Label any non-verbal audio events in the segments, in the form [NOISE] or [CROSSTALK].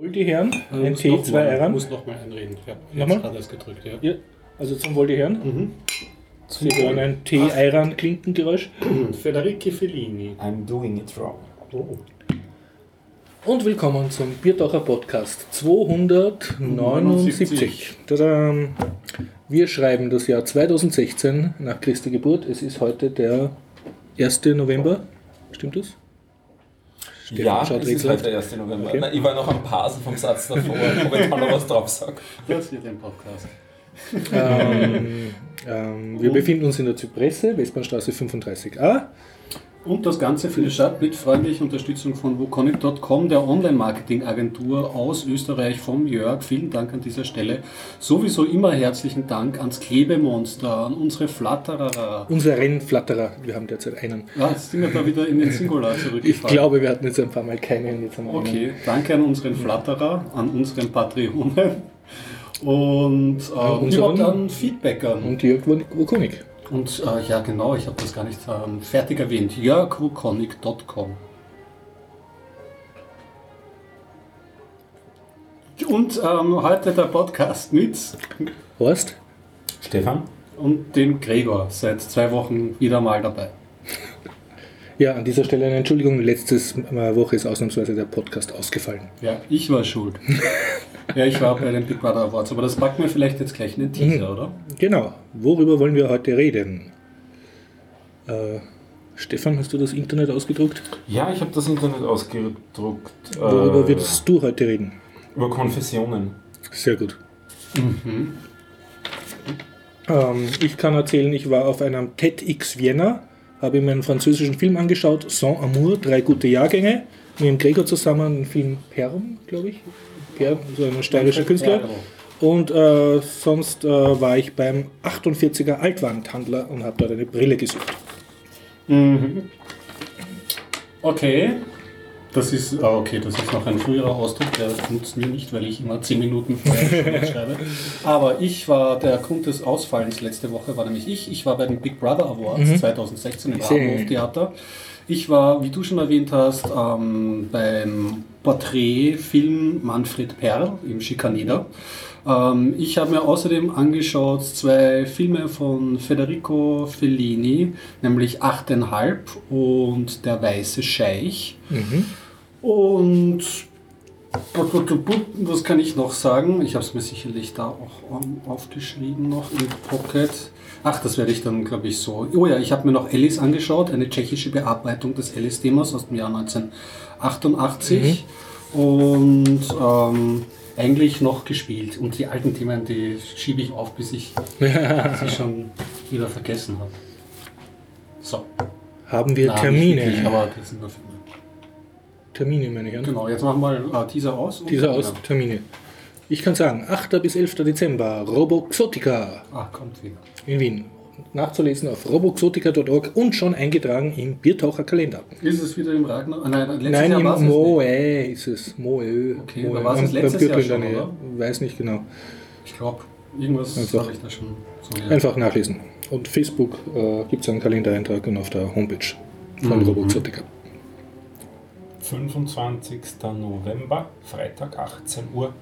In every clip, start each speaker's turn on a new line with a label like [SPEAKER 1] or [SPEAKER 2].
[SPEAKER 1] Wollte Herren,
[SPEAKER 2] Äh,
[SPEAKER 1] ein
[SPEAKER 2] noch
[SPEAKER 1] zwei Eiern.
[SPEAKER 2] muss noch mal einreden. Ich habe
[SPEAKER 1] Nochmal?
[SPEAKER 2] jetzt gerade erst gedrückt, ja.
[SPEAKER 1] Ja, also zum Wollte Herren.
[SPEAKER 2] Mhm.
[SPEAKER 1] Sie hören ein Tee-Eiran-Klinkengeräusch. [CLEARS THROAT]
[SPEAKER 2] Federici Fellini.
[SPEAKER 3] I'm doing it wrong.
[SPEAKER 2] Oh.
[SPEAKER 1] Und willkommen zum Biertaucher Podcast 279. Tadam. Wir schreiben das Jahr 2016 nach Christi Geburt. Es ist heute der 1. November. Stimmt das? Stefan
[SPEAKER 3] ja,
[SPEAKER 1] schaut
[SPEAKER 3] es ist heute der 1. November.
[SPEAKER 1] Okay.
[SPEAKER 3] Nein, ich war noch am Parsen vom Satz davor, [LAUGHS] ob ich da noch was drauf sage.
[SPEAKER 2] Das wird ein Podcast.
[SPEAKER 1] Ähm, [LAUGHS] ähm, wir befinden uns in der Zypresse, Westbahnstraße 35a.
[SPEAKER 2] Und das Ganze findet statt mit freundlicher Unterstützung von woconic.com, der Online-Marketing-Agentur aus Österreich vom Jörg. Vielen Dank an dieser Stelle. Sowieso immer herzlichen Dank ans Klebemonster, an unsere Flatterer.
[SPEAKER 1] Unser Rennflatterer, wir haben derzeit einen.
[SPEAKER 2] Ja, jetzt sind wir da wieder in den Singular
[SPEAKER 1] Ich
[SPEAKER 2] zurückgefallen. [LAUGHS]
[SPEAKER 1] glaube, wir hatten jetzt ein paar Mal keine und jetzt haben wir einen.
[SPEAKER 2] Okay, danke an unseren Flatterer, an unseren Patreonen und äh,
[SPEAKER 1] unseren-
[SPEAKER 2] an Feedbackern.
[SPEAKER 1] Und Jörg Wokonik.
[SPEAKER 2] Und äh, ja, genau, ich habe das gar nicht ähm, fertig erwähnt. jörgwukonic.com. Und ähm, heute der Podcast mit
[SPEAKER 1] Horst?
[SPEAKER 3] Stefan?
[SPEAKER 2] und dem Gregor, seit zwei Wochen wieder mal dabei.
[SPEAKER 1] Ja, an dieser Stelle eine Entschuldigung. Letztes Woche ist ausnahmsweise der Podcast ausgefallen.
[SPEAKER 2] Ja, ich war schuld. [LAUGHS] ja, ich war bei den Big Brother Awards, aber das packen wir vielleicht jetzt gleich in den Teaser, oder?
[SPEAKER 1] Genau. Worüber wollen wir heute reden? Äh, Stefan, hast du das Internet ausgedruckt?
[SPEAKER 3] Ja, ich habe das Internet ausgedruckt.
[SPEAKER 1] Worüber
[SPEAKER 3] äh,
[SPEAKER 1] würdest du heute reden?
[SPEAKER 3] Über Konfessionen.
[SPEAKER 1] Sehr gut. Ähm, ich kann erzählen, ich war auf einem TEDx Vienna, habe mir einen französischen Film angeschaut, Sans Amour, drei gute Jahrgänge, mit dem Gregor zusammen, einen Film Perm, glaube ich. Perm, so ein steirischer Künstler.
[SPEAKER 2] genau.
[SPEAKER 1] Und äh, sonst äh, war ich beim 48er Altwandhandler und habe dort eine Brille gesucht.
[SPEAKER 2] Okay. Das ist, ah, okay, das ist noch ein früherer Ausdruck, der nutzt mir nicht, weil ich immer 10 Minuten vorher [LAUGHS] schreibe. Aber ich war, der Grund des Ausfallens letzte Woche war nämlich ich. Ich war bei den Big Brother Awards 2016 im. Rabenhof Theater. Ich war, wie du schon erwähnt hast, ähm, beim Porträtfilm Manfred Perl im Schikaneder. Ähm, ich habe mir außerdem angeschaut zwei Filme von Federico Fellini, nämlich Achteinhalb und Der weiße Scheich. Und was kann ich noch sagen? Ich habe es mir sicherlich da auch aufgeschrieben noch im Pocket. Ach, das werde ich dann, glaube ich, so. Oh ja, ich habe mir noch Alice angeschaut, eine tschechische Bearbeitung des Alice-Themas aus dem Jahr 1988. Und ähm, eigentlich noch gespielt. Und die alten Themen, die schiebe ich auf, bis ich [LAUGHS] sie schon wieder vergessen habe. So.
[SPEAKER 1] Haben wir
[SPEAKER 2] Na, nicht
[SPEAKER 1] Termine?
[SPEAKER 2] wirklich, aber das sind nur.
[SPEAKER 1] Termine, meine Herren.
[SPEAKER 2] Genau, jetzt machen wir äh, Teaser aus. und-
[SPEAKER 1] Dieser aus,
[SPEAKER 2] Ja.
[SPEAKER 1] Termine. Ich kann sagen, 8. bis 11. Dezember, Roboxotica
[SPEAKER 2] Ah, kommt wieder.
[SPEAKER 1] in Wien. Nachzulesen auf roboxotica.org und schon eingetragen im Biertaucherkalender.
[SPEAKER 2] Ist es wieder im Ragnar? Ah, nein, letztes
[SPEAKER 1] Nein,
[SPEAKER 2] Jahr
[SPEAKER 1] im. Moe ist es. Moe.
[SPEAKER 2] Okay,
[SPEAKER 1] Moe.
[SPEAKER 2] war es letztes Jahr schon, oder?
[SPEAKER 1] Weiß nicht genau.
[SPEAKER 2] Ich glaube, irgendwas
[SPEAKER 1] Einfach.
[SPEAKER 2] habe ich da schon so. Ja.
[SPEAKER 1] Einfach nachlesen. Und Facebook äh, gibt es einen Kalendereintrag und auf der Homepage von
[SPEAKER 2] Mhm.
[SPEAKER 1] Roboxotica.
[SPEAKER 3] 25. November, Freitag, 18 Uhr.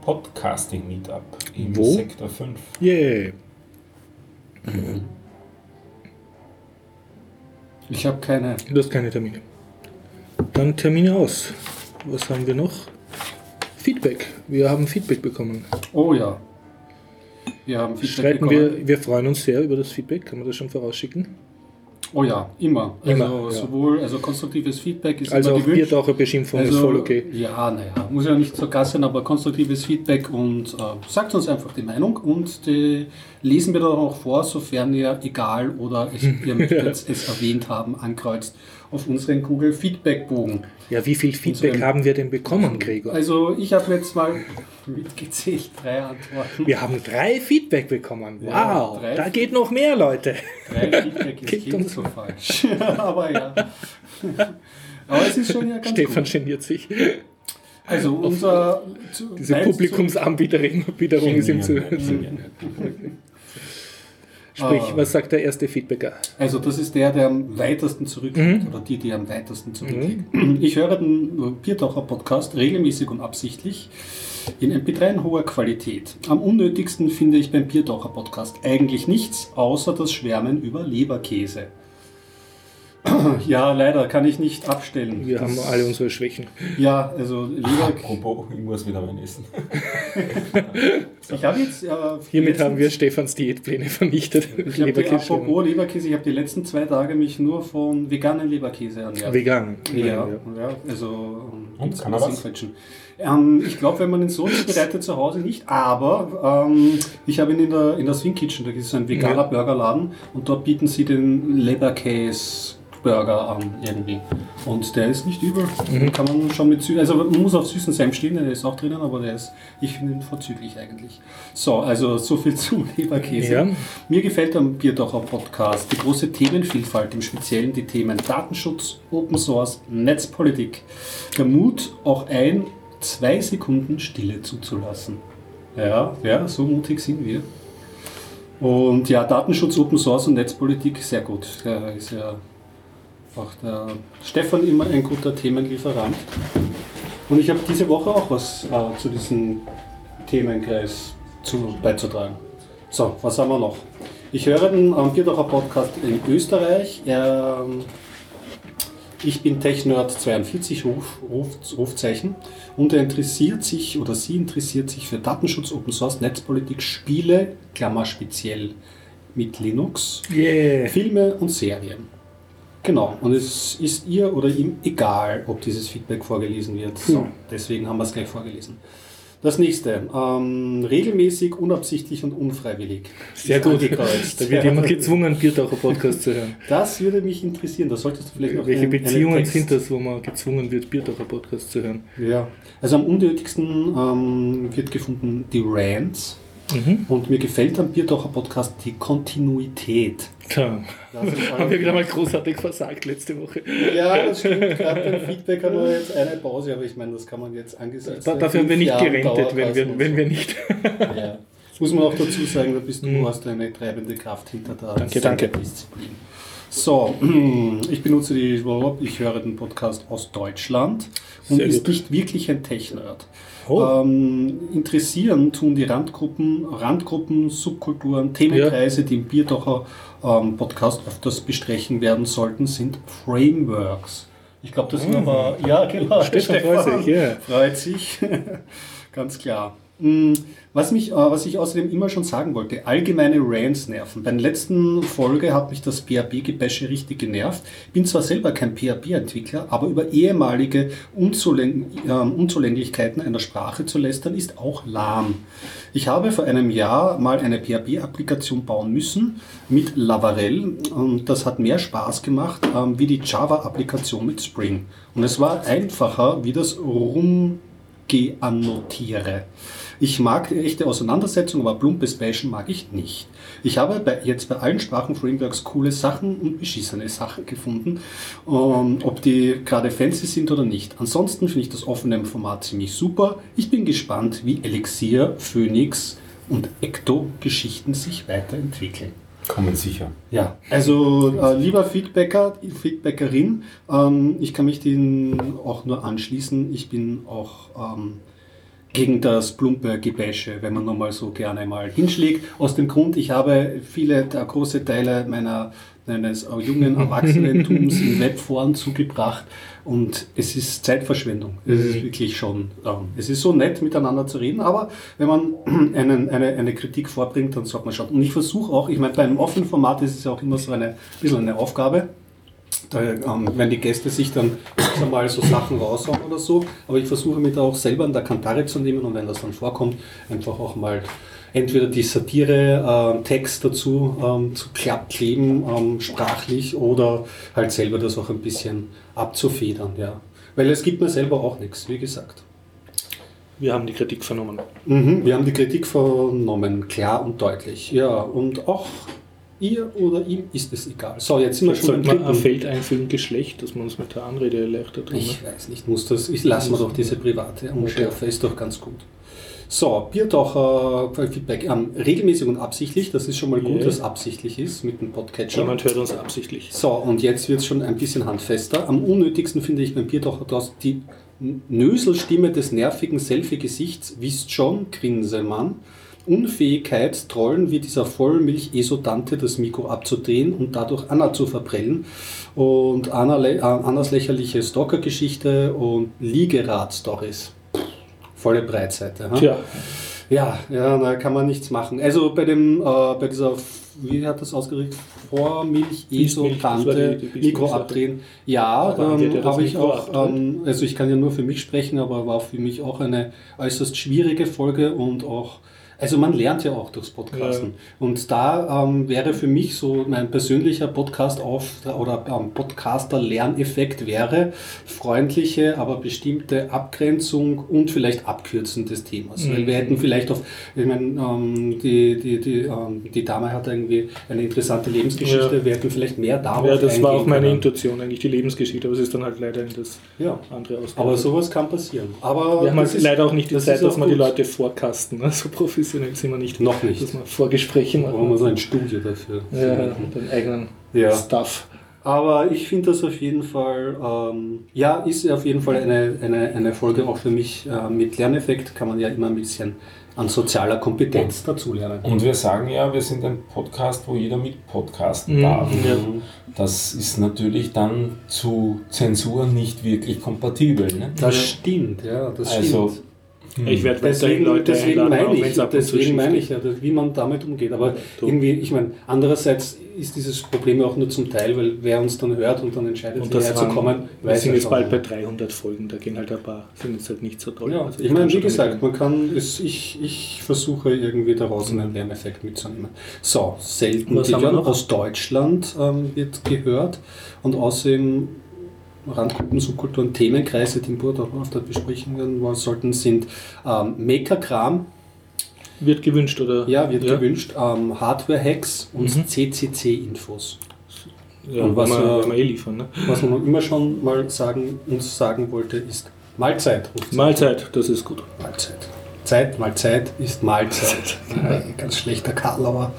[SPEAKER 3] Podcasting Meetup im
[SPEAKER 1] Wo?
[SPEAKER 3] Sektor 5.
[SPEAKER 1] Yeah.
[SPEAKER 2] Ich habe keine.
[SPEAKER 1] Du hast keine Termine. Dann Termine aus. Was haben wir noch? Feedback. Wir haben Feedback bekommen.
[SPEAKER 2] Oh ja. Wir haben Feedback
[SPEAKER 1] Streiten
[SPEAKER 2] bekommen.
[SPEAKER 1] wir, wir freuen uns sehr über das Feedback. Kann man das schon vorausschicken?
[SPEAKER 2] Oh ja, immer.
[SPEAKER 1] Immer,
[SPEAKER 2] Also
[SPEAKER 1] ja.
[SPEAKER 2] sowohl also konstruktives Feedback ist
[SPEAKER 1] Also
[SPEAKER 2] immer
[SPEAKER 1] auch
[SPEAKER 2] gewünscht.
[SPEAKER 1] Biertaucherbeschimpfung ist
[SPEAKER 2] Also,
[SPEAKER 1] voll okay.
[SPEAKER 2] Ja, naja, muss ja nicht so krass sein, aber konstruktives Feedback und äh, sagt uns einfach die Meinung und die lesen wir dann auch vor, sofern ihr egal oder es, ihr [LAUGHS] möchtet es erwähnt haben, ankreuzt auf unseren Google Feedback Bogen.
[SPEAKER 1] Ja, wie viel Feedback
[SPEAKER 2] Unsere-
[SPEAKER 1] haben wir denn bekommen, Gregor?
[SPEAKER 2] Also ich habe jetzt mal [LAUGHS] mitgezählt drei Antworten.
[SPEAKER 1] Wir haben drei Feedback bekommen.
[SPEAKER 2] Ja,
[SPEAKER 1] Wow,
[SPEAKER 2] drei.
[SPEAKER 1] da geht noch mehr, Leute.
[SPEAKER 2] Drei Feedback ist [LAUGHS]
[SPEAKER 1] uns-
[SPEAKER 2] so falsch. [LAUGHS] aber ja. Aber es ist schon ja ganz
[SPEAKER 1] Stefan
[SPEAKER 2] gut.
[SPEAKER 1] geniert sich.
[SPEAKER 2] Also unser
[SPEAKER 1] Diese Bitterung ist ihm zu. Zu. Sprich,
[SPEAKER 2] Ah.
[SPEAKER 1] was sagt der erste Feedbacker?
[SPEAKER 2] Also das ist der, der am weitesten zurückliegt oder die, die am weitesten zurückliegt. Ich höre den Biertaucher Podcast regelmäßig und absichtlich in MP3 in hoher Qualität. Am unnötigsten finde ich beim Biertaucher Podcast eigentlich nichts, außer das Schwärmen über Leberkäse. [CLEARS THROAT] Ja, leider kann ich nicht abstellen.
[SPEAKER 1] Wir
[SPEAKER 2] Das-
[SPEAKER 1] haben alle unsere Schwächen.
[SPEAKER 2] Ja, also Leber,
[SPEAKER 3] Apropos, ich muss wieder mein Essen. [LAUGHS]
[SPEAKER 2] ich habe jetzt... Äh,
[SPEAKER 1] Hiermit
[SPEAKER 2] letztens-
[SPEAKER 1] haben wir Stefans Diätpläne vernichtet.
[SPEAKER 2] Ich
[SPEAKER 1] Leberkäse.
[SPEAKER 2] apropos Leberkäse, ich habe die letzten zwei Tage mich nur von veganen Leberkäse ernährt.
[SPEAKER 1] Vegan.
[SPEAKER 2] Ja,
[SPEAKER 1] ja.
[SPEAKER 2] ja, also
[SPEAKER 3] Und, kann er
[SPEAKER 2] was. Ähm, ich glaube, wenn man ihn so zubereitet zu Hause nicht, aber ähm, ich habe ihn in der, in der Swing Kitchen, da ist so ein veganer
[SPEAKER 1] Ja.
[SPEAKER 2] Burgerladen und dort bieten sie den Leberkäse Burger an irgendwie. Und der ist nicht übel.
[SPEAKER 1] Mhm.
[SPEAKER 2] Kann man schon mit Sü also man muss auf süßen Senf stehen, der ist auch drinnen, aber der ist, ich finde ihn vorzüglich eigentlich. So, also so viel [LAUGHS] zum Leberkäse.
[SPEAKER 1] Ja.
[SPEAKER 2] Mir gefällt am Bierdocher Podcast die große Themenvielfalt, im Speziellen die Themen Datenschutz, Open Source, Netzpolitik. Der Mut, auch ein, zwei Sekunden Stille zuzulassen. Ja, ja, so mutig sind wir. Und ja, Datenschutz, Open Source und Netzpolitik, sehr gut. Da ist ja auch der Stefan immer ein guter Themenlieferant. Und ich habe diese Woche auch was äh, zu diesem Themenkreis zu, beizutragen. So, was haben wir noch? Ich höre den ähm, Bierdacher Podcast in Österreich. Ähm, ich bin TechNerd42 Ruf, Ruf, Rufzeichen und er interessiert sich oder sie interessiert sich für Datenschutz, Open Source, Netzpolitik, Spiele, Klammer speziell mit Linux,
[SPEAKER 1] Yeah.
[SPEAKER 2] Filme und Serien. Genau, und es ist ihr oder ihm egal, ob dieses Feedback vorgelesen wird. So, deswegen haben wir es gleich vorgelesen. Das nächste, ähm, regelmäßig, unabsichtlich und unfreiwillig.
[SPEAKER 1] Sehr gut.
[SPEAKER 2] angekreuzt.
[SPEAKER 1] Da wird jemand gezwungen, Biertaucher Podcast zu hören.
[SPEAKER 2] Das würde mich interessieren. Da solltest du vielleicht noch
[SPEAKER 1] Welche
[SPEAKER 2] einen- einen
[SPEAKER 1] Beziehungen
[SPEAKER 2] Text-
[SPEAKER 1] sind das, wo man gezwungen wird, Biertaucher Podcast zu hören?
[SPEAKER 2] Ja, also am unnötigsten ähm, wird gefunden die Rants.
[SPEAKER 1] Mhm.
[SPEAKER 2] Und mir gefällt am Bierdocher Podcast die Kontinuität.
[SPEAKER 1] Tja, [LAUGHS] haben wir wieder mal großartig versagt letzte Woche.
[SPEAKER 2] Ja, das stimmt. Gerade beim Feedback haben wir jetzt eine Pause, aber ich meine, das kann man jetzt angesichts.
[SPEAKER 1] Da, dafür haben wir nicht
[SPEAKER 2] Jahren
[SPEAKER 1] gerentet, wenn wir, wenn wir nicht.
[SPEAKER 2] Ja. Muss man auch dazu sagen, da bist du,
[SPEAKER 1] Mhm.
[SPEAKER 2] hast eine treibende Kraft hinter der
[SPEAKER 1] Danke, danke.
[SPEAKER 2] Disziplin. So, [CLEARS THROAT] ich benutze die, ich höre den Podcast aus Deutschland und ist nicht wirklich ein Tech-Nerd.
[SPEAKER 1] Oh.
[SPEAKER 2] Ähm, interessieren tun die Randgruppen, Randgruppen, Subkulturen, Themenkreise, die im Bierdocher ähm, Podcast öfters besprechen werden sollten, sind Frameworks. Ich glaube, das sind aber, ja genau.
[SPEAKER 1] Stefan [LAUGHS] freut sich, ja.
[SPEAKER 2] freut sich, ganz klar. Mm, Was, mich, äh, was ich außerdem immer schon sagen wollte, allgemeine Rants nerven. Bei der letzten Folge hat mich das PHP-Gebäsche richtig genervt. Bin zwar selber kein PHP-Entwickler, aber über ehemalige Unzuläng ähm, Unzulänglichkeiten einer Sprache zu lästern, ist auch lahm. Ich habe vor einem Jahr mal eine PHP-Applikation bauen müssen mit Laravel und das hat mehr Spaß gemacht ähm, wie die Java-Applikation mit Spring. Und es war einfacher wie das Rumgeannotiere. Ich mag echte Auseinandersetzung, aber plumpes Bashen mag ich nicht. Ich habe bei, jetzt bei allen Sprachenframeworks coole Sachen und beschissene Sachen gefunden, ähm, ob die gerade fancy sind oder nicht. Ansonsten finde ich das offene Format ziemlich super. Ich bin gespannt, wie Elixir, Phoenix und Ecto-Geschichten sich weiterentwickeln.
[SPEAKER 3] Kommen sicher.
[SPEAKER 2] Ja, also äh, lieber Feedbacker, Feedbackerin, ähm, ich kann mich denen auch nur anschließen. Ich bin auch ähm, gegen das plumpe Gebäsche, wenn man nochmal so gerne mal hinschlägt. Aus dem Grund, ich habe viele, der große Teile meiner meines äh, jungen [LAUGHS] Erwachsenentums in Webforen zugebracht und es ist Zeitverschwendung. Es ist wirklich schon, ähm, es ist so nett miteinander zu reden, aber wenn man [CLEARS THROAT] einen, eine, eine Kritik vorbringt, dann sollte man schauen. Und ich versuche auch, ich meine, bei einem offenen Format ist es ja auch immer so eine bisschen eine Aufgabe. Da, ähm, wenn die Gäste sich dann mal so Sachen raushauen oder so, aber ich versuche mich da auch selber an der Kantare zu nehmen und wenn das dann vorkommt, einfach auch mal entweder die Satire-Text dazu ähm, zu klapp kleben, ähm, sprachlich, oder halt selber das auch ein bisschen abzufedern, ja. Weil es gibt mir selber auch nichts, wie gesagt.
[SPEAKER 1] Wir haben die Kritik vernommen.
[SPEAKER 2] Mhm, wir haben die Kritik vernommen, klar und deutlich. Ja, und auch ihr oder ihm ist es egal. So, jetzt sind wir schon
[SPEAKER 1] Sollte man ein. Feld einfüllen, Geschlecht, dass man uns mit der Anrede erleichtert.
[SPEAKER 2] Ich weiß nicht, muss das. Ich lasse mir doch diese private Unschärfe, ist doch ganz gut. So, Biertaucher Feedback. Ähm, regelmäßig und absichtlich, das ist schon mal gut,
[SPEAKER 1] Ja.
[SPEAKER 2] dass absichtlich ist mit dem Podcatcher.
[SPEAKER 1] Jemand hört uns absichtlich.
[SPEAKER 2] So, und jetzt wird es schon ein bisschen handfester. Am unnötigsten finde ich beim Biertaucher das die Nöselstimme des nervigen Selfie-Gesichts, wisst schon, Grinsemann. Unfähigkeit, Trollen wie dieser Vollmilch-Esodante das Mikro abzudrehen und dadurch Anna zu verprellen. Und Anna, äh, Annas lächerliche Stalker-Geschichte und Liegerad-Stories. Volle Breitseite. ha?
[SPEAKER 1] Tja,
[SPEAKER 2] Ja, ja, da kann man nichts machen. Also bei dem, äh, bei dieser, wie hat das ausgedrückt, Vormilch, Esotante, Mikro abdrehen. Ja, ähm, habe ich auch, ähm, also ich kann ja nur für mich sprechen, aber war für mich auch eine äußerst schwierige Folge und auch, also man lernt ja auch durchs Podcasten. Und da ähm, wäre für mich so mein persönlicher Podcast auf oder ähm, Podcaster-Lerneffekt wäre freundliche, aber bestimmte Abgrenzung und vielleicht Abkürzen des Themas. Weil wir hätten vielleicht auf, ich meine, ähm, die, die, die, ähm, die Dame hat irgendwie eine interessante Lebensgeschichte,
[SPEAKER 1] Ja.
[SPEAKER 2] wir hätten vielleicht mehr darauf
[SPEAKER 1] ja, das war auch meine
[SPEAKER 2] können.
[SPEAKER 1] Intuition, eigentlich die Lebensgeschichte, aber es ist dann halt leider in das
[SPEAKER 2] Ja.
[SPEAKER 1] andere
[SPEAKER 2] Aber
[SPEAKER 1] ausgegangen.
[SPEAKER 2] sowas kann passieren. Aber
[SPEAKER 1] wir haben halt
[SPEAKER 2] ist-
[SPEAKER 1] leider auch nicht die
[SPEAKER 2] das
[SPEAKER 1] Zeit, dass wir die. Leute vorkasten. Ne? So professionell sind wir nicht.
[SPEAKER 2] Noch nicht.
[SPEAKER 1] Dass wir Vorgespräche
[SPEAKER 2] Da brauchen wir
[SPEAKER 1] machen.
[SPEAKER 2] so ein Studio dafür.
[SPEAKER 1] Ja, den eigenen
[SPEAKER 2] Ja.
[SPEAKER 1] Stuff.
[SPEAKER 2] Aber ich finde das auf jeden Fall, ähm, ja, ist auf jeden Fall eine, eine, eine Folge auch für mich äh, mit Lerneffekt, kann man ja immer ein bisschen an sozialer Kompetenz dazulernen.
[SPEAKER 3] Und wir sagen ja, wir sind ein Podcast, wo jeder mit podcasten
[SPEAKER 1] Mhm,
[SPEAKER 3] darf.
[SPEAKER 1] ja.
[SPEAKER 3] Das ist natürlich dann zu Zensur nicht wirklich kompatibel. Ne?
[SPEAKER 2] Das stimmt, ja, das
[SPEAKER 3] Also,
[SPEAKER 2] stimmt.
[SPEAKER 1] Ich werde
[SPEAKER 2] Deswegen,
[SPEAKER 1] Leute
[SPEAKER 2] deswegen
[SPEAKER 1] einladen,
[SPEAKER 2] meine ich,
[SPEAKER 1] es
[SPEAKER 2] deswegen meine ich ja, wie man damit umgeht. Aber
[SPEAKER 1] Du.
[SPEAKER 2] irgendwie, ich meine, andererseits ist dieses Problem ja auch nur zum Teil, weil wer uns dann hört und dann entscheidet,
[SPEAKER 1] Und das
[SPEAKER 2] hierher zu kommen,
[SPEAKER 1] wir
[SPEAKER 2] weiß
[SPEAKER 1] sind
[SPEAKER 2] ja
[SPEAKER 1] jetzt bald bei 300 Folgen, da gehen halt ein paar, sind jetzt halt nicht so toll.
[SPEAKER 2] Ja,
[SPEAKER 1] Also
[SPEAKER 2] ich meine,
[SPEAKER 1] kann
[SPEAKER 2] wie gesagt, man kann es, ich, ich versuche irgendwie daraus einen Lerneffekt mitzunehmen. So, selten
[SPEAKER 1] Was haben wir
[SPEAKER 2] gehört.
[SPEAKER 1] noch?
[SPEAKER 2] aus Deutschland ähm, wird gehört und außerdem Randgruppen, Subkulturen, Themenkreise, die im Burdorf dort besprechen werden sollten, sind ähm, Maker-Kram,
[SPEAKER 1] Wird gewünscht, oder?
[SPEAKER 2] ja, wird gewünscht, ähm, Hardware-Hacks und
[SPEAKER 1] Mhm.
[SPEAKER 2] CCC-Infos.
[SPEAKER 1] Ja,
[SPEAKER 2] Und was
[SPEAKER 1] wir,
[SPEAKER 2] wir-
[SPEAKER 1] eh liefern. Ne?
[SPEAKER 2] Was man immer schon mal sagen, uns sagen wollte, ist Mahlzeit.
[SPEAKER 1] Mahlzeit, das ist gut.
[SPEAKER 2] Mahlzeit. Zeit mal Zeit ist Mahlzeit. Ganz schlechter Karlauer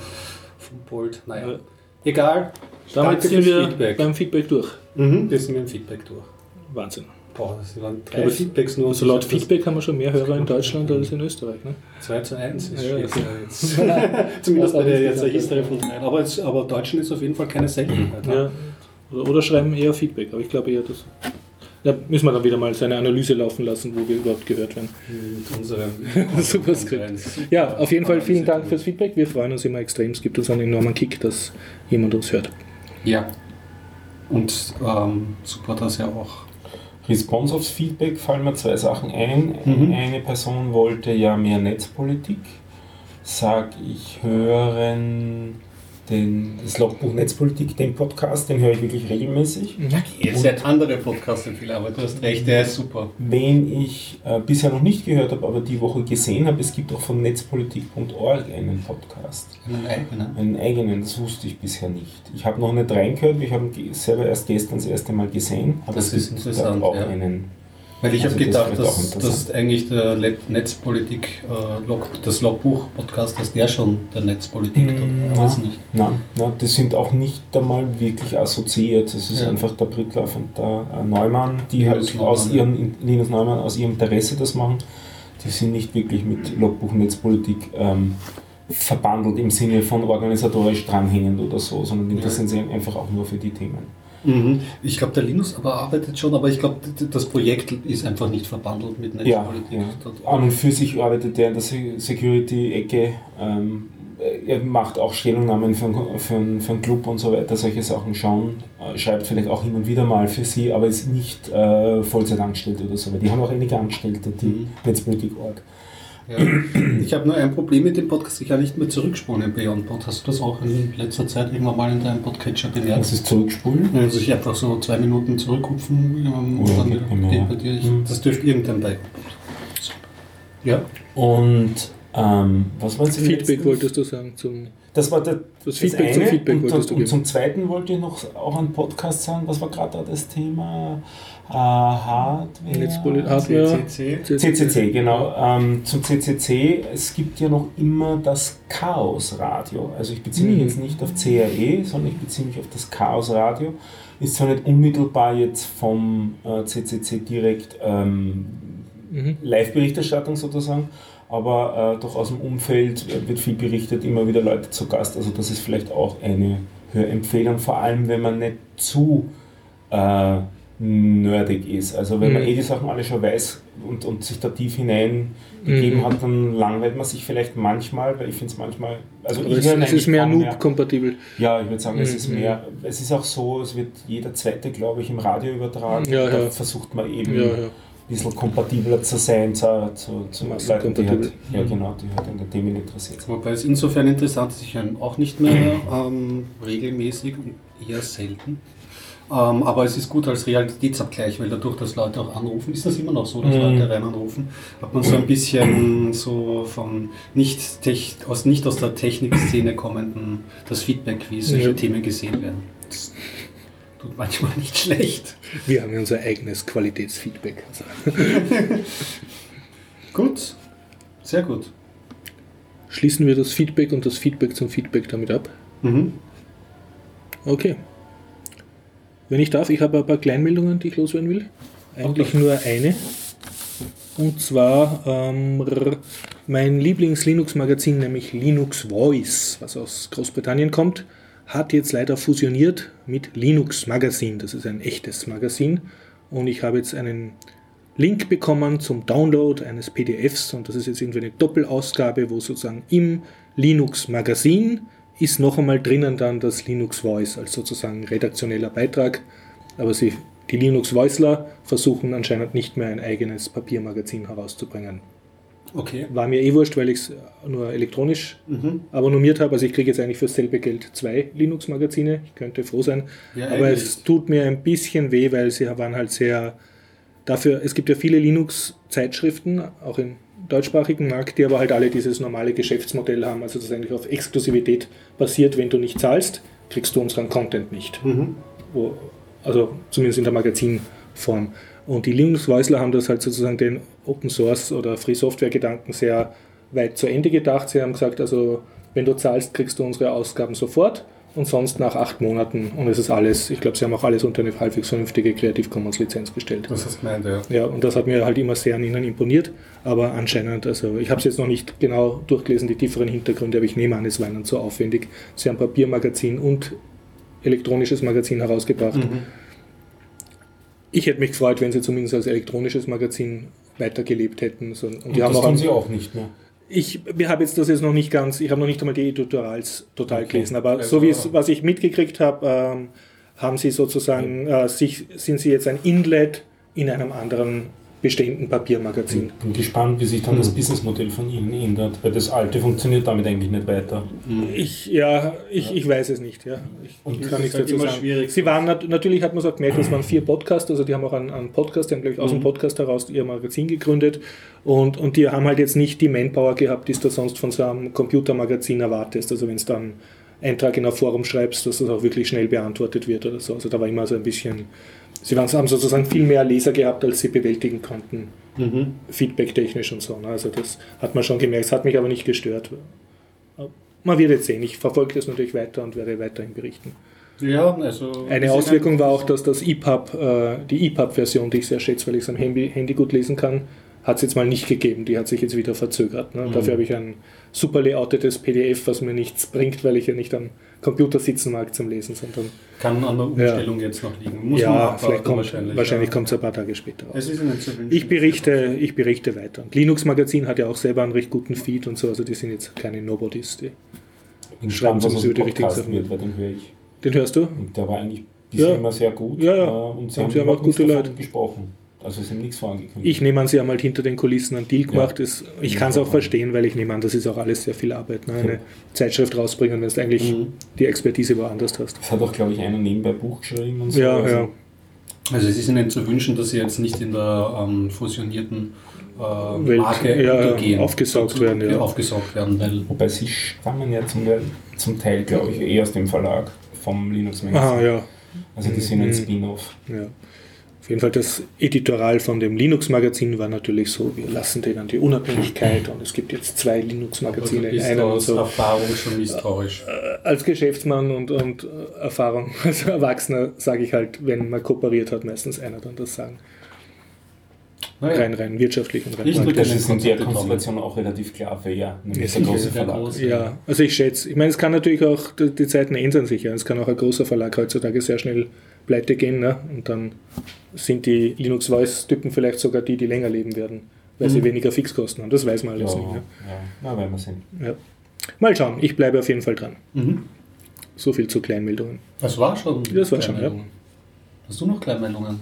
[SPEAKER 2] vom Bolt. Naja,
[SPEAKER 1] Ja.
[SPEAKER 2] egal.
[SPEAKER 1] Damit sind wir
[SPEAKER 2] Feedback.
[SPEAKER 1] beim Feedback durch.
[SPEAKER 2] Mhm, wir sind mit dem Feedback durch.
[SPEAKER 1] Wahnsinn.
[SPEAKER 2] Boah, das waren drei
[SPEAKER 1] Aber
[SPEAKER 2] Feedbacks nur.
[SPEAKER 1] Also laut
[SPEAKER 2] das-
[SPEAKER 1] Feedback haben wir schon mehr Hörer in Deutschland als in Österreich. Ne?
[SPEAKER 2] 2 zu 1 ist
[SPEAKER 1] Ja,
[SPEAKER 2] ja jetzt. [LAUGHS] [LAUGHS] Zumindest bei der jetzt der History von rein. Aber, es, aber Deutschen ist auf jeden Fall keine Seltenheit. ne?
[SPEAKER 1] Ja. Oder, oder schreiben eher Feedback, aber ich glaube eher das. Da müssen wir dann wieder mal seine Analyse laufen lassen, wo wir überhaupt gehört werden.
[SPEAKER 2] Mit unserem [LAUGHS]
[SPEAKER 1] Super Skript. Ja, auf jeden Fall vielen Dank fürs Feedback. Wir freuen uns immer extrem. Es gibt uns einen enormen Kick, dass jemand uns hört.
[SPEAKER 2] Ja. Und ähm, super, dass er auch.
[SPEAKER 3] Response aufs Feedback fallen mir zwei Sachen ein.
[SPEAKER 2] Mhm.
[SPEAKER 3] Eine Person wollte ja mehr Netzpolitik. Sag ich hören den, das Logbuch Netzpolitik, den Podcast, den höre ich wirklich regelmäßig.
[SPEAKER 2] Jetzt hat andere Podcast-Empfehler, aber du hast recht, der ist super.
[SPEAKER 3] Wen ich äh, bisher noch nicht gehört habe, aber die Woche gesehen habe, es gibt auch von netzpolitik.org einen Podcast.
[SPEAKER 2] Einen eigenen.
[SPEAKER 3] Einen eigenen, das wusste ich bisher nicht. Ich habe noch nicht reingehört, ich habe selber erst gestern das erste Mal gesehen. Aber
[SPEAKER 2] Das
[SPEAKER 3] es
[SPEAKER 2] ist
[SPEAKER 3] gibt
[SPEAKER 2] interessant,
[SPEAKER 3] auch
[SPEAKER 2] ja.
[SPEAKER 3] einen.
[SPEAKER 2] Weil ich
[SPEAKER 3] Also
[SPEAKER 2] habe
[SPEAKER 3] das
[SPEAKER 2] gedacht,
[SPEAKER 3] auch
[SPEAKER 2] dass, dass eigentlich der Netzpolitik, äh, Log, das Logbuch-Podcast, dass der schon der Netzpolitik tut.
[SPEAKER 3] Mm, na.
[SPEAKER 2] nicht.
[SPEAKER 3] Nein, nein, die sind auch nicht einmal wirklich assoziiert. Das ist
[SPEAKER 2] Ja.
[SPEAKER 3] einfach der Brittlauf und der äh, Neumann, die
[SPEAKER 2] Linus
[SPEAKER 3] halt
[SPEAKER 2] Neumann,
[SPEAKER 3] aus
[SPEAKER 2] ja.
[SPEAKER 3] ihrem, Linus Neumann aus ihrem Interesse das machen. Die sind nicht wirklich mit Logbuch Netzpolitik ähm, verbandelt im Sinne von organisatorisch dranhängend oder so, sondern die
[SPEAKER 2] Ja.
[SPEAKER 3] interessieren sich einfach auch nur für die Themen.
[SPEAKER 2] Mhm. Ich glaube, der Linus aber arbeitet schon, aber ich glaube, das Projekt ist einfach nicht verbandelt mit
[SPEAKER 3] Ja,
[SPEAKER 2] Netzpolitik.
[SPEAKER 3] ja.
[SPEAKER 2] Dort-
[SPEAKER 3] An und für sich arbeitet er in der Se- Security-Ecke. Ähm, er macht auch Stellungnahmen für, einen- für, für einen Club und so weiter, solche Sachen schon. Äh, schreibt vielleicht auch hin und wieder mal für sie, aber ist nicht äh, Vollzeit angestellt oder so. Weil die haben auch einige Angestellte, die
[SPEAKER 2] Mhm.
[SPEAKER 3] Netzpolitik.org.
[SPEAKER 2] Ja. Ich habe nur ein Problem mit dem Podcast, ich kann nicht mehr zurückspulen im Beyond-Pod. Hast du das auch in letzter Zeit irgendwann mal in deinem Podcatcher bemerkt?
[SPEAKER 3] Das ist zurückspulen.
[SPEAKER 2] Also ich einfach so zwei Minuten zurückrupfen ähm, und dann
[SPEAKER 3] bei
[SPEAKER 2] bei dir. Ich,
[SPEAKER 3] Mhm.
[SPEAKER 2] Das dürfte irgendein bei. Ja.
[SPEAKER 3] Und ähm, was war jetzt
[SPEAKER 1] Feedback wolltest du sagen zum
[SPEAKER 3] Das war der,
[SPEAKER 1] Das Feedback zum
[SPEAKER 3] eine.
[SPEAKER 1] Feedback
[SPEAKER 3] und,
[SPEAKER 1] wolltest du
[SPEAKER 3] und zum zweiten wollte ich noch auch einen Podcast sagen. Was war gerade da das Thema? Hardware.
[SPEAKER 1] Hardware.
[SPEAKER 4] CCC.
[SPEAKER 3] CCC, genau. Ähm, zum CCC, es gibt ja noch immer das Chaos-Radio. Also ich beziehe mich
[SPEAKER 1] Hm.
[SPEAKER 3] jetzt nicht auf CRE, sondern ich beziehe mich auf das Chaos-Radio. Ist zwar nicht unmittelbar jetzt vom äh, CCC direkt ähm,
[SPEAKER 1] Mhm.
[SPEAKER 3] Live-Berichterstattung sozusagen, aber äh, doch aus dem Umfeld wird viel berichtet, immer wieder Leute zu Gast. Also das ist vielleicht auch eine Hörempfehlung, vor allem wenn man nicht zu äh, nerdig ist. Also wenn man
[SPEAKER 1] Mhm.
[SPEAKER 3] eh die Sachen alle schon weiß und, und sich da tief hineingegeben
[SPEAKER 1] Mhm.
[SPEAKER 3] hat, dann langweilt man sich vielleicht manchmal, weil ich finde es manchmal, also ich
[SPEAKER 1] es, es ist mehr Noob-kompatibel.
[SPEAKER 3] ja, ich würde sagen, es ist
[SPEAKER 1] Mhm.
[SPEAKER 3] mehr, es ist auch so, es wird jeder zweite, glaube ich, im Radio übertragen.
[SPEAKER 1] Ja,
[SPEAKER 3] da
[SPEAKER 1] ja.
[SPEAKER 3] versucht man eben
[SPEAKER 1] Ja, ja.
[SPEAKER 3] ein bisschen kompatibler zu sein zu, zu, zu Leuten, die halt, ja,
[SPEAKER 1] Mhm.
[SPEAKER 3] genau, die halt an den Themen interessiert sind.
[SPEAKER 4] Wobei es insofern interessant ist, ich höre auch nicht mehr ähm, regelmäßig und eher selten. Ähm, aber es ist gut als Realitätsabgleich, weil dadurch, dass Leute auch anrufen, ist das immer noch so, dass
[SPEAKER 3] Mhm.
[SPEAKER 4] Leute rein anrufen, hat man so ein bisschen so von nicht, tech, aus, nicht aus der Technikszene kommenden das Feedback, wie solche
[SPEAKER 1] Ja.
[SPEAKER 4] Themen gesehen werden. Das tut manchmal nicht schlecht.
[SPEAKER 1] Wir haben ja unser eigenes Qualitätsfeedback. [LAUGHS]
[SPEAKER 4] Gut, sehr gut.
[SPEAKER 1] schließen wir das Feedback und das Feedback zum Feedback damit ab.
[SPEAKER 4] Mhm.
[SPEAKER 1] Okay. Wenn ich darf, ich habe ein paar Kleinmeldungen, die ich loswerden will. Eigentlich nur eine. Und zwar ähm, mein Lieblings-Linux-Magazin, nämlich Linux Voice, was aus Großbritannien kommt, hat jetzt leider fusioniert mit Linux Magazine. Das ist ein echtes Magazin. Und ich habe jetzt einen Link bekommen zum Download eines PDFs und das ist jetzt irgendwie eine Doppelausgabe, wo sozusagen im Linux Magazin ist noch einmal drinnen dann das Linux Voice als sozusagen redaktioneller Beitrag. Aber sie, die Linux Voiceler versuchen anscheinend nicht mehr ein eigenes Papiermagazin herauszubringen.
[SPEAKER 4] Okay.
[SPEAKER 1] War mir eh wurscht, weil ich es nur elektronisch
[SPEAKER 4] Mhm.
[SPEAKER 1] abonniert habe. Also ich kriege jetzt eigentlich für dasselbe Geld zwei Linux-Magazine. Ich könnte froh sein.
[SPEAKER 4] Ja,
[SPEAKER 1] Aber
[SPEAKER 4] eigentlich.
[SPEAKER 1] es tut mir ein bisschen weh, weil sie waren halt sehr dafür, es gibt ja viele Linux-Zeitschriften, auch im deutschsprachigen Markt, die aber halt alle dieses normale Geschäftsmodell haben, also das eigentlich auf Exklusivität basiert. Wenn du nicht zahlst, kriegst du unseren Content nicht.
[SPEAKER 4] Mhm.
[SPEAKER 1] Wo, also zumindest in der Magazinform. Und die Linux-Weisler haben das halt sozusagen den Open Source oder Free Software Gedanken sehr weit zu Ende gedacht. Sie haben gesagt, also wenn du zahlst, kriegst du unsere Ausgaben sofort und sonst nach acht Monaten. Und es ist alles, ich glaube, sie haben auch alles unter eine halbwegs vernünftige Creative Commons Lizenz gestellt.
[SPEAKER 4] Das du gemeint, ja.
[SPEAKER 1] Ja, und das hat mir halt immer sehr an ihnen imponiert. Aber anscheinend, also ich habe es jetzt noch nicht genau durchgelesen, die tieferen Hintergründe, aber ich nehme an, es war ihnen zu aufwendig. Sie haben Papiermagazin und elektronisches Magazin herausgebracht.
[SPEAKER 4] Mhm.
[SPEAKER 1] Ich hätte mich gefreut, wenn sie zumindest als elektronisches Magazin weitergelebt hätten. So, und
[SPEAKER 3] Und
[SPEAKER 1] die haben
[SPEAKER 3] das
[SPEAKER 1] auch
[SPEAKER 3] tun sie auch nicht mehr.
[SPEAKER 1] Ich habe jetzt das jetzt noch nicht ganz, ich habe noch nicht einmal die Editorials total
[SPEAKER 3] Okay.
[SPEAKER 1] gelesen, aber
[SPEAKER 4] Also-
[SPEAKER 1] so wie es, was ich mitgekriegt habe, ähm, haben sie sozusagen, äh, sich, sind sie jetzt ein Inlet in einem anderen bestehenden Papiermagazin.
[SPEAKER 3] Bin gespannt, wie sich dann das Businessmodell von ihnen ändert, weil das alte funktioniert damit eigentlich nicht weiter.
[SPEAKER 1] Ich, ja, ich, ich weiß es nicht, ja. Ich
[SPEAKER 3] Und
[SPEAKER 1] kann
[SPEAKER 4] das
[SPEAKER 1] nichts
[SPEAKER 4] ist halt
[SPEAKER 1] dazu
[SPEAKER 4] immer
[SPEAKER 1] sagen.
[SPEAKER 4] schwierig.
[SPEAKER 1] Sie waren nat natürlich hat man so gemerkt, das waren vier [CLEARS THROAT] Podcasts, also die haben auch einen, einen Podcast, die haben glaube ich aus
[SPEAKER 4] Mhm.
[SPEAKER 1] dem Podcast heraus ihr Magazin gegründet und, und die haben halt jetzt nicht die Manpower gehabt, die du sonst von so einem Computermagazin erwartest. Also wenn es dann Eintrag in ein Forum schreibst, dass das auch wirklich schnell beantwortet wird oder so. Also da war immer so ein bisschen, sie waren, haben sozusagen viel mehr Leser gehabt, als sie bewältigen konnten,
[SPEAKER 4] Mhm.
[SPEAKER 1] feedbacktechnisch und so. Ne? Also das hat man schon gemerkt, es hat mich aber nicht gestört. Man wird jetzt sehen, ich verfolge das natürlich weiter und werde weiterhin berichten.
[SPEAKER 4] Ja, also.
[SPEAKER 1] Eine Auswirkung war auch, dass das EPUB, äh, die EPUB-Version, die ich sehr schätze, weil ich es am Handy, Handy gut lesen kann, hat es jetzt mal nicht gegeben. Die hat sich jetzt wieder verzögert. Ne?
[SPEAKER 4] Mhm.
[SPEAKER 1] Dafür habe ich ein super layoutetes PDF, was mir nichts bringt, weil ich ja nicht am Computer sitzen mag zum Lesen, sondern
[SPEAKER 4] Kann an der Umstellung jetzt noch liegen. Muss
[SPEAKER 1] ja, vielleicht kommt,
[SPEAKER 4] wahrscheinlich.
[SPEAKER 1] wahrscheinlich
[SPEAKER 4] ja.
[SPEAKER 1] kommt es ein paar Tage später raus.
[SPEAKER 4] Es ist nicht wünschen.
[SPEAKER 1] Ich berichte, ich berichte weiter. Und Linux Magazin hat ja auch selber einen recht guten Feed und so, also die sind jetzt keine Nobodies. Die,
[SPEAKER 3] Bin
[SPEAKER 1] Schreiben
[SPEAKER 3] aus
[SPEAKER 1] über die richtigen Sachen.
[SPEAKER 3] wird, den höre ich.
[SPEAKER 1] den hörst du?
[SPEAKER 3] Und der war eigentlich bisher
[SPEAKER 1] Ja.
[SPEAKER 3] immer sehr gut.
[SPEAKER 1] Ja, ja.
[SPEAKER 3] äh, Und sie
[SPEAKER 1] Und
[SPEAKER 3] haben,
[SPEAKER 1] sie haben auch gute Leute.
[SPEAKER 3] gesprochen. Also sie haben nichts vorangekündigt.
[SPEAKER 1] Ich nehme an, sie haben halt hinter den Kulissen einen Deal gemacht.
[SPEAKER 3] Ja.
[SPEAKER 1] Das, ich kann es auch verstehen, weil ich nehme an, das ist auch alles sehr viel Arbeit. Ne? Eine
[SPEAKER 3] Ja.
[SPEAKER 1] Zeitschrift rausbringen, wenn du eigentlich
[SPEAKER 4] Mhm.
[SPEAKER 1] die Expertise woanders hast.
[SPEAKER 3] Es hat auch, glaube ich, einer nebenbei Buch geschrieben und so.
[SPEAKER 1] Ja,
[SPEAKER 3] also,
[SPEAKER 1] ja.
[SPEAKER 4] Also es ist Ihnen zu wünschen, dass Sie jetzt nicht in der ähm, fusionierten äh,
[SPEAKER 1] Welt-
[SPEAKER 4] Marke
[SPEAKER 1] ja,
[SPEAKER 4] übergehen.
[SPEAKER 1] aufgesaugt
[SPEAKER 4] Zu-
[SPEAKER 1] werden, ja.
[SPEAKER 4] Aufgesaugt werden, weil
[SPEAKER 3] Wobei sie stammen ja zum, zum Teil, glaube ich, eher aus dem Verlag vom Linux
[SPEAKER 1] Ah,
[SPEAKER 3] Magazin.
[SPEAKER 1] ja.
[SPEAKER 3] Also die sind ein
[SPEAKER 1] Mhm.
[SPEAKER 3] Spin-off.
[SPEAKER 1] Ja. Auf jeden Fall das Editoral von dem Linux-Magazin war natürlich so, wir lassen denen die Unabhängigkeit [LAUGHS] und es gibt jetzt zwei
[SPEAKER 4] also
[SPEAKER 1] Linux-Magazine in einem
[SPEAKER 4] aus
[SPEAKER 1] so.
[SPEAKER 4] Erfahrung schon misstrauisch.
[SPEAKER 1] Als Geschäftsmann und, und äh, Erfahrung [LAUGHS] als Erwachsener sage ich halt, wenn man kooperiert hat, meistens einer dann das sagen.
[SPEAKER 4] Naja,
[SPEAKER 1] Rein, rein wirtschaftlich und rein
[SPEAKER 4] Ich drücke
[SPEAKER 3] Das ist in der Konstellation auch relativ klar, wer
[SPEAKER 1] Ja,
[SPEAKER 3] nämlich der
[SPEAKER 1] sicher,
[SPEAKER 3] große
[SPEAKER 4] der
[SPEAKER 3] Verlag.
[SPEAKER 4] große.
[SPEAKER 1] Ja, also ich schätze, ich meine, es kann natürlich auch, die die Zeiten ändern sich ja. Es kann auch ein großer Verlag heutzutage sehr schnell pleite gehen ne? und dann sind die Linux Voice-Typen vielleicht sogar die, die länger leben werden, weil sie
[SPEAKER 4] Mhm.
[SPEAKER 1] weniger Fixkosten haben. Das weiß man
[SPEAKER 3] Ja,
[SPEAKER 1] alles
[SPEAKER 3] ja.
[SPEAKER 1] nicht. Ne?
[SPEAKER 3] Na, werden wir sehen.
[SPEAKER 1] Ja. Mal schauen, ich bleibe auf jeden Fall dran.
[SPEAKER 4] Mhm.
[SPEAKER 1] So viel zu Kleinmeldungen.
[SPEAKER 4] Das war schon.
[SPEAKER 1] Das war schon,
[SPEAKER 4] Kleinmeldungen. Hast du noch Kleinmeldungen?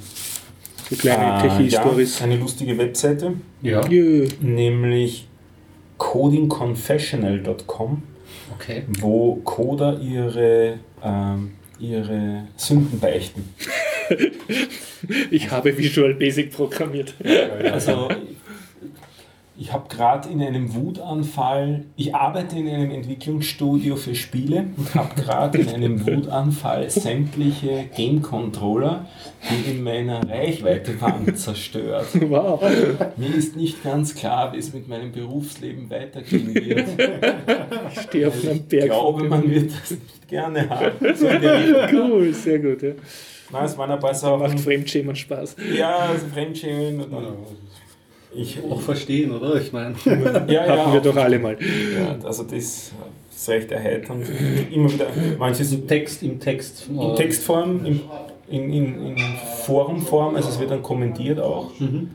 [SPEAKER 1] So kleine
[SPEAKER 3] Ah,
[SPEAKER 1] Techie-Stories.
[SPEAKER 3] ja, eine lustige Webseite,
[SPEAKER 4] Ja.
[SPEAKER 1] Jö.
[SPEAKER 3] nämlich codingconfessional.com,
[SPEAKER 4] Okay.
[SPEAKER 3] wo Coder ihre, ähm, ihre Sünden beichten. [LAUGHS]
[SPEAKER 1] Ich habe Visual Basic programmiert.
[SPEAKER 3] Also ich habe gerade in einem Wutanfall, ich arbeite in einem Entwicklungsstudio für Spiele und habe gerade in einem [LAUGHS] Wutanfall sämtliche Game-Controller, die in meiner Reichweite waren, [LAUGHS] zerstört.
[SPEAKER 1] Wow.
[SPEAKER 3] Mir ist nicht ganz klar, wie es mit meinem Berufsleben weitergehen wird. [LAUGHS]
[SPEAKER 1] Ich stehe auf einem
[SPEAKER 3] Ich
[SPEAKER 1] Berg.
[SPEAKER 3] glaube, man wird das nicht gerne haben. So.
[SPEAKER 1] Cool, sehr gut. Ja.
[SPEAKER 3] Nein, es waren ein paar
[SPEAKER 1] Macht
[SPEAKER 3] Sachen.
[SPEAKER 1] Fremdschämen Spaß.
[SPEAKER 3] Ja, also Fremdschämen. und dann- Ich,
[SPEAKER 4] Auch verstehen, oder? Ich meine.
[SPEAKER 3] ja, ja, [LAUGHS]
[SPEAKER 1] Hatten wir doch alle mal.
[SPEAKER 3] Ja, also das ist recht erheiternd. Immer wieder, manches
[SPEAKER 4] Im Text, im Text.
[SPEAKER 3] in Textform, im, in, in, in Forumform, also es wird dann kommentiert auch.
[SPEAKER 4] Mhm.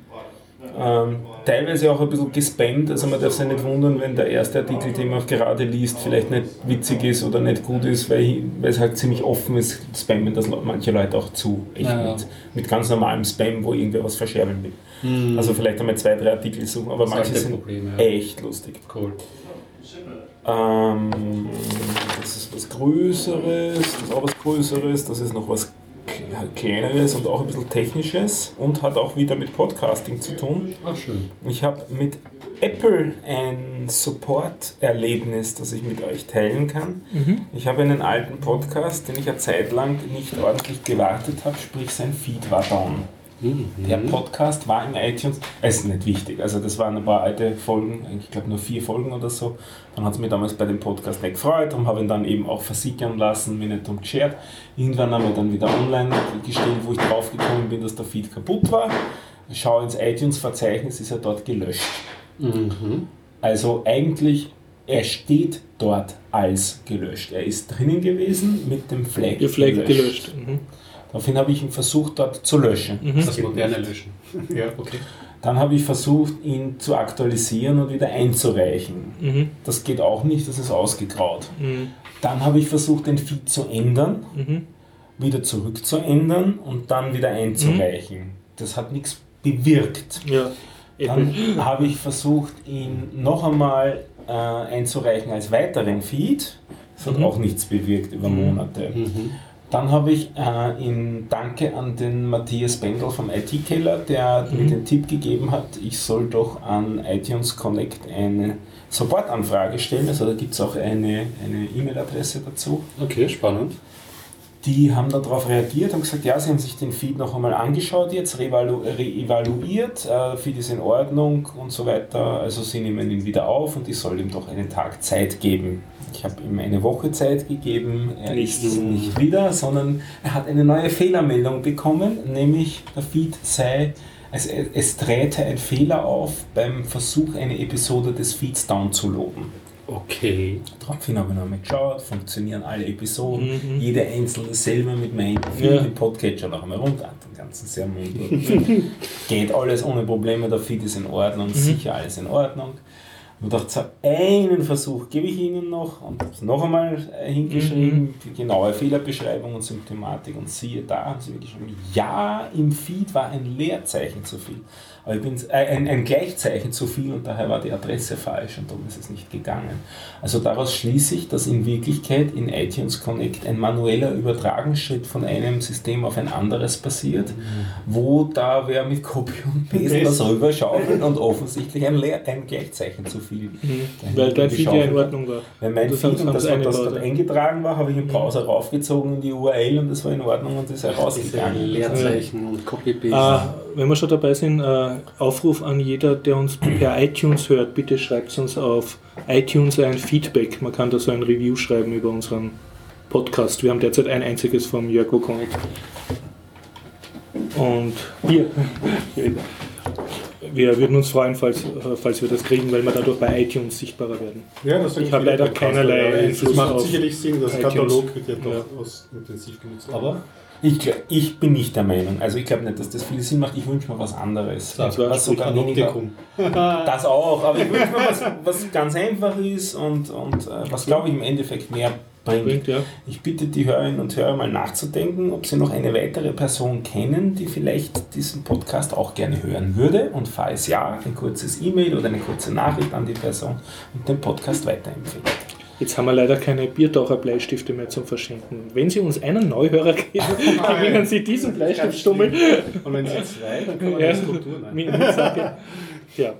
[SPEAKER 3] Ähm, teilweise auch ein bisschen gespammt, also man darf sich nicht wundern, wenn der erste Artikel, den man gerade liest, vielleicht nicht witzig ist oder nicht gut ist, weil, weil es halt ziemlich offen ist, spammen das manche Leute auch zu. Echt
[SPEAKER 4] ja.
[SPEAKER 3] mit, mit ganz normalem Spam, wo irgendwer was verscherbeln will.
[SPEAKER 4] Mhm.
[SPEAKER 3] Also vielleicht einmal zwei, drei Artikel suchen, aber manche
[SPEAKER 4] Solche
[SPEAKER 3] sind
[SPEAKER 4] Probleme, ja.
[SPEAKER 3] echt lustig.
[SPEAKER 4] Cool.
[SPEAKER 3] Ähm, das ist was Größeres, das ist auch was Größeres, das ist noch was Kle- Kleineres und auch ein bisschen Technisches und hat auch wieder mit Podcasting zu tun.
[SPEAKER 4] Ach, schön.
[SPEAKER 3] Ich habe mit Apple ein Support-Erlebnis, das ich mit euch teilen kann. Ich habe einen alten Podcast, den ich eine Zeit lang nicht ordentlich gewartet habe, sprich sein Feed war down.
[SPEAKER 4] Mhm.
[SPEAKER 3] Der Podcast war in iTunes, es ist nicht wichtig, also das waren ein paar alte Folgen, ich glaube nur vier Folgen oder so. Dann hat es mich damals bei dem Podcast nicht gefreut und habe ihn dann eben auch versickern lassen, mich nicht drum geschert. Irgendwann haben wir dann wieder online gestellt, wo ich draufgekommen bin, dass der Feed kaputt war. Ich schaue ins iTunes-Verzeichnis, ist er dort gelöscht.
[SPEAKER 4] Mhm.
[SPEAKER 3] Also eigentlich, er steht dort als gelöscht. Er ist drinnen gewesen mit dem Flag,
[SPEAKER 1] Ihr Flag gelöscht. Mhm.
[SPEAKER 3] Daraufhin habe ich ihn versucht dort zu löschen.
[SPEAKER 4] Das moderne Löschen. [LAUGHS] Ja, okay.
[SPEAKER 3] Dann habe ich versucht, ihn zu aktualisieren und wieder einzureichen.
[SPEAKER 1] Mhm.
[SPEAKER 3] Das geht auch nicht, das ist ausgegraut.
[SPEAKER 1] Mhm.
[SPEAKER 3] Dann habe ich versucht, den Feed zu ändern,
[SPEAKER 1] Mhm.
[SPEAKER 3] wieder zurückzuändern und dann wieder einzureichen. Das hat nichts bewirkt.
[SPEAKER 1] Ja.
[SPEAKER 3] Dann habe ich versucht, ihn noch einmal äh, einzureichen als weiteren Feed. Das hat
[SPEAKER 1] Mhm.
[SPEAKER 3] auch nichts bewirkt über
[SPEAKER 1] Mhm.
[SPEAKER 3] Monate. Dann habe ich äh, in Danke an den Matthias Bendel vom IT-Keller, der
[SPEAKER 1] Mhm.
[SPEAKER 3] mir den Tipp gegeben hat, ich soll doch an iTunes Connect eine Supportanfrage stellen. Also da gibt es auch eine eine E-Mail-Adresse dazu.
[SPEAKER 4] Okay, spannend.
[SPEAKER 3] Die haben darauf reagiert, haben gesagt, ja, sie haben sich den Feed noch einmal angeschaut jetzt, reevalu reevaluiert, äh, Feed ist in Ordnung und so weiter. Also sie nehmen ihn wieder auf und ich soll ihm doch einen Tag Zeit geben. Ich habe ihm eine Woche Zeit gegeben, er
[SPEAKER 1] Nichts.
[SPEAKER 3] ist nicht wieder, sondern er hat eine neue Fehlermeldung bekommen, nämlich der Feed sei, also es, träte ein Fehler auf beim Versuch, eine Episode des Feeds. Daraufhin habe ich nochmal geschaut, funktionieren alle Episoden,
[SPEAKER 1] Mhm.
[SPEAKER 3] jede einzelne selber mit meinem
[SPEAKER 1] Ja.
[SPEAKER 3] den Podcatcher noch einmal runter, den ganzen Sermon. [LAUGHS] Geht alles ohne Probleme, der Feed ist in Ordnung,
[SPEAKER 1] Mhm.
[SPEAKER 3] sicher alles in Ordnung. Und dachte, so, einen Versuch gebe ich Ihnen noch und habe es noch einmal äh, hingeschrieben,
[SPEAKER 1] Mhm.
[SPEAKER 3] die genaue Fehlerbeschreibung und Symptomatik und siehe da, haben sie mir geschrieben, ja, im Feed war ein Leerzeichen zu viel. Aber ich bin äh, ein, ein Gleichzeichen zu viel und daher war die Adresse falsch und darum ist es nicht gegangen. Also daraus schließe ich, dass in Wirklichkeit in iTunes Connect ein manueller Übertragungsschritt von einem System auf ein anderes passiert, mhm. wo da wer mit Copy und Paste was rüberschaufelt und offensichtlich ein, Leer, ein Gleichzeichen zu viel. Mhm.
[SPEAKER 1] Weil dein Feed ja in Ordnung war.
[SPEAKER 3] Weil mein das Feed, das, das, das dort eingetragen war, habe ich im Browser raufgezogen in die URL und das war in Ordnung und ist herausgegangen.
[SPEAKER 4] Leerzeichen und Copy-Paste.
[SPEAKER 1] Ah, wenn wir schon dabei sind, äh, Aufruf an jeder, der uns per iTunes hört, bitte schreibt uns auf iTunes ein Feedback. Man kann da so ein Review schreiben über unseren Podcast. Wir haben derzeit ein einziges vom Jörg O'Connell. Und hier, wir würden uns freuen, falls, falls wir das kriegen, weil wir dadurch bei iTunes sichtbarer werden.
[SPEAKER 2] Ja, das
[SPEAKER 1] ich habe leider keinerlei
[SPEAKER 2] Einfluss Es macht sicherlich Sinn, das iTunes. Katalog wird ja durchaus ja. intensiv genutzt.
[SPEAKER 3] Aber ich, ich bin nicht der Meinung. Also ich glaube nicht, dass das viel Sinn macht. Ich wünsche mir was anderes.
[SPEAKER 1] Das, was sogar weniger, [LAUGHS]
[SPEAKER 3] das auch, aber ich wünsche mir was, was ganz einfach ist und, und äh, was glaube ich im Endeffekt mehr bringt. ja. Ich bitte die Hörerinnen und Hörer mal nachzudenken, ob sie noch eine weitere Person kennen, die vielleicht diesen Podcast auch gerne hören würde. Und falls ja, ein kurzes E-Mail oder eine kurze Nachricht an die Person und den Podcast weiterempfehlen.
[SPEAKER 1] Jetzt haben wir leider keine Biertaucher-Bleistifte mehr zum Verschenken. Wenn Sie uns einen Neuhörer geben, [LAUGHS] gewinnen Sie diesen Bleistiftstummel.
[SPEAKER 2] Und wenn Sie zwei, dann kann man ja, Struktur
[SPEAKER 1] mit, [LAUGHS] Ja.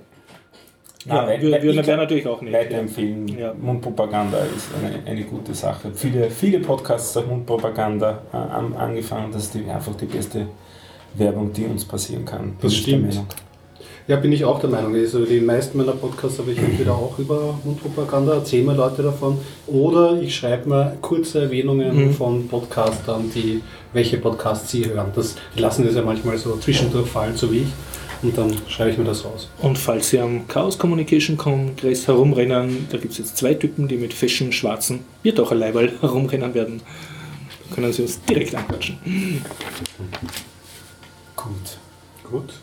[SPEAKER 1] Ja, ja wir, wir wären natürlich auch nicht.
[SPEAKER 3] Weiterempfehlen. Ja. Mundpropaganda ist eine, eine gute Sache. Viele, viele Podcasts der Mundpropaganda äh, angefangen. Das ist die, einfach die beste Werbung, die uns passieren kann.
[SPEAKER 2] Das stimmt. Ja, bin ich auch der Meinung. Also die meisten meiner Podcasts habe ich entweder auch über Mundpropaganda, erzähle mir Leute davon, oder ich schreibe mir kurze Erwähnungen mhm. von Podcastern, die welche Podcasts sie hören. Das, die lassen das ja manchmal so zwischendurch fallen, so wie ich. Und dann schreibe ich mir das raus.
[SPEAKER 1] Und falls Sie am Chaos Communication Kongress herumrennen, da gibt es jetzt zwei Typen, die mit fashion schwarzen Biertaucherleiberl [LAUGHS] herumrennen werden. Da können Sie uns direkt anquatschen.
[SPEAKER 2] Gut. Gut.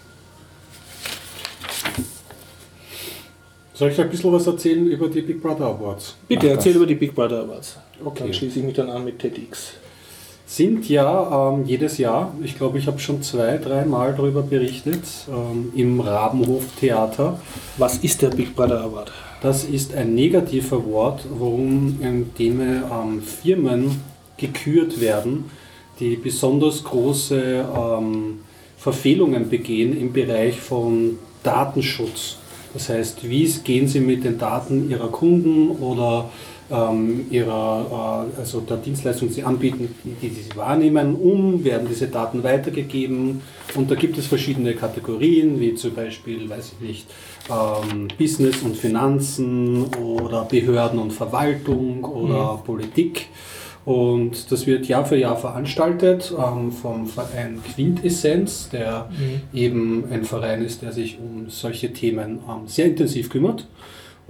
[SPEAKER 2] Soll ich ein bisschen was erzählen über die Big Brother Awards?
[SPEAKER 1] Bitte, Ach, erzähl über die Big Brother Awards. Okay. Dann schließe ich mich dann an mit TEDx.
[SPEAKER 2] Sind ja ähm, jedes Jahr, ich glaube, ich habe schon zwei, dreimal darüber berichtet, ähm, im Rabenhof Theater.
[SPEAKER 1] Was ist der Big Brother Award?
[SPEAKER 2] Das ist ein negativer Award, worum in dem ähm, Firmen gekürt werden, die besonders große ähm, Verfehlungen begehen im Bereich von Datenschutz. Das heißt, wie gehen Sie mit den Daten Ihrer Kunden oder ähm, ihrer, äh, also der Dienstleistung, die Sie anbieten, die, die Sie wahrnehmen, um? Werden diese Daten weitergegeben? Und da gibt es verschiedene Kategorien, wie zum Beispiel, weiß ich nicht, ähm, Business und Finanzen oder Behörden und Verwaltung oder mhm. Politik. Und das wird Jahr für Jahr veranstaltet ähm, vom Verein Quintessenz, der mhm. eben ein Verein ist, der sich um solche Themen ähm, sehr intensiv kümmert.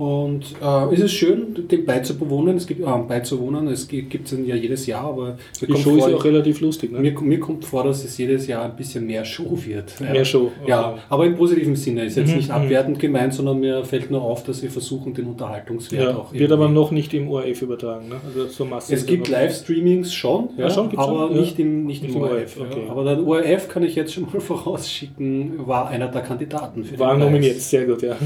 [SPEAKER 2] Und äh, es ist schön, dem beizubewohnen. Es gibt, äh, beizuwohnen. Es gibt es ja jedes Jahr, aber
[SPEAKER 1] die Show vor, ist ja auch relativ lustig. Ne?
[SPEAKER 2] Mir, mir, kommt vor, dass es jedes Jahr ein bisschen mehr Show wird.
[SPEAKER 1] Mehr Show.
[SPEAKER 2] Okay. Ja, aber im positiven Sinne. Ist jetzt mhm, nicht mhm. abwertend gemeint, sondern mir fällt nur auf, dass sie versuchen, den Unterhaltungswert
[SPEAKER 1] ja, auch. Wird aber noch nicht im ORF übertragen. Ne?
[SPEAKER 2] Also so es gibt Livestreamings schon, ja, ja schon aber schon? nicht im, nicht, nicht im ORF. Okay. Aber der ORF kann ich jetzt schon mal [LAUGHS] vorausschicken, war einer der Kandidaten
[SPEAKER 1] für War nominiert, sehr gut, ja.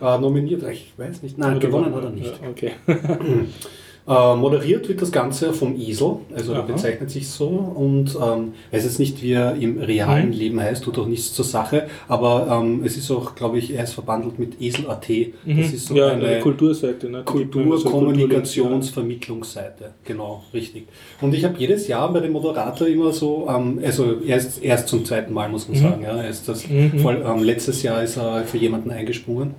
[SPEAKER 2] War nominiert, ich weiß nicht. Nein, gewonnen hat er nicht.
[SPEAKER 1] Ja, okay. [LAUGHS]
[SPEAKER 2] Äh, moderiert wird das Ganze vom Isel, also er bezeichnet sich so und ähm, weiß jetzt nicht, wie er im realen mhm. Leben heißt, tut auch nichts zur Sache, aber ähm, es ist auch, glaube ich, er ist verbandelt mit Esel.at.
[SPEAKER 1] Mhm. Das ist so ja, eine, eine Kulturseite,
[SPEAKER 2] ne? Kulturkommunikationsvermittlungsseite, genau, richtig. Und ich habe jedes Jahr bei dem Moderator immer so, ähm, also er ist erst zum zweiten Mal, muss man mhm. sagen, ja, er ist das, mhm. voll, ähm, letztes Jahr ist er für jemanden eingesprungen.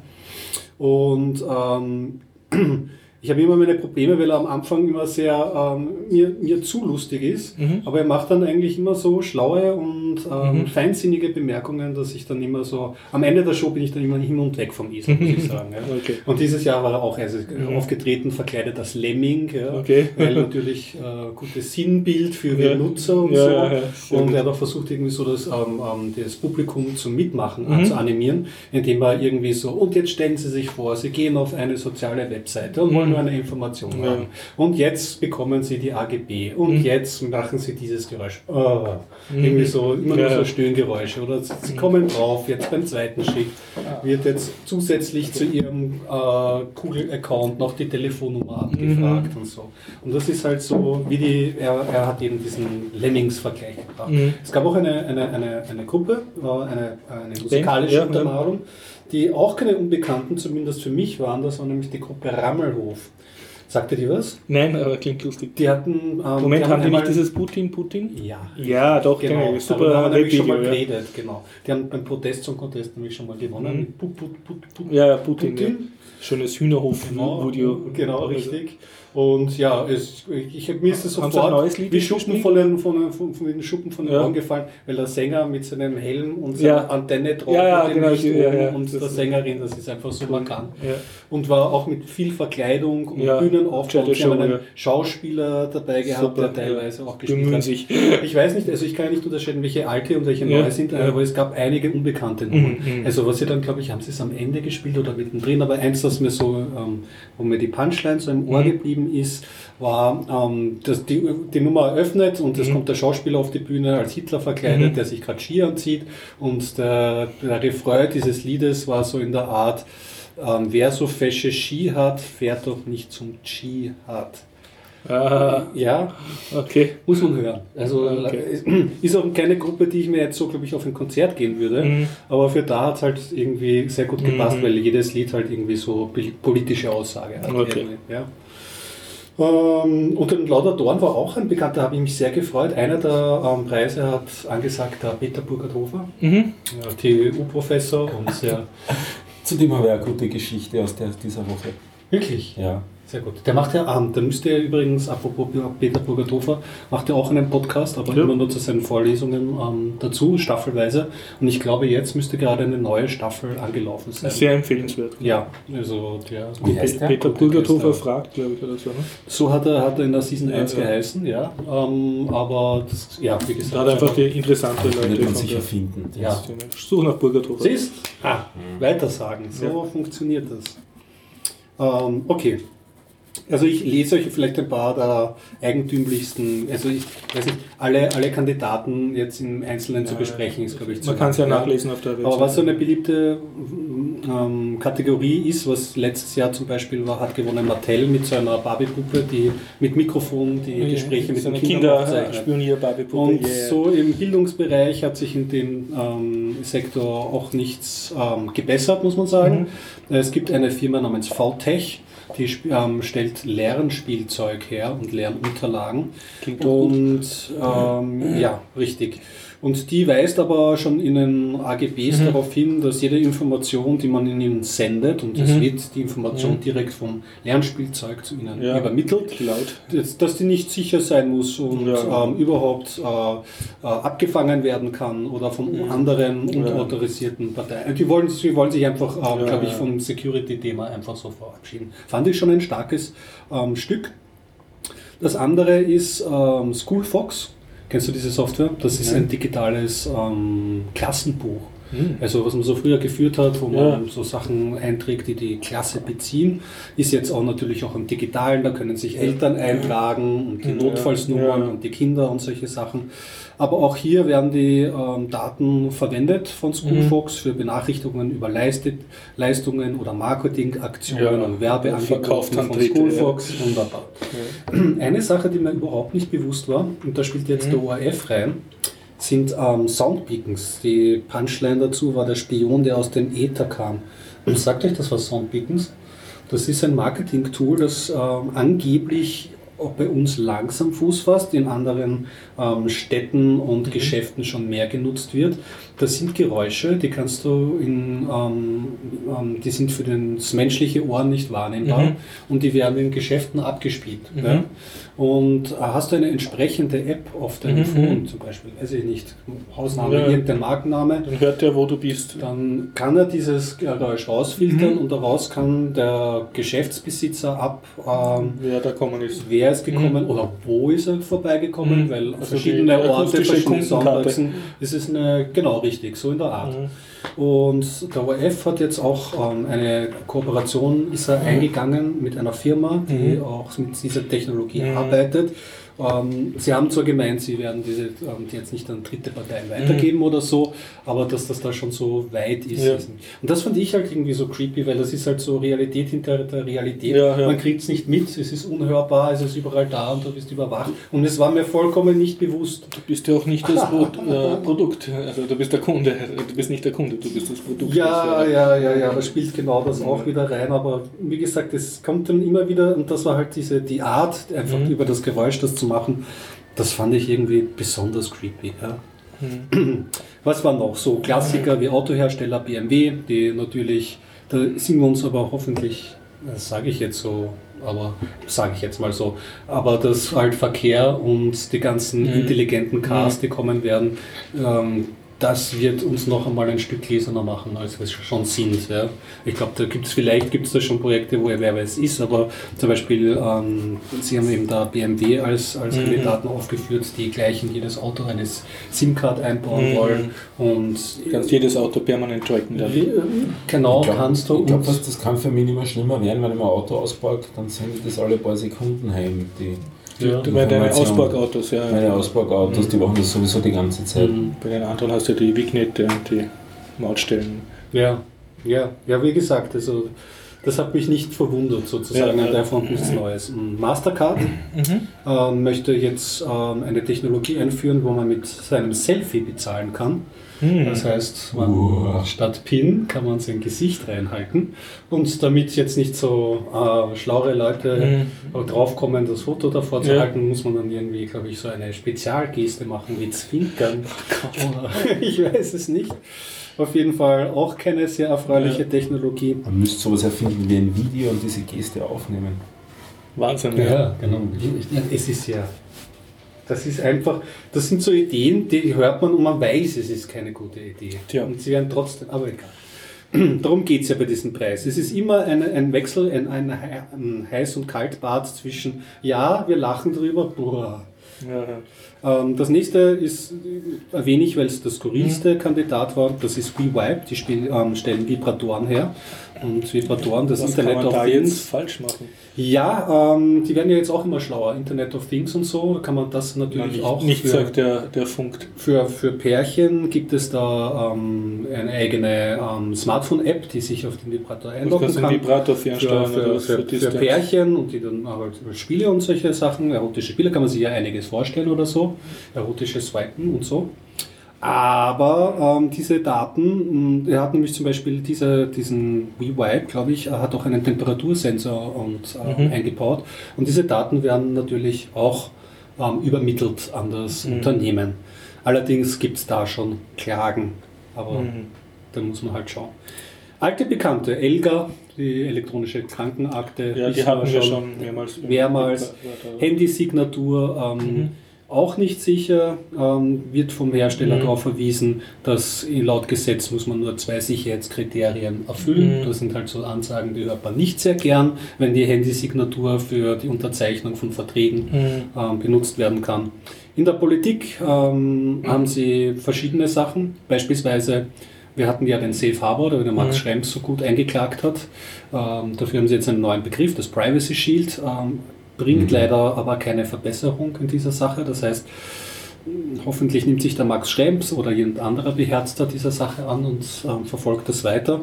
[SPEAKER 2] Und ähm, [CLEARS THROAT] ich habe immer meine Probleme, weil er am Anfang immer sehr ähm, mir, mir zu lustig ist. Mhm. Aber er macht dann eigentlich immer so schlaue und ähm, mhm. feinsinnige Bemerkungen, dass ich dann immer so, am Ende der Show bin ich dann immer hin und weg vom Esel, muss ich [LAUGHS] sagen. Ja. Okay. Und dieses Jahr war er auch also, mhm. aufgetreten, verkleidet als Lemming, ja, okay. weil natürlich äh, gutes Sinnbild für ja. den Nutzer und ja, so. und er hat auch versucht, irgendwie so das, ähm, ähm das Publikum zum Mitmachen mhm. zu animieren, indem er irgendwie so, und jetzt stellen Sie sich vor, Sie gehen auf eine soziale Webseite und wollen wollen nur eine Information
[SPEAKER 1] Ja.
[SPEAKER 2] haben. Und jetzt bekommen sie die AGB. Und
[SPEAKER 1] Mhm.
[SPEAKER 2] jetzt machen sie dieses Geräusch. Oh, Irgendwie so, immer nur so Stöhngeräusche. Oder sie sie kommen drauf, jetzt beim zweiten Schritt wird jetzt zusätzlich zu ihrem äh, Google-Account noch die Telefonnummer abgefragt und so. Und das ist halt so, wie die, er, er hat eben diesen Lemmings-Vergleich gebracht.
[SPEAKER 1] Mhm.
[SPEAKER 2] Es gab auch eine, eine, eine, eine Gruppe, äh, eine, eine musikalische
[SPEAKER 1] ja, ja.
[SPEAKER 2] Die auch keine Unbekannten, zumindest für mich waren, das war nämlich die Gruppe Rammelhof. Sagte die was?
[SPEAKER 1] Nein, aber klingt lustig.
[SPEAKER 2] Die hatten. Ähm,
[SPEAKER 1] Moment, haben die
[SPEAKER 2] einmal-
[SPEAKER 1] nicht dieses Putin, Putin?
[SPEAKER 2] Ja.
[SPEAKER 1] Ja, doch,
[SPEAKER 2] Genau,
[SPEAKER 1] genau. Super
[SPEAKER 2] haben wir nämlich schon mal.
[SPEAKER 1] Ja.
[SPEAKER 2] geredet, genau. Die haben beim Protest zum Contest nämlich schon mal gewonnen.
[SPEAKER 1] Mhm.
[SPEAKER 2] Put, Put, Put,
[SPEAKER 1] Ja, Putin.
[SPEAKER 2] Putin.
[SPEAKER 1] Ja. Schönes Hühnerhof-Video.
[SPEAKER 2] Genau, richtig. Und ja, es, ich, mir ist das sofort wie Schuppen von den, von, von, von den Schuppen von den
[SPEAKER 1] Ja.
[SPEAKER 2] Augen gefallen, weil der Sänger mit seinem Helm und seiner
[SPEAKER 1] Ja.
[SPEAKER 2] Antenne drauf
[SPEAKER 1] Ja, ja, genau,
[SPEAKER 2] Licht
[SPEAKER 1] ich-
[SPEAKER 2] oben und der Sängerin, das ist einfach so markant.
[SPEAKER 1] Ja.
[SPEAKER 2] Und war auch mit viel Verkleidung und
[SPEAKER 1] Ja,
[SPEAKER 2] Bühnenaufbau. Haben
[SPEAKER 1] Show,
[SPEAKER 2] einen. Schauspieler dabei gehabt,
[SPEAKER 1] Super,
[SPEAKER 2] der teilweise auch gespielt hat.
[SPEAKER 1] sich.
[SPEAKER 2] Ich weiß nicht, also ich kann nicht unterscheiden, welche alte und welche neue sind, aber es gab einige unbekannte Nummern.
[SPEAKER 1] Mhm, mhm.
[SPEAKER 2] Also was sie dann, glaube ich, haben sie es am Ende gespielt oder mittendrin, aber eins, das mir so, ähm, wo mir die Punchline so im Ohr
[SPEAKER 1] Mhm.
[SPEAKER 2] geblieben ist, war, ähm, dass die, die Nummer eröffnet und es
[SPEAKER 1] Mhm.
[SPEAKER 2] kommt der Schauspieler auf die Bühne als Hitler verkleidet,
[SPEAKER 1] Mhm.
[SPEAKER 2] der sich gerade Ski anzieht und der, der Refrain dieses Liedes war so in der Art, ähm, wer so fesche Ski hat, fährt doch nicht zum Dschihad.
[SPEAKER 1] Ah,
[SPEAKER 2] Ja,
[SPEAKER 1] okay.
[SPEAKER 2] muss man hören. Also
[SPEAKER 1] Okay. [CLEARS THROAT]
[SPEAKER 2] ist auch keine Gruppe, die ich mir jetzt so, glaube ich, auf ein Konzert gehen würde.
[SPEAKER 1] Mhm.
[SPEAKER 2] Aber für da hat es halt irgendwie sehr gut gepasst,
[SPEAKER 1] Mhm.
[SPEAKER 2] weil jedes Lied halt irgendwie so pol- politische Aussage hat.
[SPEAKER 1] Okay.
[SPEAKER 2] Ja. Ähm, und den Lauder Dorn war auch ein Bekannter, habe ich mich sehr gefreut. Einer der ähm, Preise hat angesagt, der Peter Burgerthofer,
[SPEAKER 1] Mhm.
[SPEAKER 2] TU-Professor und sehr. [LAUGHS]
[SPEAKER 3] Zudem habe ich eine gute Geschichte aus der, dieser Woche.
[SPEAKER 2] Wirklich?
[SPEAKER 3] Ja.
[SPEAKER 2] Sehr gut. Der macht ja, ähm, der müsste ja übrigens, apropos Peter Burgerthofer, macht ja auch einen Podcast, aber
[SPEAKER 1] Ja.
[SPEAKER 2] immer nur zu seinen Vorlesungen ähm, dazu, staffelweise. Und ich glaube, jetzt müsste gerade eine neue Staffel angelaufen sein.
[SPEAKER 1] Sehr empfehlenswert.
[SPEAKER 2] ja, also der,
[SPEAKER 3] Wie heißt der?
[SPEAKER 1] Peter
[SPEAKER 2] Gäste.
[SPEAKER 1] fragt, glaube ich, oder so. Ne?
[SPEAKER 2] so hat er, hat er in der Season 1
[SPEAKER 1] Ja, ja.
[SPEAKER 2] geheißen, ja. Ähm, aber das, ja, wie gesagt.
[SPEAKER 1] Da hat einfach die interessante
[SPEAKER 3] Wird
[SPEAKER 1] Leute
[SPEAKER 3] man
[SPEAKER 1] von
[SPEAKER 3] sicher finden.
[SPEAKER 2] Ja.
[SPEAKER 1] Szene. Such nach Burgerthofer.
[SPEAKER 2] Siehst? Ah, weitersagen. So funktioniert das. Ähm, okay. Also ich lese euch vielleicht ein paar der eigentümlichsten, also ich weiß nicht, alle, alle Kandidaten jetzt im Einzelnen zu
[SPEAKER 1] Ja,
[SPEAKER 2] besprechen, ist glaube ich zu
[SPEAKER 1] Man kann es ja. nachlesen auf der Website.
[SPEAKER 2] Aber was so eine beliebte ähm, Kategorie ist, was letztes Jahr zum Beispiel war, hat gewonnen Mattel mit so einer Barbie-Puppe, die mit Mikrofon die Gespräche mit
[SPEAKER 1] so
[SPEAKER 2] den
[SPEAKER 1] eine
[SPEAKER 2] Kindern
[SPEAKER 1] Kinder
[SPEAKER 2] Und so im Bildungsbereich hat sich in dem ähm, Sektor auch nichts ähm, gebessert, muss man sagen. Es gibt eine Firma namens VTech, die ähm, stellt Lernspielzeug her und Lernunterlagen.
[SPEAKER 1] Klingt doch gut.
[SPEAKER 2] und ähm, ja, richtig. Und die weist aber schon in den AGBs
[SPEAKER 1] Mhm.
[SPEAKER 2] darauf hin, dass jede Information, die man ihnen sendet, und es
[SPEAKER 1] Mhm.
[SPEAKER 2] wird die Information direkt vom Lernspielzeug zu ihnen
[SPEAKER 1] Ja.
[SPEAKER 2] übermittelt,
[SPEAKER 1] Cloud.
[SPEAKER 2] dass, dass die nicht sicher sein muss und
[SPEAKER 1] Ja.
[SPEAKER 2] ähm, überhaupt äh, äh, abgefangen werden kann oder von anderen unautorisierten Parteien. Die wollen, sie wollen sich einfach, ähm,
[SPEAKER 1] Ja,
[SPEAKER 2] glaube ich,
[SPEAKER 1] ja.
[SPEAKER 2] vom Security-Thema einfach so verabschieden. Fand ich schon ein starkes ähm, Stück. Das andere ist ähm, Schoolfox. Kennst du diese Software? Das ist ein digitales ähm, Klassenbuch.
[SPEAKER 1] Hm.
[SPEAKER 2] Also was man so früher geführt hat, wo man
[SPEAKER 1] Ja.
[SPEAKER 2] so Sachen einträgt, die die Klasse beziehen, ist jetzt auch natürlich auch im Digitalen. Da können sich Eltern eintragen und die
[SPEAKER 1] Ja.
[SPEAKER 2] Notfallsnummern
[SPEAKER 1] Ja.
[SPEAKER 2] und die Kinder und solche Sachen. Aber auch hier werden die ähm, Daten verwendet von Schoolfox für Benachrichtigungen über Leistet, Leistungen oder Marketingaktionen
[SPEAKER 1] Ja.
[SPEAKER 2] und Werbeangebote
[SPEAKER 1] Verkauft
[SPEAKER 2] von
[SPEAKER 1] Antritte,
[SPEAKER 2] Schoolfox. Wunderbar. Eine Sache, die mir überhaupt nicht bewusst war, und da spielt jetzt der ORF rein, sind ähm, Soundbeacons. Die Punchline dazu war der Spion, der aus dem Äther kam. Sagt euch das was Soundbeacons? Das ist ein Marketing-Tool, das ähm, angeblich auch bei uns langsam Fuß fasst, in anderen ähm, Städten und Geschäften schon mehr genutzt wird. Das sind Geräusche, die kannst du in, ähm, ähm, die sind für das menschliche Ohr nicht wahrnehmbar
[SPEAKER 1] Mhm.
[SPEAKER 2] und die werden in Geschäften abgespielt.
[SPEAKER 1] Mhm.
[SPEAKER 2] Ja? Und äh, hast du eine entsprechende App auf deinem
[SPEAKER 1] Mhm.
[SPEAKER 2] Phone, zum Beispiel, weiß ich nicht, Hausname,
[SPEAKER 1] Ja.
[SPEAKER 2] irgendein Markenname,
[SPEAKER 1] Dann hört der, wo du bist.
[SPEAKER 2] dann kann er dieses Geräusch rausfiltern
[SPEAKER 1] Mhm.
[SPEAKER 2] und daraus kann der Geschäftsbesitzer ab, ähm,
[SPEAKER 1] Wer da kommen ist.
[SPEAKER 2] wer er ist gekommen oder wo ist er vorbeigekommen,
[SPEAKER 1] Mhm.
[SPEAKER 2] weil
[SPEAKER 1] Also
[SPEAKER 2] verschiedene Orte, verschiedene. Soundboxen, das ist eine, genau richtig, so in der Art. Und der ORF hat jetzt auch ähm, eine Kooperation ist er eingegangen mit einer Firma, die
[SPEAKER 1] Mhm.
[SPEAKER 2] auch mit dieser Technologie
[SPEAKER 1] Mhm.
[SPEAKER 2] arbeitet. Ähm, sie haben zwar gemeint, sie werden diese ähm, jetzt nicht an dritte Parteien weitergeben oder so, aber dass das da schon so weit ist.
[SPEAKER 1] Ja.
[SPEAKER 2] Und das fand ich halt irgendwie so creepy, weil das ist halt so Realität hinter der Realität.
[SPEAKER 1] Ja, ja.
[SPEAKER 2] Man kriegt es nicht mit, es ist unhörbar, es ist überall da und du bist überwacht. Und es war mir vollkommen nicht bewusst.
[SPEAKER 1] Du bist ja auch nicht das [LAUGHS] Pro äh, Produkt, also du bist der Kunde, du bist nicht der Kunde, du bist das Produkt.
[SPEAKER 2] Ja,
[SPEAKER 1] Das,
[SPEAKER 2] ja, ja, ja, da spielt genau das auch wieder rein, aber wie gesagt, es kommt dann immer wieder, und das war halt diese, die Art, einfach
[SPEAKER 1] Mhm.
[SPEAKER 2] über das Geräusch das zu machen, das fand ich irgendwie besonders creepy. Ja.
[SPEAKER 1] Mhm.
[SPEAKER 2] Was war noch? So Klassiker wie Autohersteller BMW, die natürlich, da sind wir uns aber hoffentlich, das sage ich jetzt so, aber sage ich jetzt mal so, aber dass halt Verkehr und die ganzen
[SPEAKER 1] Mhm.
[SPEAKER 2] intelligenten Cars, die kommen werden, ähm, das wird uns noch einmal ein Stück gläserner machen, als wir es schon sind. Ja. Ich glaube, da gibt es vielleicht gibt's da schon Projekte, wo er wer weiß ist, aber zum Beispiel, ähm, Sie haben eben da BMW als, als
[SPEAKER 1] Mhm.
[SPEAKER 2] Kandidaten aufgeführt, die gleich in jedes Auto eine SIM-Card einbauen
[SPEAKER 1] Mhm.
[SPEAKER 2] wollen und
[SPEAKER 1] Du kannst jedes Auto permanent tracken. Dann.
[SPEAKER 2] wie- genau
[SPEAKER 3] Ich glaube,
[SPEAKER 2] kannst du.
[SPEAKER 3] glaub,
[SPEAKER 2] und-
[SPEAKER 3] dass das kann für mich immer schlimmer werden, wenn ich mein Auto ausparke, dann sendet das alle paar Sekunden heim. Die,
[SPEAKER 2] Ja.
[SPEAKER 1] Du bei deinen. Ausparkautos, ja.
[SPEAKER 3] meine Ausparkautos, die machen das sowieso die ganze Zeit.
[SPEAKER 2] Mhm.
[SPEAKER 1] Bei den anderen hast du die Wignette und die Mautstellen.
[SPEAKER 2] Ja, ja, ja, wie gesagt, also das hat mich nicht verwundert sozusagen
[SPEAKER 1] Ja, ja.
[SPEAKER 2] der Front nichts Neues. Und Mastercard ähm, möchte jetzt ähm, eine Technologie einführen, wo man mit seinem Selfie bezahlen kann.
[SPEAKER 1] Hm.
[SPEAKER 2] Das heißt, man, statt PIN kann man sein Gesicht reinhalten. Und damit jetzt nicht so äh, schlaue Leute draufkommen, das Foto davor zu
[SPEAKER 1] Ja.
[SPEAKER 2] halten, muss man dann irgendwie, glaube ich, so eine Spezialgeste machen wie Zwinkern. [LAUGHS] Oder, [LAUGHS] ich weiß es nicht. Auf jeden Fall auch keine sehr erfreuliche
[SPEAKER 1] Ja.
[SPEAKER 2] Technologie.
[SPEAKER 3] Man müsste sowas erfinden wie ein Video und diese Geste aufnehmen.
[SPEAKER 1] Wahnsinn,
[SPEAKER 2] Ja, genau. Es ist ja. Das ist einfach, das sind so Ideen, die hört man und man weiß, es ist keine gute Idee.
[SPEAKER 1] Tja.
[SPEAKER 2] Und sie werden trotzdem, aber egal. [CLEARS THROAT] Darum geht es ja bei diesem Preis. Es ist immer ein, ein Wechsel, ein, ein, He- ein Heiß- und Kaltbad zwischen, ja, wir lachen drüber, boah.
[SPEAKER 1] Ja.
[SPEAKER 2] Ähm, das nächste ist, äh, erwähne ich, weil es der skurrilste
[SPEAKER 1] Mhm.
[SPEAKER 2] Kandidat war, das ist WeVibe, die spiel, ähm, stellen Vibratoren her. Und Vibratoren, das
[SPEAKER 1] kann
[SPEAKER 2] Internet
[SPEAKER 1] man
[SPEAKER 2] of
[SPEAKER 1] da
[SPEAKER 2] Things.
[SPEAKER 1] jetzt falsch machen?
[SPEAKER 2] Ja, ähm, die werden ja jetzt auch immer schlauer. Internet of Things und so, da kann man das natürlich
[SPEAKER 1] nicht,
[SPEAKER 2] auch
[SPEAKER 1] nicht
[SPEAKER 2] für,
[SPEAKER 1] sagt der, der funkt.
[SPEAKER 2] für, für Pärchen gibt es da ähm, eine eigene ähm, Smartphone-App, die sich auf den Vibrator einloggen kann.
[SPEAKER 1] Vibrator
[SPEAKER 2] Für,
[SPEAKER 1] fernsteuern
[SPEAKER 2] für,
[SPEAKER 1] oder
[SPEAKER 2] für, für,
[SPEAKER 1] Distance.
[SPEAKER 2] Pärchen und die dann halt Spiele und solche Sachen, erotische Spiele, kann man sich ja einiges vorstellen oder so, erotische Swipen und so. Aber ähm, diese Daten, mh, er hat nämlich zum Beispiel diese, diesen WeVibe, glaube ich, hat auch einen Temperatursensor und, äh,
[SPEAKER 1] Mhm.
[SPEAKER 2] eingebaut. Und diese Daten werden natürlich auch ähm, übermittelt an das
[SPEAKER 1] Mhm.
[SPEAKER 2] Unternehmen. Allerdings gibt es da schon Klagen, aber
[SPEAKER 1] Mhm.
[SPEAKER 2] da muss man halt schauen. Alte Bekannte, Elga, die elektronische Krankenakte,
[SPEAKER 1] Ja, die hatten wir schon mehrmals.
[SPEAKER 2] mehrmals. Handysignatur, ähm,
[SPEAKER 1] Mhm.
[SPEAKER 2] Auch nicht sicher, ähm, wird vom Hersteller
[SPEAKER 1] Mhm.
[SPEAKER 2] darauf verwiesen, dass laut Gesetz muss man nur zwei Sicherheitskriterien erfüllen.
[SPEAKER 1] Mhm.
[SPEAKER 2] Das sind halt so Ansagen, die hört man nicht sehr gern, wenn die Handysignatur für die Unterzeichnung von Verträgen
[SPEAKER 1] Mhm.
[SPEAKER 2] ähm, benutzt werden kann. In der Politik ähm, haben sie verschiedene Sachen, beispielsweise wir hatten ja den Safe Harbor, der Max
[SPEAKER 1] Mhm.
[SPEAKER 2] Schrems so gut eingeklagt hat. Ähm, dafür haben sie jetzt einen neuen Begriff, das Privacy Shield, ähm, bringt
[SPEAKER 3] Mhm.
[SPEAKER 2] leider aber keine Verbesserung in dieser Sache. Das heißt, hoffentlich nimmt sich der Max Schrems oder irgendein anderer Beherzter dieser Sache an und ähm, verfolgt das weiter.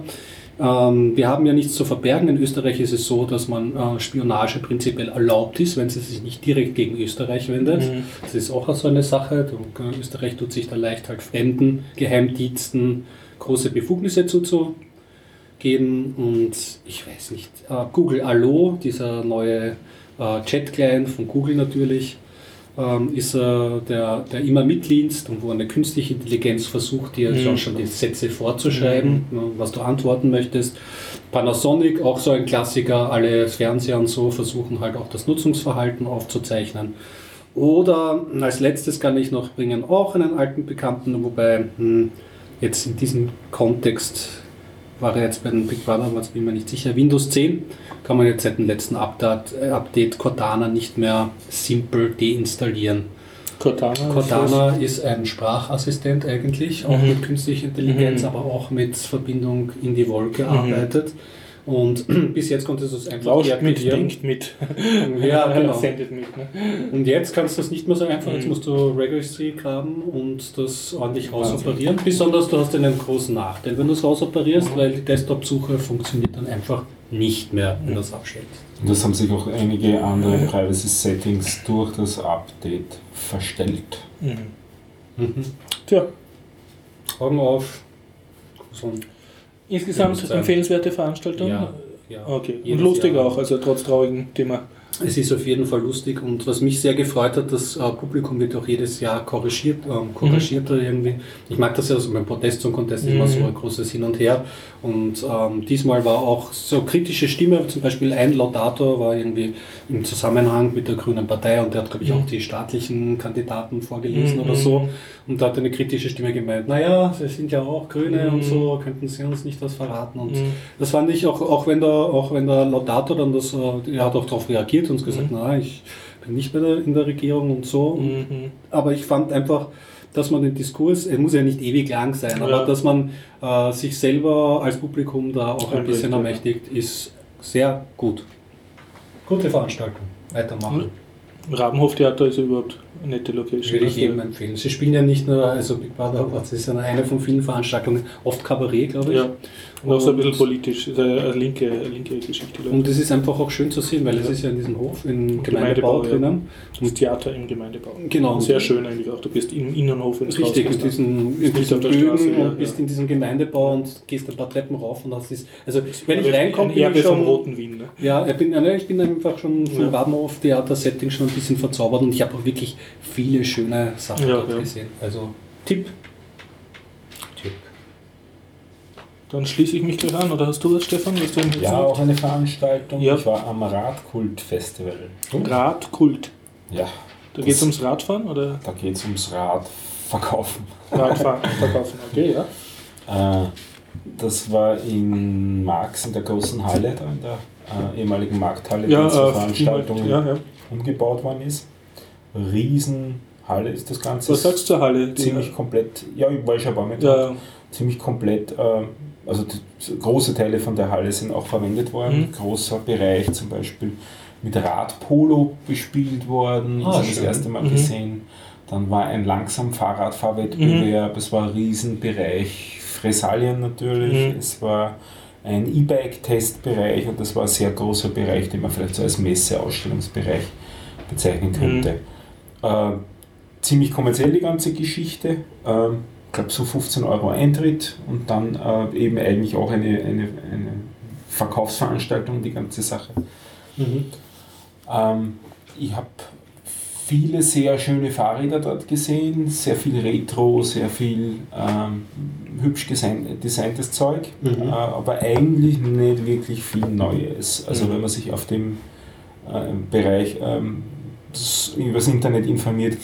[SPEAKER 2] Ähm, wir haben ja nichts zu verbergen. In Österreich ist es so, dass man äh, Spionage prinzipiell erlaubt ist, wenn sie sich nicht direkt gegen Österreich wendet.
[SPEAKER 1] Mhm.
[SPEAKER 2] Das ist auch so eine Sache. Du- äh, Österreich tut sich da leicht halt fremden Geheimdiensten große Befugnisse zuzugeben. Und ich weiß nicht, äh, Google Allo, dieser neue äh, Chat-Client von Google natürlich, ähm, ist äh, der, der immer mitliest und wo eine künstliche Intelligenz versucht, dir
[SPEAKER 1] Mhm.
[SPEAKER 2] schon, die Sätze vorzuschreiben, äh, was du antworten möchtest. Panasonic, auch so ein Klassiker, alle Fernseher und so versuchen halt auch das Nutzungsverhalten aufzuzeichnen. Oder als letztes kann ich noch bringen, auch einen alten Bekannten, wobei hm, jetzt in diesem Kontext war jetzt bei den Big Brother, was bin mir nicht sicher, Windows 10 kann man jetzt seit dem letzten Update, äh, Update Cortana nicht mehr simpel deinstallieren.
[SPEAKER 1] Cortana.
[SPEAKER 2] Cortana ist ein Sprachassistent eigentlich, auch
[SPEAKER 1] Mhm.
[SPEAKER 2] mit künstlicher Intelligenz,
[SPEAKER 1] Mhm.
[SPEAKER 2] aber auch mit Verbindung in die Wolke arbeitet. Und [CLEARS THROAT] bis jetzt konntest du es einfach
[SPEAKER 1] Lauscht mit,
[SPEAKER 2] deaktivieren.
[SPEAKER 1] denkt mit. [LAUGHS]
[SPEAKER 2] Ja, [LAUGHS] genau.
[SPEAKER 1] Sendet mit. Ne?
[SPEAKER 2] Und jetzt kannst du es nicht mehr so einfach, jetzt
[SPEAKER 1] Mhm.
[SPEAKER 2] musst du Registry graben und das ordentlich rausoperieren. Besonders du hast einen großen Nachteil, wenn du es rausoperierst,
[SPEAKER 1] Mhm.
[SPEAKER 2] weil die Desktop-Suche funktioniert dann einfach nicht mehr, wenn du es abstellst.
[SPEAKER 3] Und das haben sich auch einige andere Privacy-Settings durch das Update verstellt.
[SPEAKER 1] Mhm.
[SPEAKER 2] Mhm.
[SPEAKER 1] Tja,
[SPEAKER 2] Augen auf. So ein-
[SPEAKER 1] insgesamt empfehlenswerte Veranstaltung.
[SPEAKER 2] Ja, ja.
[SPEAKER 1] Okay, und lustig
[SPEAKER 2] Jahr.
[SPEAKER 1] auch, also trotz traurigem Thema.
[SPEAKER 2] Es ist auf jeden Fall lustig und was mich sehr gefreut hat, das äh, Publikum wird auch jedes Jahr korrigiert, ähm, korrigierter irgendwie. Ich mag das ja, also beim Protest zum Contest ist immer
[SPEAKER 1] Mhm.
[SPEAKER 2] so ein großes Hin und Her und ähm, diesmal war auch so kritische Stimme, zum Beispiel ein Laudator war irgendwie im Zusammenhang mit der Grünen Partei und der hat, glaube ich,
[SPEAKER 1] Mhm.
[SPEAKER 2] auch die staatlichen Kandidaten vorgelesen
[SPEAKER 1] Mhm.
[SPEAKER 2] oder so und da hat eine kritische Stimme gemeint, naja, sie sind ja auch Grüne
[SPEAKER 1] Mhm.
[SPEAKER 2] und so, könnten sie uns nicht was verraten und
[SPEAKER 1] Mhm.
[SPEAKER 2] das fand ich auch, auch wenn der, auch wenn der Laudator dann das, äh, er hat auch darauf reagiert und gesagt,
[SPEAKER 1] Mhm.
[SPEAKER 2] na, ich bin nicht mehr in der- Regierung und so.
[SPEAKER 1] Mhm.
[SPEAKER 2] Aber ich fand einfach, dass man den Diskurs, er muss ja nicht ewig lang sein, aber
[SPEAKER 1] Ja.
[SPEAKER 2] dass man äh, sich selber als Publikum da auch ein
[SPEAKER 1] Einbringt,
[SPEAKER 2] bisschen
[SPEAKER 1] ja.
[SPEAKER 2] ermächtigt, ist sehr gut. Gute Veranstaltung. Weitermachen.
[SPEAKER 1] Rabenhoftheater ist überhaupt eine nette Location.
[SPEAKER 2] Würde ich
[SPEAKER 1] Also,
[SPEAKER 2] jedem empfehlen. Sie spielen ja nicht nur, also Big Brother Awards ist ja eine von vielen Veranstaltungen, oft Kabarett, glaube ich.
[SPEAKER 1] Ja, auch so ein bisschen politisch, ist eine, linke, linke Geschichte. ich.
[SPEAKER 2] Und es ist einfach auch schön zu sehen, weil es
[SPEAKER 1] Ja.
[SPEAKER 2] ist ja in diesem Hof, im
[SPEAKER 1] Gemeindebau,
[SPEAKER 2] Gemeindebau
[SPEAKER 1] ja.
[SPEAKER 2] drinnen.
[SPEAKER 1] Das Theater im Gemeindebau.
[SPEAKER 2] Genau.
[SPEAKER 1] Sehr schön eigentlich auch. Du bist im Innenhof, du
[SPEAKER 2] Richtig, in
[SPEAKER 1] rausgehst.
[SPEAKER 2] diesem, in
[SPEAKER 1] der
[SPEAKER 2] Bögen
[SPEAKER 1] ja,
[SPEAKER 2] und bist in diesem Gemeindebau und gehst ein paar Treppen rauf und das ist, also wenn ich reinkomme,
[SPEAKER 1] ein
[SPEAKER 2] bin ich
[SPEAKER 1] vom
[SPEAKER 2] schon,
[SPEAKER 1] Roten Wien. Ne?
[SPEAKER 2] ja, ich bin, ja, ich bin einfach schon vom
[SPEAKER 1] Ja.
[SPEAKER 2] Rabenhof Theater-Setting schon ein bisschen verzaubert und ich habe auch wirklich viele schöne Sachen dort gesehen. Also. Tipp.
[SPEAKER 1] Dann schließe ich mich gleich an. Oder hast du was, Stefan? Was du
[SPEAKER 3] Ja, auch eine Veranstaltung.
[SPEAKER 1] Ja.
[SPEAKER 3] Ich war am Radkult-Festival.
[SPEAKER 1] Radkult.
[SPEAKER 3] Ja,
[SPEAKER 1] Da geht es ums Radfahren oder
[SPEAKER 3] da geht es ums Radverkaufen.
[SPEAKER 1] Radfahren [LAUGHS] verkaufen? Okay, ja.
[SPEAKER 3] Äh, das war in Marx in der großen Halle, da in der äh, ehemaligen Markthalle,
[SPEAKER 1] Ja,
[SPEAKER 3] die zur
[SPEAKER 1] äh,
[SPEAKER 3] Veranstaltung
[SPEAKER 1] ja, ja.
[SPEAKER 3] umgebaut worden ist. Riesenhalle ist das Ganze.
[SPEAKER 1] Was sagst du zur Halle?
[SPEAKER 3] Ziemlich komplett, ja, ich war schon ein paar Mal.
[SPEAKER 1] Ja,
[SPEAKER 3] ziemlich komplett, äh, also große Teile von der Halle sind auch verwendet worden.
[SPEAKER 1] Mhm.
[SPEAKER 3] Großer Bereich zum Beispiel mit Radpolo bespielt worden,
[SPEAKER 2] Ah,
[SPEAKER 3] das habe ich das erste Mal
[SPEAKER 1] Mhm.
[SPEAKER 3] gesehen. Dann war ein langsam Fahrradfahrwettbewerb,
[SPEAKER 1] Mhm.
[SPEAKER 3] es war ein Riesenbereich, Fresalien natürlich,
[SPEAKER 1] Mhm.
[SPEAKER 3] es war ein E-Bike-Testbereich und das war ein sehr großer Bereich, den man vielleicht so als Messe-Ausstellungsbereich bezeichnen könnte. Äh, ziemlich kommerziell die ganze Geschichte. Ähm, glaube so 15 Euro Eintritt und dann äh, eben eigentlich auch eine, eine, eine Verkaufsveranstaltung, die ganze Sache.
[SPEAKER 2] Mhm.
[SPEAKER 3] Ähm, ich habe viele sehr schöne Fahrräder dort gesehen, sehr viel Retro, sehr viel ähm, hübsch design, designtes Zeug,
[SPEAKER 2] Mhm.
[SPEAKER 3] äh, aber eigentlich nicht wirklich viel Neues. Also
[SPEAKER 1] Mhm.
[SPEAKER 3] wenn man sich auf dem äh, Bereich ähm, übers Internet informiert,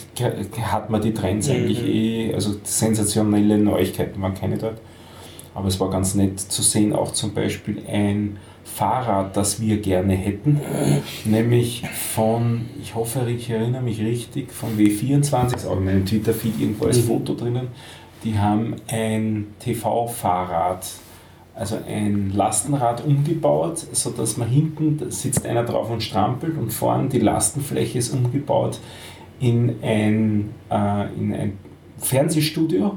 [SPEAKER 3] hat man die Trends
[SPEAKER 1] Mhm.
[SPEAKER 3] eigentlich eh, also sensationelle Neuigkeiten waren keine dort. Aber es war ganz nett zu sehen, auch zum Beispiel ein Fahrrad, das wir gerne hätten, nämlich von, ich hoffe, ich erinnere mich richtig, von W24, ist auch in meinem Twitter-Feed irgendwo als
[SPEAKER 2] Mhm.
[SPEAKER 3] Foto drinnen. Die haben ein TV-Fahrrad, also ein Lastenrad umgebaut, sodass man hinten, sitzt einer drauf und strampelt und vorne die Lastenfläche ist umgebaut in ein, äh, in ein Fernsehstudio,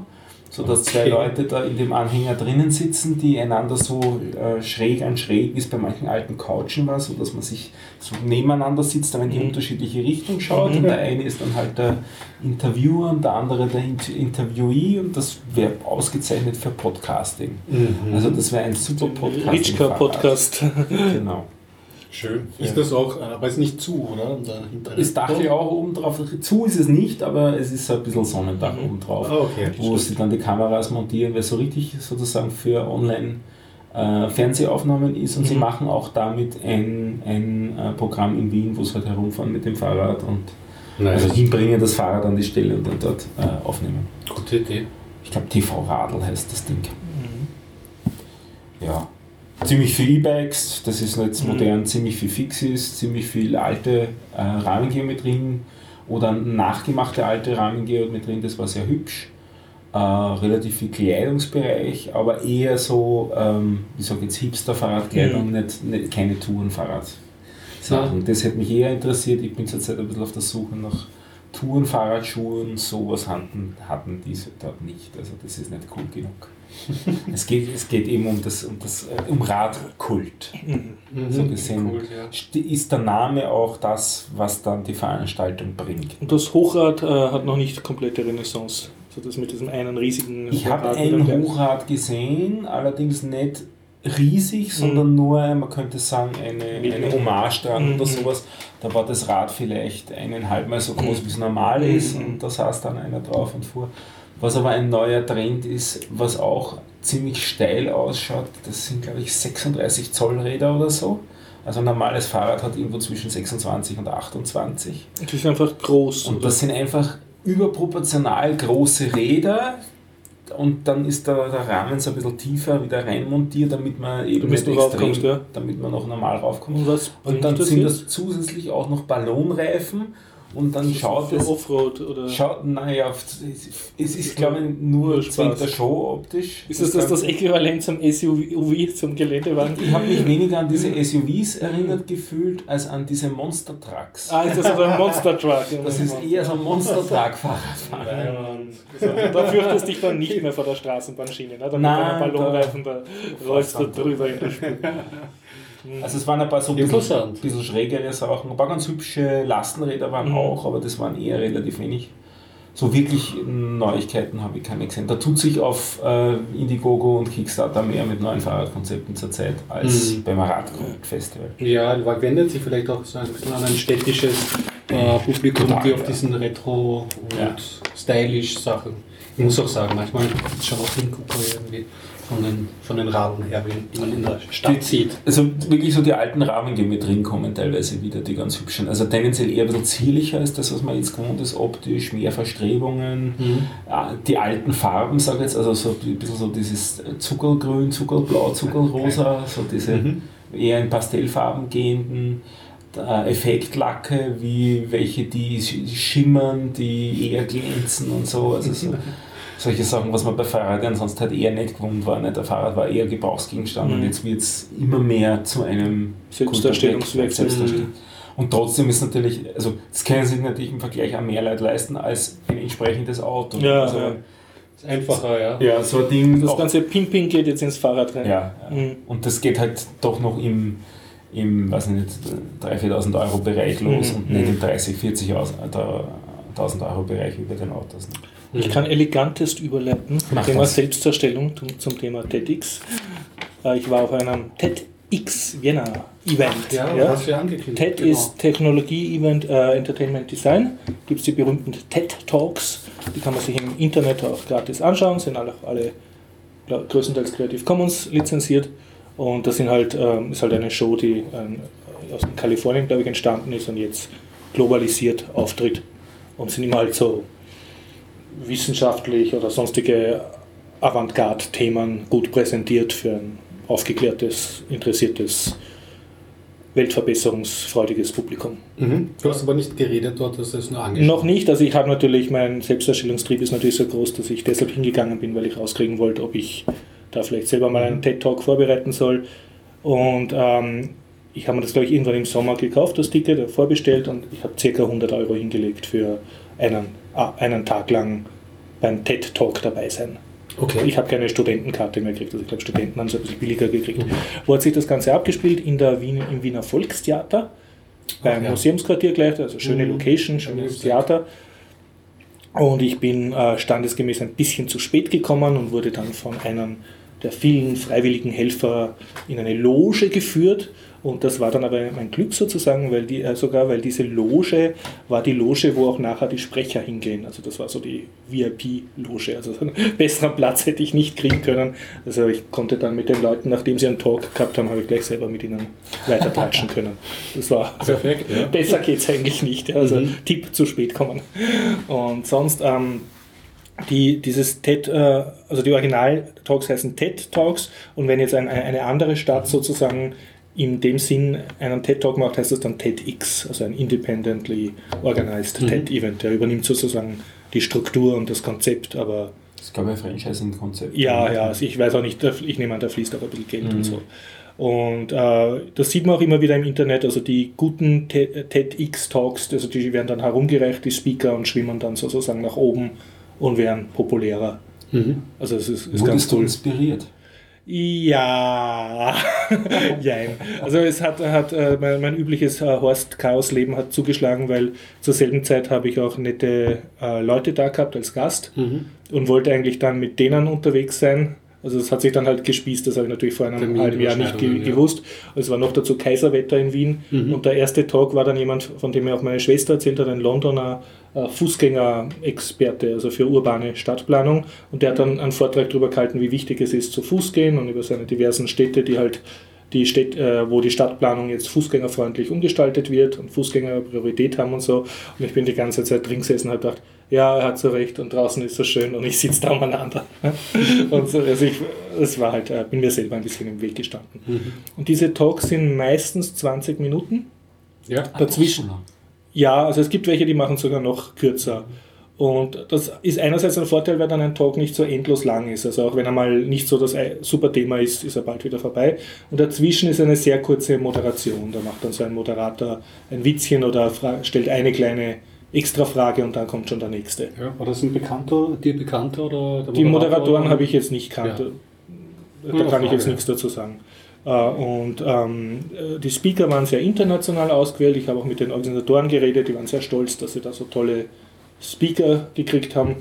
[SPEAKER 3] sodass zwei
[SPEAKER 2] Okay.
[SPEAKER 3] Leute da in dem Anhänger drinnen sitzen, die einander so äh, schräg an schräg, wie es bei manchen alten Couchen war, sodass man sich so nebeneinander sitzt, aber in die
[SPEAKER 1] Mhm.
[SPEAKER 3] unterschiedliche Richtung schaut.
[SPEAKER 1] Mhm.
[SPEAKER 3] Und der eine ist dann halt der Interviewer und der andere der Int Interviewee und das wäre ausgezeichnet für Podcasting.
[SPEAKER 2] Mhm.
[SPEAKER 3] Also das wäre ein super Podcast.
[SPEAKER 1] Ritschka-Podcast.
[SPEAKER 3] Genau.
[SPEAKER 2] Schön. Ist das auch, aber ist nicht zu, oder? Dahinter
[SPEAKER 3] Ist Dachel auch oben drauf? Zu ist es nicht, aber es ist so ein bisschen Sonnendach
[SPEAKER 1] Mhm.
[SPEAKER 3] oben drauf.
[SPEAKER 2] Ah, okay.
[SPEAKER 3] wo sie dann die Kameras montieren, weil so richtig sozusagen für online äh, Fernsehaufnahmen ist und sie
[SPEAKER 1] Mhm.
[SPEAKER 3] machen auch damit ein, ein äh, Programm in Wien, wo sie halt herumfahren mit dem Fahrrad und
[SPEAKER 2] Nice.
[SPEAKER 3] also hinbringen das Fahrrad an die Stelle und dann dort äh, aufnehmen.
[SPEAKER 2] Gute Idee.
[SPEAKER 3] Ich glaube TV Radl heißt das Ding.
[SPEAKER 1] Mhm.
[SPEAKER 3] ja, ziemlich viel E-Bikes, das ist jetzt
[SPEAKER 1] Mhm.
[SPEAKER 3] modern, ziemlich viel Fixis, ziemlich viel alte äh, Rahmengeometrien oder nachgemachte alte Rahmengeometrien, das war sehr hübsch. Äh, relativ viel Kleidungsbereich, aber eher so, ähm, ich sage jetzt Hipster-Fahrradkleidung,
[SPEAKER 1] Mhm.
[SPEAKER 3] nicht, nicht, keine Tourenfahrrad-Sachen. Das hätte mich eher interessiert. Ich bin zurzeit ein bisschen auf der Suche nach Tourenfahrradschuhen, sowas hatten, hatten diese dort nicht. Also das ist nicht cool genug. [LAUGHS] es, geht, es geht eben um das, um das äh, um Radkult.
[SPEAKER 1] Mhm.
[SPEAKER 3] So gesehen
[SPEAKER 2] Cool, ja.
[SPEAKER 3] ist der Name auch das, was dann die Veranstaltung bringt.
[SPEAKER 1] Und das Hochrad äh, hat noch nicht komplette Renaissance. Also das mit diesem einen riesigen
[SPEAKER 3] Ich habe ein Hochrad gesehen, allerdings nicht riesig, sondern nur, man könnte sagen, eine, eine Hommage dran
[SPEAKER 1] Mhm.
[SPEAKER 3] oder sowas. Da war das Rad vielleicht eineinhalb Mal so groß, wie es normal
[SPEAKER 1] Mhm.
[SPEAKER 3] ist und da saß dann einer drauf und fuhr. Was aber ein neuer Trend ist, was auch ziemlich steil ausschaut, das sind glaube ich 36 Zoll Räder oder so. Also ein normales Fahrrad hat irgendwo zwischen 26 und 28.
[SPEAKER 1] Das ist einfach groß.
[SPEAKER 3] Und das sind einfach überproportional große Räder. Und dann ist der, der Rahmen so ein bisschen tiefer wieder reinmontiert, damit man eben
[SPEAKER 1] Damit
[SPEAKER 3] nicht
[SPEAKER 1] raufkommst, ja.
[SPEAKER 3] damit man noch normal raufkommt.
[SPEAKER 1] Und
[SPEAKER 3] Und dann sind
[SPEAKER 1] jetzt?
[SPEAKER 3] das zusätzlich auch noch Ballonreifen und dann schaut
[SPEAKER 1] für
[SPEAKER 3] es.
[SPEAKER 1] Offroad oder
[SPEAKER 3] Schaut, naja, es ist, glaube ich, nur zwingt der Show optisch.
[SPEAKER 1] ist das das, das Äquivalent zum SUV, zum Geländewagen?
[SPEAKER 3] Ich habe mich weniger an diese SUVs erinnert gefühlt, als an diese Monster Trucks.
[SPEAKER 1] Ah, ist das so ein Monster Truck? [LAUGHS]
[SPEAKER 3] Das ist eher so ein Monster Truck Fahrradfahren.
[SPEAKER 1] Da fürchtest du dich dann nicht mehr vor der Straßenbahnschiene, ne? Da mit
[SPEAKER 3] Nein,
[SPEAKER 1] einem Ballonreifen, da rollst du drüber in der Spur.
[SPEAKER 3] Also es waren ein paar so ein bisschen, bisschen schrägere Sachen. Ein paar ganz hübsche Lastenräder waren
[SPEAKER 1] Mhm.
[SPEAKER 3] auch, aber das waren eher relativ wenig. So wirklich Neuigkeiten habe ich keine gesehen. Da tut sich auf äh, Indiegogo und Kickstarter mehr mit neuen Fahrradkonzepten zurzeit als
[SPEAKER 2] Mhm.
[SPEAKER 3] beim Radfestival.
[SPEAKER 2] Ja, weil wendet sich vielleicht auch so ein bisschen an ein städtisches äh, Publikum,
[SPEAKER 3] Total,
[SPEAKER 2] die auf
[SPEAKER 3] ja.
[SPEAKER 2] diesen Retro- und
[SPEAKER 3] Ja.
[SPEAKER 2] stylisch Sachen. Ich muss auch sagen, manchmal ist schon auch Hingucker irgendwie von den, von den Radeln her, wie man in der Stadt sieht.
[SPEAKER 3] Also wirklich so die alten Rahmengeometrien kommen teilweise wieder, die ganz hübschen. Also tendenziell eher ein bisschen zierlicher als das, was man jetzt gewohnt ist, optisch, mehr Verstrebungen. Ah, Die alten Farben, sage ich jetzt, also so ein bisschen so dieses Zuckergrün, Zuckerblau, Zuckerrosa, so diese eher in Pastellfarben gehenden äh, Effektlacke, wie welche, die sch- schimmern, die eher glänzen und so. Also so [LAUGHS] solche Sachen, was man bei Fahrrädern sonst halt eher nicht gewohnt war. Nicht? Der Fahrrad war eher Gebrauchsgegenstand und
[SPEAKER 1] Mhm.
[SPEAKER 3] jetzt wird es immer mehr zu einem
[SPEAKER 1] Selbstdarstellungswerk.
[SPEAKER 3] Selbstdarstellung. Und trotzdem ist natürlich, also das können sich natürlich im Vergleich auch mehr Leute leisten als ein entsprechendes Auto.
[SPEAKER 1] Ja,
[SPEAKER 3] also,
[SPEAKER 1] ja.
[SPEAKER 2] Ist einfacher, ja.
[SPEAKER 3] ja, so ein Ding.
[SPEAKER 1] Das
[SPEAKER 3] auch-
[SPEAKER 1] ganze Pimping geht jetzt ins Fahrrad rein.
[SPEAKER 3] ja.
[SPEAKER 1] Mhm.
[SPEAKER 3] Und das geht halt doch noch im, im weiß nicht, 3.000, 4.000 Euro Bereich los
[SPEAKER 1] Mhm.
[SPEAKER 3] und nicht im 30.000, 40.000 Euro Bereich bei den Autos. Ne?
[SPEAKER 1] Ich kann elegantest überleiten
[SPEAKER 3] Mach
[SPEAKER 1] Thema
[SPEAKER 3] das.
[SPEAKER 1] Selbstdarstellung zum, zum Thema TEDx. Äh, Ich war auf einem TEDx Vienna Event.
[SPEAKER 2] Ja,
[SPEAKER 1] ja.
[SPEAKER 2] hast du ja angekündigt.
[SPEAKER 1] TED
[SPEAKER 2] genau.
[SPEAKER 1] ist Technologie-Event äh, Entertainment Design. Gibt es die berühmten TED Talks. Die kann man sich im Internet auch gratis anschauen. Sind alle, alle glaub, größtenteils Creative Commons lizenziert. Und das sind halt, ähm, ist halt eine Show, die ähm, aus Kalifornien, glaube ich, entstanden ist und jetzt globalisiert auftritt. Und sind immer halt so wissenschaftlich oder sonstige Avantgarde-Themen gut präsentiert für ein aufgeklärtes, interessiertes, weltverbesserungsfreudiges Publikum.
[SPEAKER 2] Mhm. Du hast aber nicht geredet dort, das ist nur angeschaut.
[SPEAKER 1] Noch nicht, also ich habe natürlich, mein Selbstdarstellungstrieb ist natürlich so groß, dass ich deshalb hingegangen bin, weil ich rauskriegen wollte, ob ich da vielleicht selber mal einen TED-Talk vorbereiten soll. Und ähm, ich habe mir das, glaube ich, irgendwann im Sommer gekauft, das Ticket, vorbestellt und ich habe ca. 100 Euro hingelegt für einen, einen Tag lang beim TED-Talk dabei sein.
[SPEAKER 2] Okay.
[SPEAKER 1] Ich habe keine Studentenkarte mehr gekriegt, also ich glaube, Studenten haben es ein bisschen billiger gekriegt. Wo hat sich das Ganze abgespielt? In der Wien, Im Wiener Volkstheater, beim
[SPEAKER 2] Ach ja.
[SPEAKER 1] Museumsquartier gleich, also schöne
[SPEAKER 2] Mhm.
[SPEAKER 1] Location,
[SPEAKER 2] Schönes
[SPEAKER 1] schönes Theater. Und ich bin äh, standesgemäß ein bisschen zu spät gekommen und wurde dann von einem der vielen freiwilligen Helfer in eine Loge geführt. Und das war dann aber mein Glück sozusagen, weil die, äh, sogar weil diese Loge war die Loge, wo auch nachher die Sprecher hingehen. Also das war so die VIP-Loge. Also so einen [LAUGHS] besseren Platz hätte ich nicht kriegen können. Also ich konnte dann mit den Leuten, nachdem sie einen Talk gehabt haben, habe ich gleich selber mit ihnen weiter tratschen können. Das war also
[SPEAKER 2] Perfekt, ja.
[SPEAKER 1] Besser geht es eigentlich nicht. Also
[SPEAKER 2] Mhm.
[SPEAKER 1] Tipp, zu spät kommen. Und sonst, ähm, die, dieses TED, äh, also die Original-Talks heißen TED-Talks und wenn jetzt ein, eine andere Stadt sozusagen in dem Sinn einen TED-Talk macht, heißt das dann TEDx, also ein independently organized mhm. TED-Event. Der übernimmt sozusagen die Struktur und das Konzept, aber.
[SPEAKER 3] Das ist, glaube ich, ein Franchising-Konzept.
[SPEAKER 1] Ja, ja, also ich weiß auch nicht, ich nehme an, da fließt auch ein bisschen Geld mhm. und so. Und äh, das sieht man auch immer wieder im Internet, also die guten TEDx-Talks, also die werden dann herumgereicht, die Speaker, und schwimmen dann sozusagen nach oben und werden populärer. Mhm. Also es ist, ist
[SPEAKER 3] Wurdest ganz cool. inspiriert?
[SPEAKER 1] Ja, [LAUGHS] Jein. Also es hat, hat äh, mein, mein, übliches äh, Horst-Chaos-Leben hat zugeschlagen, weil zur selben Zeit habe ich auch nette äh, Leute da gehabt als Gast mhm. und wollte eigentlich dann mit denen unterwegs sein also es hat sich dann halt gespießt, das habe ich natürlich vor einem halben Jahr nicht ge gewusst. Es war noch dazu Kaiserwetter in Wien mhm. und der erste Talk war dann jemand, von dem mir auch meine Schwester erzählt hat, ein Londoner Fußgängerexperte, also für urbane Stadtplanung und der hat dann einen Vortrag darüber gehalten, wie wichtig es ist zu Fuß gehen und über seine diversen Städte, die halt die Städt, äh, wo die Stadtplanung jetzt fußgängerfreundlich umgestaltet wird und Fußgänger Priorität haben und so. Und ich bin die ganze Zeit drin gesessen und habe gedacht, ja, er hat so recht und draußen ist so schön und ich sitze da umeinander. [LAUGHS] und so, also ich, es war halt, äh, bin mir selber ein bisschen im Weg gestanden. Mhm. Und diese Talks sind meistens 20 Minuten. Ja, dazwischen. Ja, also es gibt welche, die machen sogar noch kürzer. Und das ist einerseits ein Vorteil, weil dann ein Talk nicht so endlos lang ist. Also auch wenn er mal nicht so das super Thema ist, ist er bald wieder vorbei. Und dazwischen ist eine sehr kurze Moderation. Da macht dann so ein Moderator ein Witzchen oder stellt eine kleine extra Frage und dann kommt schon der nächste.
[SPEAKER 2] Ja, war das ein Bekannter, dir Bekannter oder
[SPEAKER 1] Die Moderatoren habe ich jetzt nicht kannt. Ja. Da kann ich jetzt nichts dazu sagen. Äh, und ähm, die Speaker waren sehr international ausgewählt. Ich habe auch mit den Organisatoren geredet, die waren sehr stolz, dass sie da so tolle Speaker gekriegt haben.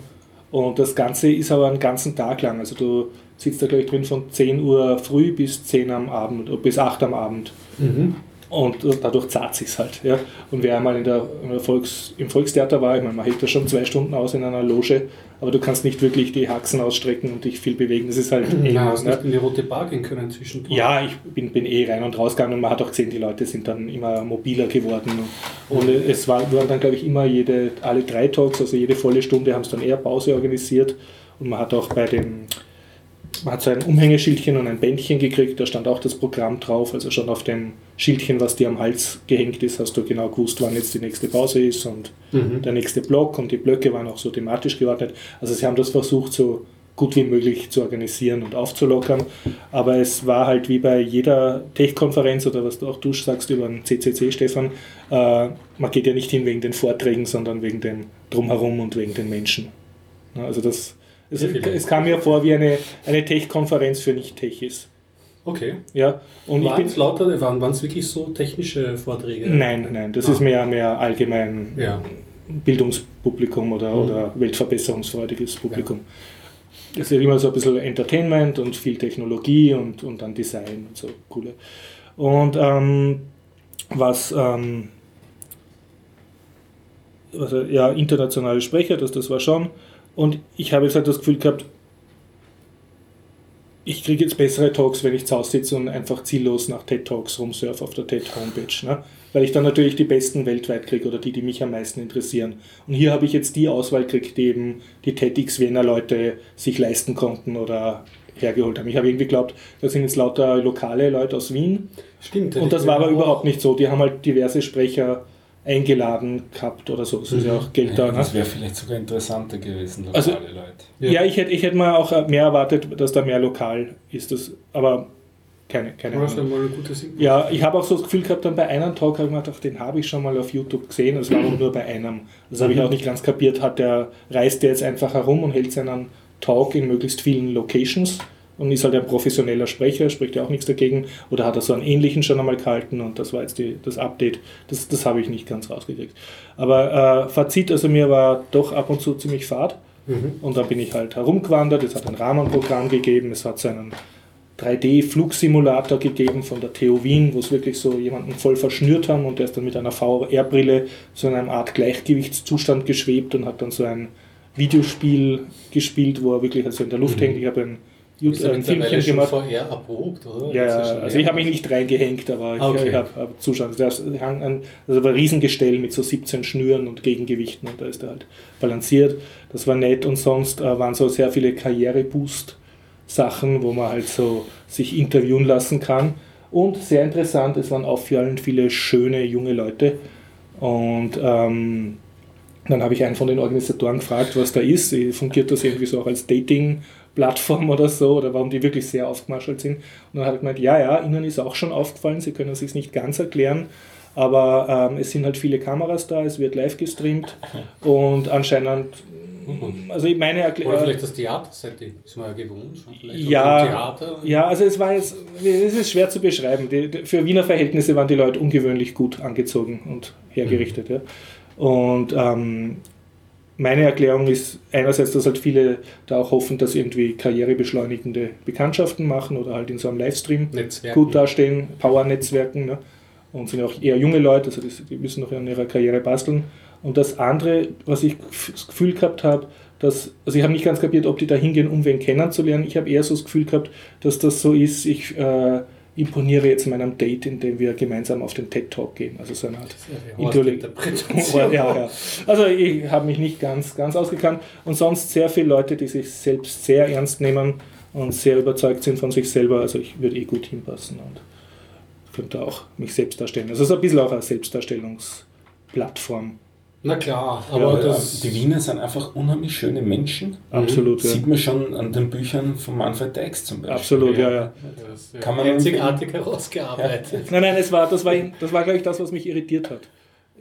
[SPEAKER 1] Und das Ganze ist aber einen ganzen Tag lang. Also du sitzt da gleich drin von 10 Uhr früh bis 10 am Abend, bis 8 am Abend. Mhm. Und dadurch zahlt sich halt. Ja. Und wer einmal in der, Volks, im Volkstheater war, ich meine, man hält da schon zwei Stunden aus in einer Loge, aber du kannst nicht wirklich die Haxen ausstrecken und dich viel bewegen. Das ist halt
[SPEAKER 2] eng. Ja, hast ne? in die rote Bar gehen können zwischendurch.
[SPEAKER 1] Ja, ich bin, bin eh rein und rausgegangen und man hat auch gesehen, die Leute sind dann immer mobiler geworden. Und mhm. es war, waren dann, glaube ich, immer jede, alle drei Talks, also jede volle Stunde haben es dann eher Pause organisiert. Und man hat auch bei dem man hat so ein Umhängeschildchen und ein Bändchen gekriegt, da stand auch das Programm drauf, also schon auf dem Schildchen, was dir am Hals gehängt ist, hast du genau gewusst, wann jetzt die nächste Pause ist und mhm. der nächste Block und die Blöcke waren auch so thematisch geordnet. Also sie haben das versucht, so gut wie möglich zu organisieren und aufzulockern, aber es war halt wie bei jeder Tech-Konferenz oder was du auch du sagst über den CCC, Stefan, äh, man geht ja nicht hin wegen den Vorträgen, sondern wegen dem Drumherum und wegen den Menschen. Also das es, es, kam mir vor wie eine, eine Tech-Konferenz für Nicht-Techis.
[SPEAKER 2] Okay.
[SPEAKER 1] Ja,
[SPEAKER 2] und waren es lauter, waren es wirklich so technische Vorträge?
[SPEAKER 1] Nein, nein, das ah. ist mehr, mehr allgemein ja. Bildungspublikum oder, mhm. oder weltverbesserungsfreudiges Publikum. Ja. Es ist immer so ein bisschen Entertainment und viel Technologie und, und dann Design und so coole. Und ähm, was, ähm, also, ja, internationale Sprecher, das, das war schon. Und ich habe jetzt halt das Gefühl gehabt, ich kriege jetzt bessere Talks, wenn ich zu Hause sitze und einfach ziellos nach TED Talks rumsurfe auf der TED Homepage. Ne? Weil ich dann natürlich die besten weltweit kriege oder die, die mich am meisten interessieren. Und hier habe ich jetzt die Auswahl gekriegt, die eben die TEDx Wiener Leute sich leisten konnten oder hergeholt haben. Ich habe irgendwie geglaubt, das sind jetzt lauter lokale Leute aus Wien.
[SPEAKER 2] Stimmt.
[SPEAKER 1] Und das war aber überhaupt nicht so. Die haben halt diverse Sprecher eingeladen gehabt oder so. Das ist ja auch Geld ja, da.
[SPEAKER 3] Das ne? wäre vielleicht sogar interessanter gewesen,
[SPEAKER 1] lokale also, Leute. Ja. ja, ich hätte ich hätt mal auch mehr erwartet, dass da mehr lokal ist. Das, aber keine, keine
[SPEAKER 2] Ahnung. Mal
[SPEAKER 1] ja, ich habe auch so das Gefühl gehabt, dann bei einem Talk habe ich mir gedacht, den habe ich schon mal auf YouTube gesehen, das war aber nur bei einem. Das habe ich mhm. auch nicht ganz kapiert. Hat der, reist der jetzt einfach herum und hält seinen Talk in möglichst vielen Locations und ist halt ein professioneller Sprecher, spricht ja auch nichts dagegen. Oder hat er so einen ähnlichen schon einmal gehalten und das war jetzt die, das Update. Das, das habe ich nicht ganz rausgekriegt. Aber äh, Fazit, also mir war doch ab und zu ziemlich fad. Mhm. Und dann bin ich halt herumgewandert. Es hat ein Rahmenprogramm gegeben, es hat so einen 3D-Flugsimulator gegeben von der TU Wien, wo es wirklich so jemanden voll verschnürt haben und der ist dann mit einer VR-Brille so in einer Art Gleichgewichtszustand geschwebt und hat dann so ein Videospiel gespielt, wo er wirklich also in der Luft mhm. hängt. Ich habe ein Äh, ein Filmchen gemacht.
[SPEAKER 2] VR erprobt, oder?
[SPEAKER 1] Ja, ja,
[SPEAKER 2] schon
[SPEAKER 1] also ich habe mich nicht reingehängt, aber ich,
[SPEAKER 2] Okay.
[SPEAKER 1] ich habe hab zuschauen. Das hang an, also war ein Riesengestell mit so 17 Schnüren und Gegengewichten und da ist er halt balanciert. Das war nett und sonst äh, waren so sehr viele Karriereboost-Sachen, wo man halt so sich interviewen lassen kann. Und sehr interessant, es waren auffallend viele schöne junge Leute. Und ähm, dann habe ich einen von den Organisatoren gefragt, was da ist. Fungiert das irgendwie so auch als Dating-Plattform oder so? Oder warum die wirklich sehr aufgemaschelt sind? Und dann hat er gemeint, ja, ja, Ihnen ist auch schon aufgefallen, Sie können es sich nicht ganz erklären. Aber ähm, es sind halt viele Kameras da, es wird live gestreamt [LAUGHS] und anscheinend, also meine
[SPEAKER 2] Oder
[SPEAKER 1] Erklärung.
[SPEAKER 2] vielleicht das Theatersetting, ist man ja gewohnt.
[SPEAKER 1] Ja. Ja, also es war jetzt, es ist schwer zu beschreiben. Die, die, für Wiener Verhältnisse waren die Leute ungewöhnlich gut angezogen und hergerichtet. Ja. Und ähm, meine Erklärung ist einerseits, dass halt viele da auch hoffen, dass sie irgendwie karrierebeschleunigende Bekanntschaften machen oder halt in so einem Livestream
[SPEAKER 2] Netzwerken.
[SPEAKER 1] gut dastehen, Power-Netzwerken ne? und sind auch eher junge Leute, also die müssen noch an ihrer Karriere basteln. Und das andere, was ich das Gefühl gehabt habe, dass, also ich habe nicht ganz kapiert, ob die da hingehen, um wen kennenzulernen. Ich habe eher so das Gefühl gehabt, dass das so ist, ich äh, imponiere jetzt meinem Date, indem wir gemeinsam auf den TED Talk gehen. Also so eine Art
[SPEAKER 2] Interpretation. [LAUGHS]
[SPEAKER 1] ja, ja. Also ich habe mich nicht ganz, ganz ausgekannt. Und sonst sehr viele Leute, die sich selbst sehr ernst nehmen und sehr überzeugt sind von sich selber. Also ich würde eh gut hinpassen und könnte auch mich selbst darstellen. Also so ein bisschen auch eine Selbstdarstellungsplattform.
[SPEAKER 2] Na klar,
[SPEAKER 3] Aber
[SPEAKER 2] aber das.
[SPEAKER 3] die Wiener sind einfach unheimlich schöne Menschen.
[SPEAKER 1] Absolut, ja.
[SPEAKER 3] Sieht man schon an den Büchern von Manfred Deix zum Beispiel.
[SPEAKER 1] Absolut, ja, ja.
[SPEAKER 2] das ist
[SPEAKER 3] Kann man
[SPEAKER 2] einzigartig herausgearbeitet.
[SPEAKER 1] Nein, nein, es war, das war, das war glaube ich, das, was mich irritiert hat.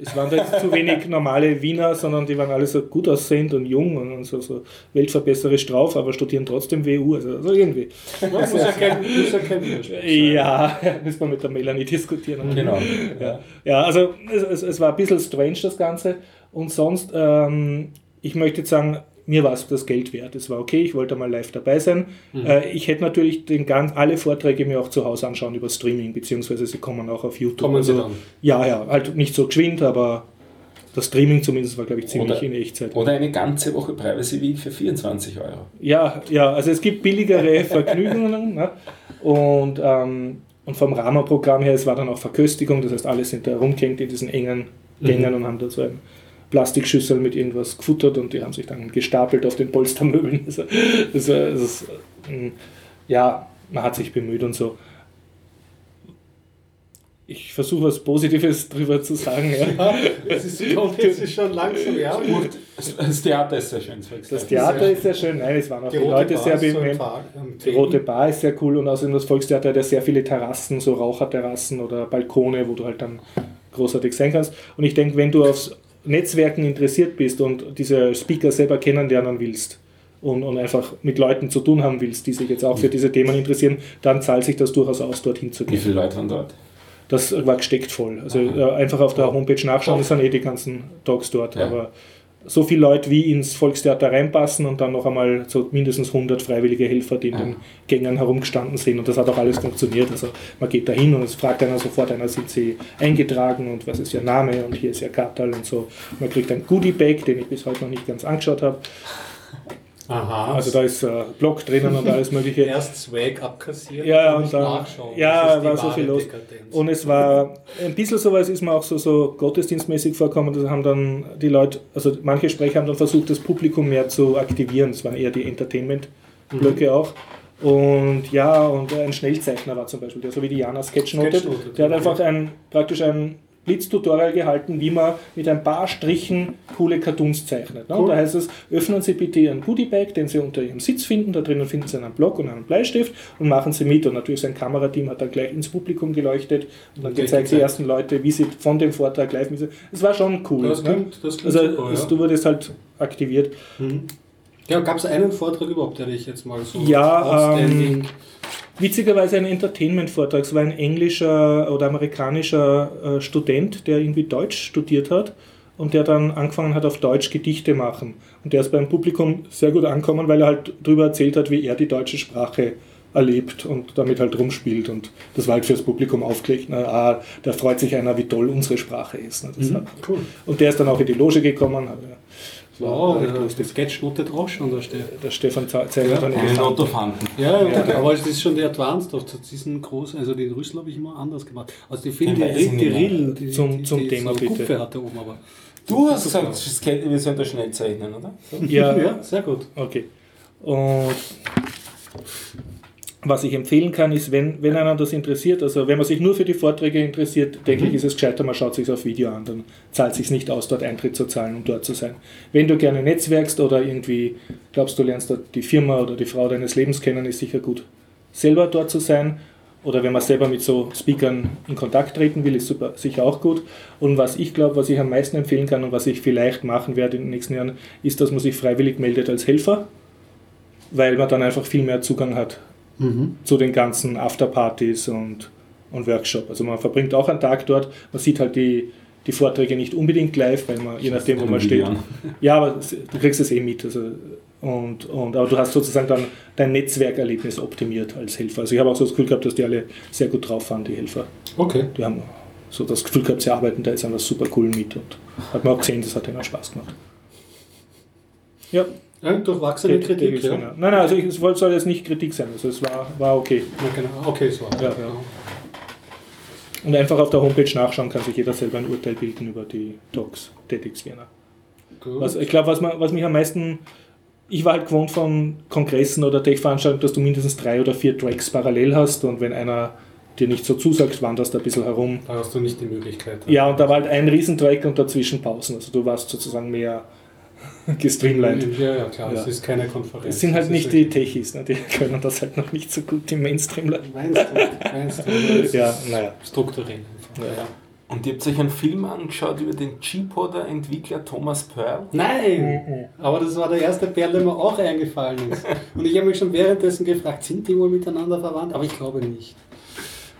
[SPEAKER 1] Es waren da jetzt zu wenig normale Wiener, sondern die waren alle so gut aussehend und jung und, so, so weltverbesserisch drauf, aber studieren trotzdem WU, also, also irgendwie.
[SPEAKER 2] Das muss ja kein, muss ja kein.
[SPEAKER 1] Ja, [LAUGHS] müssen wir mit der Melanie diskutieren.
[SPEAKER 3] Genau.
[SPEAKER 1] Ja, ja also es, es, es war ein bisschen strange das Ganze und sonst, ähm, ich möchte jetzt sagen, mir war es das Geld wert. Es war okay, ich wollte mal live dabei sein.
[SPEAKER 2] Mhm.
[SPEAKER 1] Äh, ich hätte natürlich den ganz, alle Vorträge mir auch zu Hause anschauen über Streaming, beziehungsweise sie kommen auch auf YouTube.
[SPEAKER 2] Kommen sie
[SPEAKER 1] Also,
[SPEAKER 2] dann?
[SPEAKER 1] Ja, ja, halt nicht so geschwind, aber das Streaming zumindest war, glaube ich, ziemlich
[SPEAKER 3] Oder-
[SPEAKER 1] in Echtzeit.
[SPEAKER 3] Oder eine ganze Woche Privacy Week für 24 Euro.
[SPEAKER 1] Ja, ja, also es gibt billigere [LAUGHS] Vergnügungen. ne? Und, ähm, und vom Rahmenprogramm her, es war dann auch Verköstigung, das heißt, alle sind da rumgehängt in diesen engen Gängen und haben da so ein Plastikschüssel mit irgendwas gefuttert und die haben sich dann gestapelt auf den Polstermöbeln. [LAUGHS] Also, das, das ist, ähm, ja, man hat sich bemüht und so. Ich versuche was Positives [LAUGHS] drüber zu sagen. Ja.
[SPEAKER 2] Es ist, kommt jetzt schon langsam, ja.
[SPEAKER 3] Das- Das Theater ist sehr schön. das.
[SPEAKER 1] Theater ist sehr schön, nein, es waren auch die, Leute
[SPEAKER 2] Bar
[SPEAKER 1] sehr
[SPEAKER 2] ist so
[SPEAKER 1] bemüht. Die. Rote Bar ist sehr cool und außerdem das Volkstheater hat ja sehr viele Terrassen, so Raucherterrassen oder Balkone, wo du halt dann großartig sein kannst. Und ich denke, wenn du aufs Netzwerken interessiert bist und diese Speaker selber kennenlernen willst und, und einfach mit Leuten zu tun haben willst, die sich jetzt auch für diese Themen interessieren, dann zahlt sich das durchaus aus, dorthin zu
[SPEAKER 3] Wie
[SPEAKER 1] gehen.
[SPEAKER 3] viele Leute waren dort?
[SPEAKER 1] Das war gesteckt voll. Also äh, einfach auf der Homepage nachschauen, das sind eh die ganzen Talks dort.
[SPEAKER 3] Ja.
[SPEAKER 1] Aber so viele Leute wie ins Volkstheater reinpassen und dann noch einmal so mindestens 100 freiwillige Helfer, die in den Gängen herumgestanden sind. Und das hat auch alles funktioniert. Also man geht da hin und es fragt einer sofort einer, sind sie eingetragen und was ist ihr Name und hier ist ihr Kartal und so. Man kriegt ein Goodie-Bag, den ich bis heute noch nicht ganz angeschaut habe.
[SPEAKER 2] Aha.
[SPEAKER 1] Also da ist ein Blog drinnen und alles mögliche. [LAUGHS]
[SPEAKER 2] erst Swag abkassiert
[SPEAKER 1] Ja,
[SPEAKER 2] und
[SPEAKER 1] und dann,
[SPEAKER 2] nachschauen.
[SPEAKER 1] ja, war so viel los.
[SPEAKER 2] Dekadenz.
[SPEAKER 1] Und es war ein bisschen sowas, ist mir auch so, so gottesdienstmäßig vorkommen. Das haben dann die Leute, also manche Sprecher haben dann versucht, das Publikum mehr zu aktivieren. Das waren eher die Entertainment-Blöcke auch. Und ja, und ein Schnellzeichner war zum Beispiel, der so wie die Jana Sketchnote,
[SPEAKER 2] Sketchnote,
[SPEAKER 1] der hat
[SPEAKER 2] okay.
[SPEAKER 1] einfach ein, praktisch ein Blitztutorial gehalten, wie man mit ein paar Strichen coole Cartoons zeichnet. Ne?
[SPEAKER 2] Cool.
[SPEAKER 1] da heißt es, öffnen Sie bitte Ihren Goodiebag, den Sie unter Ihrem Sitz finden, da drinnen finden Sie einen Block und einen Bleistift und machen Sie mit. Und natürlich sein Kamerateam hat dann gleich ins Publikum geleuchtet und dann
[SPEAKER 2] Okay,
[SPEAKER 1] gezeigt, die ersten Leute, wie sie von dem Vortrag live mit Es war schon cool.
[SPEAKER 2] Das
[SPEAKER 1] ne?
[SPEAKER 2] klingt, das klingt
[SPEAKER 1] Also
[SPEAKER 2] super, ja.
[SPEAKER 1] du wurdest halt aktiviert.
[SPEAKER 2] Ja, gab es einen Vortrag überhaupt, der dich jetzt mal so
[SPEAKER 1] Ja, ähm, witzigerweise ein Entertainment-Vortrag. Es war ein englischer oder amerikanischer äh, Student, der irgendwie Deutsch studiert hat und der dann angefangen hat, auf Deutsch Gedichte machen. Und der ist beim Publikum sehr gut angekommen, weil er halt darüber erzählt hat, wie er die deutsche Sprache erlebt und damit halt rumspielt. Und das war halt fürs Publikum aufgelegt. Na, ah, da freut sich einer, wie toll unsere Sprache ist. Ne? Hat,
[SPEAKER 2] cool.
[SPEAKER 1] und der ist dann auch in die Loge gekommen, hat
[SPEAKER 2] Wow,
[SPEAKER 1] lustig.
[SPEAKER 2] das Sketch notet auch schon, da steht.
[SPEAKER 1] Der Stefan Ze- Zeiger hat einen
[SPEAKER 3] Einen
[SPEAKER 1] Elefanten.
[SPEAKER 3] Ottofanten.
[SPEAKER 2] Ja, ja, aber es ist schon der Advanced auf diesen großen, also den Rüssel habe ich immer anders gemacht. Also die die,
[SPEAKER 3] weiß ich
[SPEAKER 2] die
[SPEAKER 3] mehr.
[SPEAKER 2] Rillen, die,
[SPEAKER 1] Zum-
[SPEAKER 2] die,
[SPEAKER 1] zum
[SPEAKER 2] die
[SPEAKER 1] Thema
[SPEAKER 2] so
[SPEAKER 1] bitte.
[SPEAKER 2] Kupfe hatte oben, aber.
[SPEAKER 3] Du hast gesagt, Skate- wir sollen da schnell zeichnen, oder?
[SPEAKER 1] Ja,
[SPEAKER 2] Ja, sehr gut.
[SPEAKER 1] Okay. Und was ich empfehlen kann, ist, wenn, wenn einen das interessiert, also wenn man sich nur für die Vorträge interessiert, denke ich, ist es gescheiter, man schaut sich auf Video an, dann zahlt es sich nicht aus, dort Eintritt zu zahlen, um dort zu sein. Wenn du gerne netzwerkst oder irgendwie glaubst, du lernst dort die Firma oder die Frau deines Lebens kennen, ist sicher gut, selber dort zu sein. Oder wenn man selber mit so Speakern in Kontakt treten will, ist super, sicher auch gut. Und was ich glaube, was ich am meisten empfehlen kann und was ich vielleicht machen werde in den nächsten Jahren, ist, dass man sich freiwillig meldet als Helfer, weil man dann einfach viel mehr Zugang hat
[SPEAKER 2] Mhm.
[SPEAKER 1] zu den ganzen Afterpartys und, und Workshop. Also man verbringt auch einen Tag dort, man sieht halt die, die Vorträge nicht unbedingt live, weil man, je nachdem, wo man steht. Ja, aber du kriegst es eh mit. Also, und, und, aber du hast sozusagen dann dein Netzwerkerlebnis optimiert als Helfer. Also ich habe auch so das Gefühl gehabt, dass die alle sehr gut drauf waren, die Helfer.
[SPEAKER 2] Okay.
[SPEAKER 1] Die haben so das Gefühl gehabt, sie arbeiten da jetzt an was super coolen mit und hat mir auch gesehen, das hat ihnen Spaß gemacht. Ja,
[SPEAKER 2] Ja, durchwachsene
[SPEAKER 1] Kritik
[SPEAKER 2] Kritik, ja.
[SPEAKER 1] Nein, nein, also es soll jetzt nicht Kritik sein, also es war, war okay.
[SPEAKER 2] Ja, genau. Okay, so.
[SPEAKER 1] Ja, ja. Und einfach auf der Homepage nachschauen kann sich jeder selber ein Urteil bilden über die Talks TEDx Vienna.
[SPEAKER 2] Gut.
[SPEAKER 1] Was, ich glaube, was, man- was mich am meisten. Ich war halt gewohnt von Kongressen oder Tech-Veranstaltungen, dass du mindestens drei oder vier Tracks parallel hast und wenn einer dir nicht so zusagt, wanderst du ein bisschen herum.
[SPEAKER 2] da hast du nicht die Möglichkeit.
[SPEAKER 1] Ja, und da war halt ein Riesentrack und dazwischen Pausen. Also du warst sozusagen mehr [LAUGHS] gestreamlined.
[SPEAKER 2] Ja, ja, klar,
[SPEAKER 1] Ja.
[SPEAKER 2] es ist keine Konferenz.
[SPEAKER 1] Es sind halt
[SPEAKER 2] Es
[SPEAKER 1] nicht die Techies, ne? die können das halt noch nicht so gut im Mainstream.
[SPEAKER 2] Meinst du? Es
[SPEAKER 1] Ja, naja.
[SPEAKER 2] Strukturieren. einfach.
[SPEAKER 1] Ja.
[SPEAKER 2] Ja.
[SPEAKER 3] Und ihr habt euch einen Film angeschaut über den G-Podder-Entwickler Thomas Pearl?
[SPEAKER 2] Nein! Aber das war der erste Perl, der mir auch eingefallen ist. Und ich habe mich schon währenddessen gefragt, sind die wohl miteinander verwandt? Aber ich glaube nicht.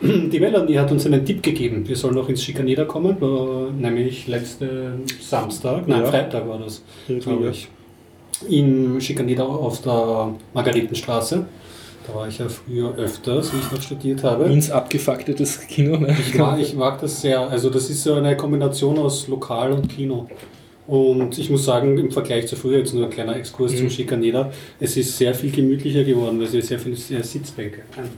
[SPEAKER 2] [CLEARS THROAT] Die Melanie hat uns einen Tipp gegeben. Wir sollen noch ins Schikaneder kommen, äh, nämlich letzten Samstag, nein,
[SPEAKER 1] Ja.
[SPEAKER 2] Freitag war das, glaube
[SPEAKER 1] ja.
[SPEAKER 2] ich. In Schikaneder auf der Margaretenstraße. Da war ich ja früher öfters, wie ich noch studiert habe.
[SPEAKER 1] Ins abgefucktes Kino. Ne?
[SPEAKER 2] Ich mag, ich mag das sehr. Also das ist so eine Kombination aus Lokal und Kino. Und ich muss sagen, im Vergleich zu früher, jetzt nur ein kleiner Exkurs
[SPEAKER 1] Mhm.
[SPEAKER 2] zum Schikaneder, es ist sehr viel gemütlicher geworden, weil sie sehr viele Sitzbänke. Bitte.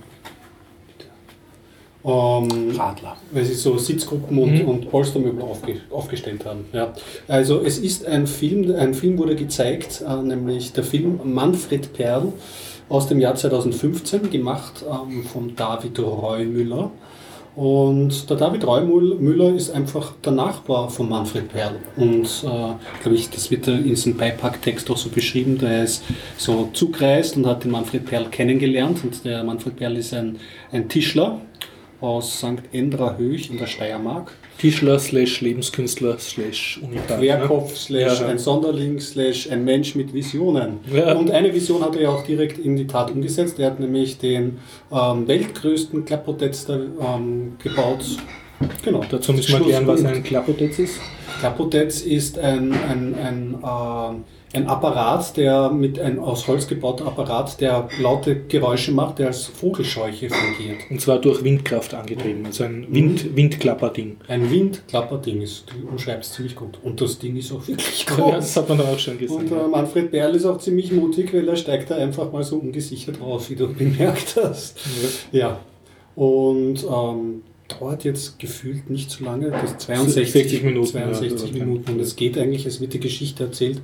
[SPEAKER 2] Ähm,
[SPEAKER 3] Radler.
[SPEAKER 2] weil sie so Sitzgruppen und,
[SPEAKER 1] Mhm.
[SPEAKER 2] und Polstermöbel aufge, aufgestellt haben. Ja. Also es ist ein Film, ein Film wurde gezeigt, äh, nämlich der Film Manfred Perl aus dem Jahr 2015, gemacht ähm, von David Reumüller. Und der David Reumüller ist einfach der Nachbar von Manfred Perl. Und äh, glaube ich, das wird in diesem Beipacktext auch so beschrieben. Der ist so zugereist und hat den Manfred Perl kennengelernt. Und der Manfred Perl ist ein, ein Tischler aus St. Endra Höch in der Steiermark.
[SPEAKER 1] Tischler slash Lebenskünstler slash Unikat.
[SPEAKER 2] Querkopf slash
[SPEAKER 1] Ja.
[SPEAKER 2] ein Sonderling slash ein Mensch mit Visionen.
[SPEAKER 1] Ja.
[SPEAKER 2] Und eine Vision hat er ja auch direkt in die Tat umgesetzt. Er hat nämlich den ähm, weltgrößten Klappodetster ähm, gebaut. Genau.
[SPEAKER 1] Dazu müssen wir klären, was ein Klappotez ist.
[SPEAKER 2] Klappodetz ist ein, ein, ein, äh, ein Apparat, der mit ein aus Holz gebauter Apparat, der laute Geräusche macht, der als Vogelscheuche fungiert.
[SPEAKER 1] Und zwar durch Windkraft angetrieben. Also ein Wind, Windklapperding.
[SPEAKER 2] Ein Windklapperding ist, du umschreibst ziemlich gut. Und das Ding ist auch wirklich [LAUGHS] groß.
[SPEAKER 1] Ja, das hat man auch schon gesehen.
[SPEAKER 2] Und äh, Manfred Berl ist auch ziemlich mutig, weil er steigt da einfach mal so ungesichert drauf, wie du [LAUGHS] bemerkt hast. Ja. Und ähm, dauert jetzt gefühlt nicht so lange, das 62
[SPEAKER 1] 60 Minuten,
[SPEAKER 2] 62
[SPEAKER 1] ja,
[SPEAKER 2] Minuten. Und es geht eigentlich, es wird die Geschichte erzählt.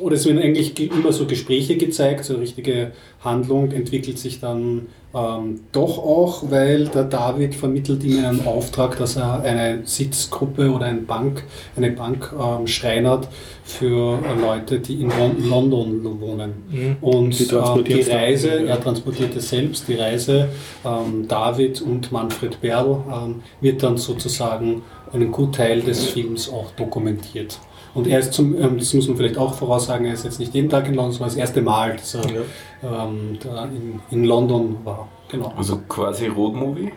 [SPEAKER 2] Oder es werden eigentlich ge- immer so Gespräche gezeigt, so eine richtige Handlung entwickelt sich dann ähm, doch auch, weil der David vermittelt ihm einen Auftrag, dass er eine Sitzgruppe oder eine Bank, eine Bank ähm, schreinert für äh, Leute, die in Lon London wohnen.
[SPEAKER 1] Mhm.
[SPEAKER 2] Und
[SPEAKER 1] Die
[SPEAKER 2] ähm, die
[SPEAKER 1] dann.
[SPEAKER 2] Reise,
[SPEAKER 1] Ja.
[SPEAKER 2] er transportiert es selbst, die Reise, ähm, David und Manfred Berl ähm, wird dann sozusagen einen Gutteil des Films auch dokumentiert. Und er ist zum, ähm, das muss man vielleicht auch voraussagen, er ist jetzt nicht jeden Tag in London, sondern das erste Mal, dass er
[SPEAKER 1] Ja.
[SPEAKER 2] ähm, da in, in London war. Genau.
[SPEAKER 3] Also quasi Roadmovie.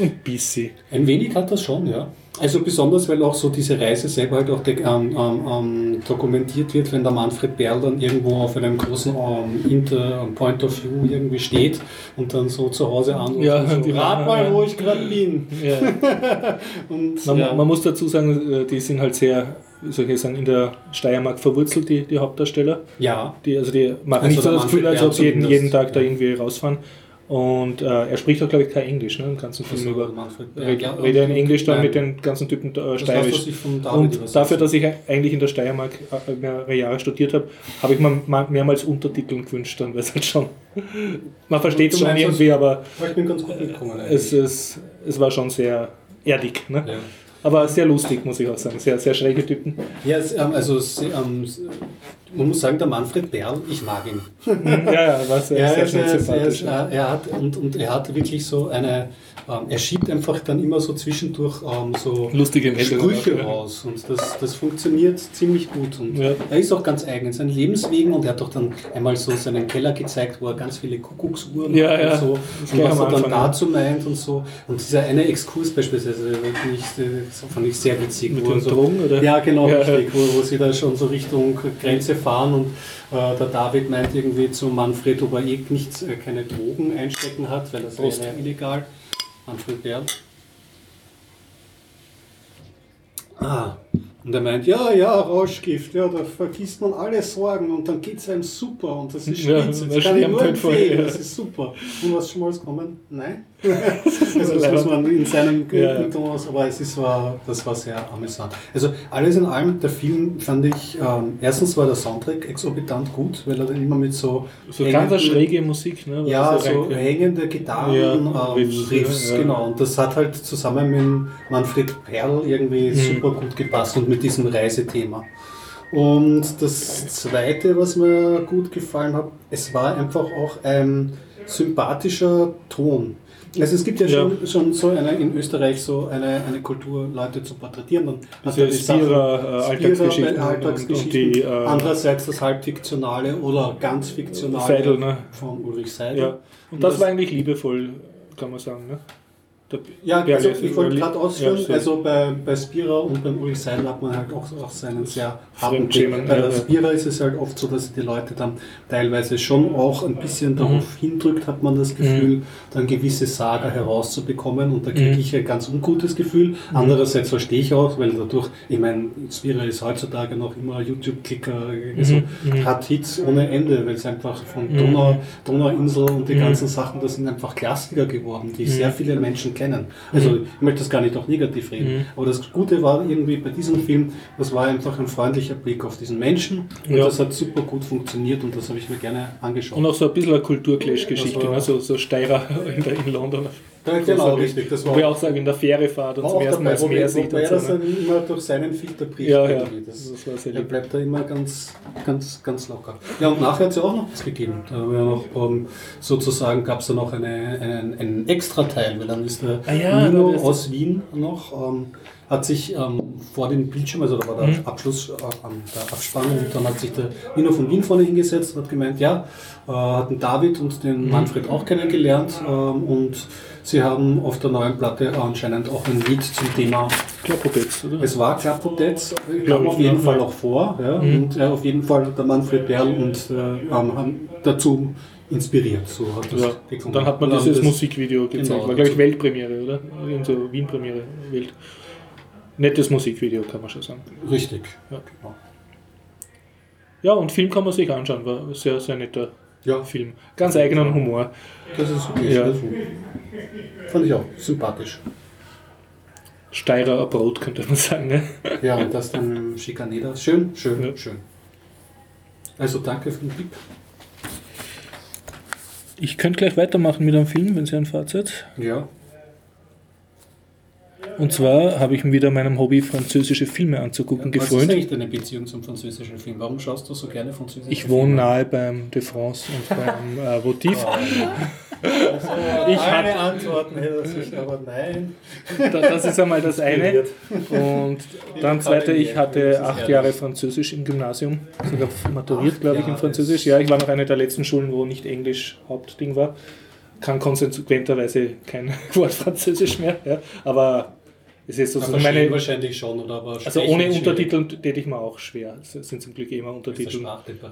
[SPEAKER 1] Ein bisschen.
[SPEAKER 2] Ein wenig hat das schon, ja. Also besonders, weil auch so diese Reise selber halt auch ähm, ähm, ähm, dokumentiert wird, wenn der Manfred Berl dann irgendwo auf einem großen ähm, Inter Point of View irgendwie steht und dann so zu Hause anruft
[SPEAKER 1] Ja,
[SPEAKER 2] und
[SPEAKER 1] die
[SPEAKER 2] so, rat mal,
[SPEAKER 1] ja.
[SPEAKER 2] wo ich gerade bin.
[SPEAKER 1] Ja. [LAUGHS]
[SPEAKER 2] Und,
[SPEAKER 1] Man,
[SPEAKER 2] ja.
[SPEAKER 1] man muss dazu sagen, äh, die sind halt sehr, soll ich sagen, in der Steiermark verwurzelt, die, die Hauptdarsteller.
[SPEAKER 2] ja,
[SPEAKER 1] Die, also die machen
[SPEAKER 2] Also
[SPEAKER 1] nicht so das Gefühl, als ob sie jeden, jeden Tag da irgendwie rausfahren. Und äh, er spricht auch, glaube ich, kein Englisch, ne, im ganzen Film über.
[SPEAKER 2] Manfred
[SPEAKER 1] Red-
[SPEAKER 2] ja,
[SPEAKER 1] redet er in Englisch dann mit den ganzen Typen äh,
[SPEAKER 2] Das
[SPEAKER 1] steirisch.
[SPEAKER 2] David
[SPEAKER 1] Und dafür, dass ich eigentlich in der Steiermark äh, mehrere Jahre studiert habe, habe ich mir ma- mehrmals Untertiteln gewünscht, dann, weil es halt schon. [LAUGHS] Man versteht es schon
[SPEAKER 2] meinst,
[SPEAKER 1] irgendwie, aber
[SPEAKER 2] ich bin ganz gut mitgekommen.
[SPEAKER 1] es, es, es war schon sehr erdig. Ne?
[SPEAKER 2] ja.
[SPEAKER 1] Aber sehr lustig, muss ich auch sagen. Sehr, sehr schräge Typen.
[SPEAKER 2] Ja, ähm, also ähm, man muss sagen, der Manfred Berl, ich mag ihn. [LAUGHS]
[SPEAKER 1] ja, ja, war sehr,
[SPEAKER 2] Ja,
[SPEAKER 1] sehr
[SPEAKER 2] er, ist, er, ist, er, ist,
[SPEAKER 1] sympathisch.
[SPEAKER 2] er hat und, und er hat wirklich so eine, ähm, er schiebt einfach dann immer so zwischendurch ähm, so
[SPEAKER 1] Lustige
[SPEAKER 2] Sprüche
[SPEAKER 1] auch,
[SPEAKER 2] raus und das, das funktioniert ziemlich gut und
[SPEAKER 1] Ja.
[SPEAKER 2] er ist auch ganz eigen in seinen Lebenswegen und er hat doch dann einmal so seinen Keller gezeigt, wo er ganz viele Kuckucksuhren
[SPEAKER 1] Ja,
[SPEAKER 2] hat
[SPEAKER 1] ja.
[SPEAKER 2] und so
[SPEAKER 1] Das
[SPEAKER 2] und was er dann dazu meint und so und dieser eine Exkurs beispielsweise fand ich, das fand ich sehr witzig.
[SPEAKER 1] Mit
[SPEAKER 2] er
[SPEAKER 1] den
[SPEAKER 2] so-
[SPEAKER 1] Drogen, oder?
[SPEAKER 2] Ja, genau, richtig, wo, wo sie da schon so Richtung Grenze fahren und äh, der David meint irgendwie zu Manfred, ob er eh nichts, äh, keine Drogen einstecken hat, weil das
[SPEAKER 1] Prost.
[SPEAKER 2] wäre ja illegal. Manfred Berl. Ah, und er meint, ja, ja, Rauschgift, ja, da vergisst man alle Sorgen und dann geht es einem super und das ist
[SPEAKER 1] Ja,
[SPEAKER 2] spitze,
[SPEAKER 1] da
[SPEAKER 2] das kann ich nur
[SPEAKER 1] halt
[SPEAKER 2] empfehlen,
[SPEAKER 1] ja.
[SPEAKER 2] das ist super. Und was schon mal kommen? Nein? [LAUGHS] also das muss man in seinem Ton aus, aber es ist, war, das war sehr amüsant. Also alles in allem, der Film fand ich, ähm, erstens war der Soundtrack exorbitant gut, weil er dann immer mit so,
[SPEAKER 1] So ganz
[SPEAKER 2] hängenden-
[SPEAKER 1] schräge Musik, ne?
[SPEAKER 2] ja,
[SPEAKER 1] was
[SPEAKER 2] so
[SPEAKER 1] rein-
[SPEAKER 2] hängende Gitarren,
[SPEAKER 1] Ja,
[SPEAKER 2] ähm,
[SPEAKER 1] Riffs,
[SPEAKER 2] Riffs,
[SPEAKER 1] ja, ja.
[SPEAKER 2] genau. Und das hat halt zusammen mit Manfred Perl irgendwie
[SPEAKER 1] Mhm.
[SPEAKER 2] super gut gepasst und mit diesem Reisethema. Und das Zweite, was mir gut gefallen hat, es war einfach auch ein sympathischer Ton. Also es gibt ja,
[SPEAKER 1] Ja.
[SPEAKER 2] Schon, schon so eine in Österreich so eine, eine Kultur, Leute zu porträtieren.
[SPEAKER 1] Diese
[SPEAKER 2] er die Sachen-
[SPEAKER 1] Spira, äh, Alltagsgeschichten und-
[SPEAKER 2] Alltagsgeschichten.
[SPEAKER 1] und die, äh,
[SPEAKER 2] Andererseits das halbfiktionale oder ganz fiktionale
[SPEAKER 1] Seidel, ne?
[SPEAKER 2] von Ulrich Seidel.
[SPEAKER 1] Ja. Und das war eigentlich liebevoll, kann man sagen. Ne?
[SPEAKER 2] Ja, also ich wollte gerade ausführen,
[SPEAKER 1] Ja, so.
[SPEAKER 2] also bei, bei Spira und beim Ulrich Seidel hat man halt auch, auch seinen sehr harten Blick. Bei
[SPEAKER 1] ja.
[SPEAKER 2] Spira ist es halt oft so, dass die Leute dann teilweise schon auch ein bisschen darauf hindrückt, hat man das Gefühl, dann gewisse Saga herauszubekommen und da kriege
[SPEAKER 1] Mhm.
[SPEAKER 2] ich ein ganz ungutes Gefühl. Andererseits verstehe ich auch, weil dadurch, ich meine, Spira ist heutzutage noch immer YouTube-Klicker, also
[SPEAKER 1] mhm.
[SPEAKER 2] hat Hits ohne Ende, weil es einfach von
[SPEAKER 1] Mhm.
[SPEAKER 2] Donau, Donauinsel und die
[SPEAKER 1] Mhm.
[SPEAKER 2] ganzen Sachen, das sind einfach Klassiker geworden, die sehr viele Menschen kennen. Also ich möchte das gar nicht auch negativ reden,
[SPEAKER 1] Mhm.
[SPEAKER 2] aber das Gute war irgendwie bei diesem Film, das war einfach ein freundlicher Blick auf diesen Menschen und
[SPEAKER 1] Ja.
[SPEAKER 2] das hat super gut funktioniert und das habe ich mir gerne angeschaut.
[SPEAKER 1] Und auch so ein bisschen eine Kulturclash-Geschichte,
[SPEAKER 2] war-
[SPEAKER 1] ne? so, so Steirer [LAUGHS] in, der, in London.
[SPEAKER 2] Ja, genau, richtig. Das war
[SPEAKER 1] Wo ich auch sage, in der Fähre fahrt und zum ersten Mal das Meer sieht.
[SPEAKER 2] wobei das
[SPEAKER 1] so, ne?
[SPEAKER 2] dann immer durch seinen Filter bricht.
[SPEAKER 1] Ja, ja.
[SPEAKER 2] Das,
[SPEAKER 1] das war sehr
[SPEAKER 2] er bleibt da immer ganz, ganz, ganz locker. Ja, und nachher hat es ja auch noch was gegeben. Da haben wir noch, ähm, sozusagen gab es da noch eine, einen, einen Extra-Teil, weil dann ist der
[SPEAKER 1] Ah ja,
[SPEAKER 2] Nino aus Wien noch, ähm, hat sich ähm, vor dem Bildschirm, also da war der
[SPEAKER 1] Mhm.
[SPEAKER 2] Abschluss, äh, der Abspann, und dann hat sich der Nino von Wien vorne hingesetzt und hat gemeint, ja, äh, hat den David und den
[SPEAKER 1] Mhm.
[SPEAKER 2] Manfred auch kennengelernt ähm, und sie haben auf der neuen Platte anscheinend auch ein Lied zum Thema
[SPEAKER 1] Klapperpetz, oder?
[SPEAKER 2] es war Klappotetz,
[SPEAKER 1] Glaub
[SPEAKER 2] kam
[SPEAKER 1] ich,
[SPEAKER 2] auf jeden. Fall auch vor. Ja,
[SPEAKER 1] Mhm.
[SPEAKER 2] Und äh, auf jeden Fall hat der Manfred Berl und äh, haben, dazu inspiriert. So hat das
[SPEAKER 1] Ja.
[SPEAKER 2] geklungen.
[SPEAKER 1] Und dann hat man dieses
[SPEAKER 2] das-
[SPEAKER 1] Musikvideo gezeigt.
[SPEAKER 2] Genau,
[SPEAKER 1] war, glaube ich. Weltpremiere, oder? Irgend so Wien-Premiere, Welt. Nettes Musikvideo, kann man schon sagen.
[SPEAKER 2] Richtig.
[SPEAKER 1] Ja.
[SPEAKER 2] Genau.
[SPEAKER 1] Ja, und Film kann man sich anschauen, war sehr, sehr netter
[SPEAKER 2] Ja,
[SPEAKER 1] Film. Ganz eigenen Humor.
[SPEAKER 2] das ist okay.
[SPEAKER 1] Ja.
[SPEAKER 2] Fand ich auch sympathisch.
[SPEAKER 1] Steirer Brot, könnte man sagen. Ne?
[SPEAKER 2] Ja, und das dann Schikaneder. Schön, schön,
[SPEAKER 1] Ja.
[SPEAKER 2] schön. Also danke für den Tipp.
[SPEAKER 1] Ich könnte gleich weitermachen mit einem Film, wenn Sie ein Fazit.
[SPEAKER 2] Ja.
[SPEAKER 1] Und zwar habe ich mich wieder meinem Hobby, französische Filme anzugucken,
[SPEAKER 2] Was ist
[SPEAKER 1] gefreut.
[SPEAKER 2] eigentlich deine Beziehung zum französischen Film? Warum schaust du so gerne französische
[SPEAKER 1] Ich
[SPEAKER 2] Filme?
[SPEAKER 1] wohne nahe beim De France und beim [LAUGHS] äh, Votiv.
[SPEAKER 2] Ich
[SPEAKER 1] Ich
[SPEAKER 2] eine Antworten hätte sich, aber nein.
[SPEAKER 1] Da- Das ist einmal das eine. Und dann zweite, ich hatte acht. Jahre Französisch im Gymnasium, sogar maturiert, glaube ich, in. Französisch. Ja, ich war noch eine der letzten Schulen, wo nicht Englisch Hauptding war. Kann konsequenterweise kein [LAUGHS] Wort Französisch mehr, ja. aber Es ist sozusagen
[SPEAKER 2] verstehen
[SPEAKER 1] meine,
[SPEAKER 2] wahrscheinlich schon, oder aber
[SPEAKER 1] also ohne. Untertitel täte ich mir auch schwer. Es sind zum Glück immer
[SPEAKER 2] Das ist
[SPEAKER 1] Untertitel.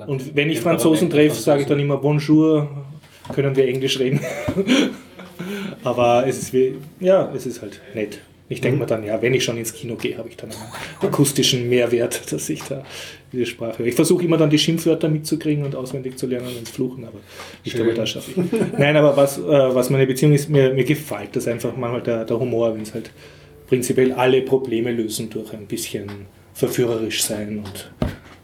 [SPEAKER 1] Und wenn ich Franzosen treffe, sage ich dann immer Bonjour, können wir Englisch reden. [LAUGHS] Aber es ist wie, ja, es ist halt nett. Ich denke mir dann, ja, wenn ich schon ins Kino gehe, habe ich dann einen akustischen Mehrwert, [LAUGHS] dass ich da diese Sprache höre. Ich versuche immer dann die Schimpfwörter mitzukriegen und auswendig zu lernen und Fluchen, aber
[SPEAKER 2] Schön.
[SPEAKER 1] einmal das schaffe ich. Nein, aber was, äh, was meine Beziehung ist, mir, mir gefällt das einfach manchmal der, der Humor, wenn es halt prinzipiell alle Probleme lösen durch ein bisschen verführerisch sein und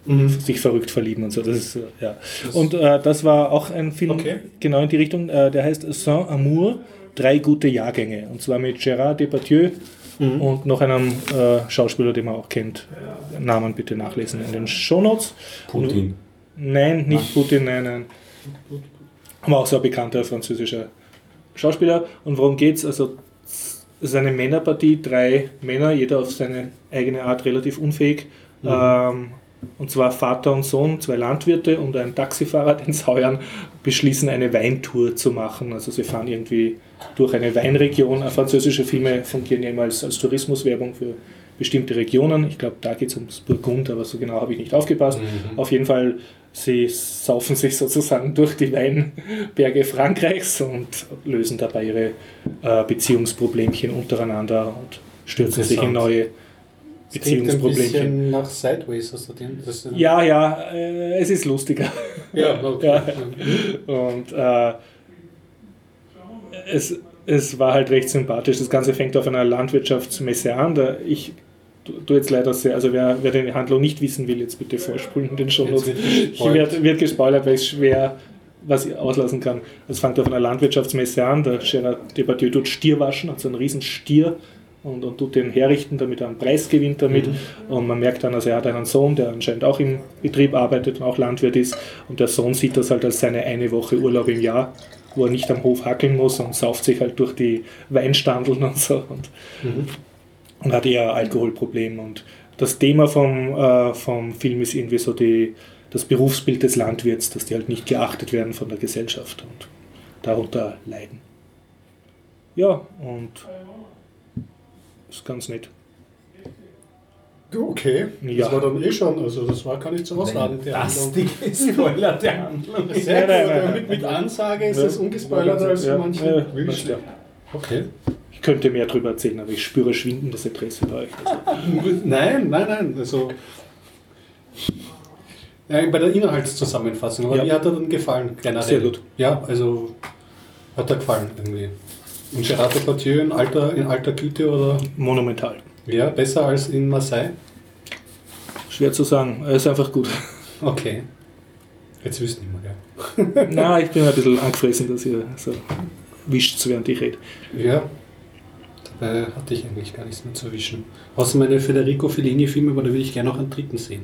[SPEAKER 2] Mhm.
[SPEAKER 1] sich verrückt verlieben und so. Das ist, äh, ja. Und äh, das war auch ein Film
[SPEAKER 2] Okay.
[SPEAKER 1] genau in die Richtung, äh, der heißt Saint Amour, drei gute Jahrgänge. Und zwar mit Gérard Depardieu
[SPEAKER 2] Mhm.
[SPEAKER 1] und noch einem äh, Schauspieler, den man auch kennt. Namen bitte nachlesen in den Shownotes.
[SPEAKER 3] Putin.
[SPEAKER 1] Nein, nicht Putin, nein, nein. Aber auch so ein bekannter französischer Schauspieler. Und worum geht's? Also, es ist eine Männerpartie, drei Männer, jeder auf seine eigene Art relativ unfähig. Ähm, und zwar Vater und Sohn, zwei Landwirte und ein Taxifahrer, [LAUGHS] den sie heuern, beschließen eine Weintour zu machen. Also sie fahren irgendwie durch eine Weinregion. Äh, Französische Filme fungieren ja immer als, als Tourismuswerbung für bestimmte Regionen. Ich glaube, da geht es ums Burgund, aber so genau habe ich nicht aufgepasst. Auf jeden Fall, sie saufen sich [LAUGHS] sozusagen durch die Weinberge Frankreichs und lösen dabei ihre äh, Beziehungsproblemchen untereinander und stürzen sich in neue Beziehungsproblemchen.
[SPEAKER 2] nach Sideways, hast du den?
[SPEAKER 1] Ja, ja, äh, es ist lustiger.
[SPEAKER 2] Ja, okay. [LAUGHS]
[SPEAKER 1] Ja. Und äh, es, es war halt recht sympathisch. Das Ganze fängt auf einer Landwirtschaftsmesse an. Da ich tue jetzt leider sehr, also wer, wer die Handlung nicht wissen will, jetzt bitte vorspulen den Shownotes.
[SPEAKER 2] Jetzt wird
[SPEAKER 1] wird, gespoilert, weil es schwer was ich auslassen kann. Es fängt auf einer Landwirtschaftsmesse an. Der Gerard Depardieu tut Stier waschen, hat so einen riesen Stier und, und tut den herrichten, damit er einen Preis gewinnt damit. Und man merkt dann, also er hat einen Sohn, der anscheinend auch im Betrieb arbeitet und auch Landwirt ist. Und der Sohn sieht das halt als seine eine Woche Urlaub im Jahr, wo er nicht am Hof hackeln muss und sauft sich halt durch die Weinstandeln und so. Und, und hat eher ein Alkoholproblem. Und das Thema vom, äh, vom Film ist irgendwie so die, das Berufsbild des Landwirts, dass die halt nicht geachtet werden von der Gesellschaft und darunter leiden. Ja, und ist ganz nett.
[SPEAKER 5] Okay.
[SPEAKER 1] Ja.
[SPEAKER 5] Das war dann eh schon, also das war gar nicht so ausladend. der
[SPEAKER 3] Das
[SPEAKER 5] Handlung. [LAUGHS]
[SPEAKER 3] die Spoiler der Handlung.
[SPEAKER 5] Sehr
[SPEAKER 1] nein.
[SPEAKER 5] mit, mit Ansage ist
[SPEAKER 1] Ja.
[SPEAKER 5] das ungespoilerter als
[SPEAKER 1] Ja,
[SPEAKER 5] manche.
[SPEAKER 1] ja, ja.
[SPEAKER 5] Okay.
[SPEAKER 1] Ich könnte mehr darüber erzählen, aber ich spüre schwindendes Interesse bei euch. Also, [LAUGHS]
[SPEAKER 5] Nein, nein, nein. Also,
[SPEAKER 2] Ja, bei der Inhaltszusammenfassung, aber
[SPEAKER 1] Ja.
[SPEAKER 2] wie hat er dann gefallen? Generell?
[SPEAKER 1] Sehr gut.
[SPEAKER 2] Ja, also hat er gefallen irgendwie. Und Gerard Depardieu in alter, in alter Güte oder
[SPEAKER 1] monumental.
[SPEAKER 2] ja, besser als in Marseille?
[SPEAKER 1] Schwer zu sagen. Er ist einfach gut.
[SPEAKER 2] Okay. Jetzt ich nicht mehr, [LAUGHS]
[SPEAKER 1] Na, ich bin ein bisschen angefressen, dass ihr so wischt, während ich rede.
[SPEAKER 2] gell? Ja. Dabei hatte ich eigentlich gar nichts mehr zu erwischen. Außer meine Federico Fellini-Filme, aber da würde ich gerne noch einen dritten sehen.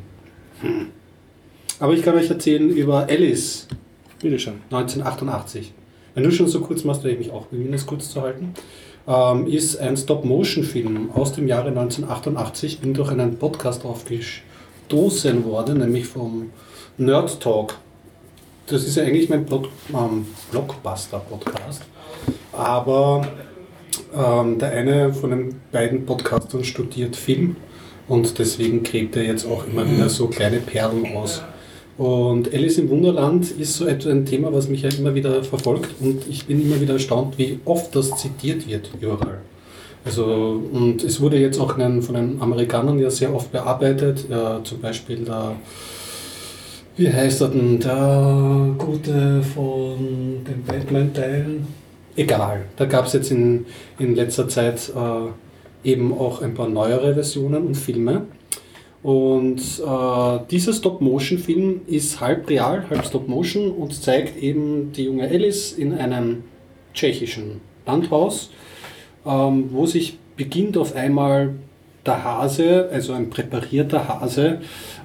[SPEAKER 2] Hm. Aber ich kann euch erzählen über Alice
[SPEAKER 1] Bitte schon.
[SPEAKER 2] 1988. Wenn du schon so kurz machst, werde ich mich auch bemühen, es kurz zu halten. Ähm, ist ein Stop-Motion-Film aus dem Jahre 1988. Bin durch einen Podcast aufgestoßen worden, nämlich vom Nerd Talk. Das ist ja eigentlich mein Blog, ähm, Blockbuster-Podcast. Aber ähm, der eine von den beiden Podcastern studiert Film und deswegen gräbt er jetzt auch immer wieder so kleine Perlen aus. Und Alice im Wunderland ist so etwa ein Thema, was mich ja immer wieder verfolgt und ich bin immer wieder erstaunt, wie oft das zitiert wird überall. Also, und es wurde jetzt auch von den Amerikanern ja sehr oft bearbeitet, ja, zum Beispiel der, wie heißt er denn, der Gute von den Batman-Teilen? Egal, da gab es jetzt in, in letzter Zeit äh, eben auch ein paar neuere Versionen und Filme. Und äh, dieser Stop-Motion-Film ist halb real, halb Stop-Motion und zeigt eben die junge Alice in einem tschechischen Landhaus, ähm, wo sich beginnt auf einmal der Hase, also ein präparierter Hase,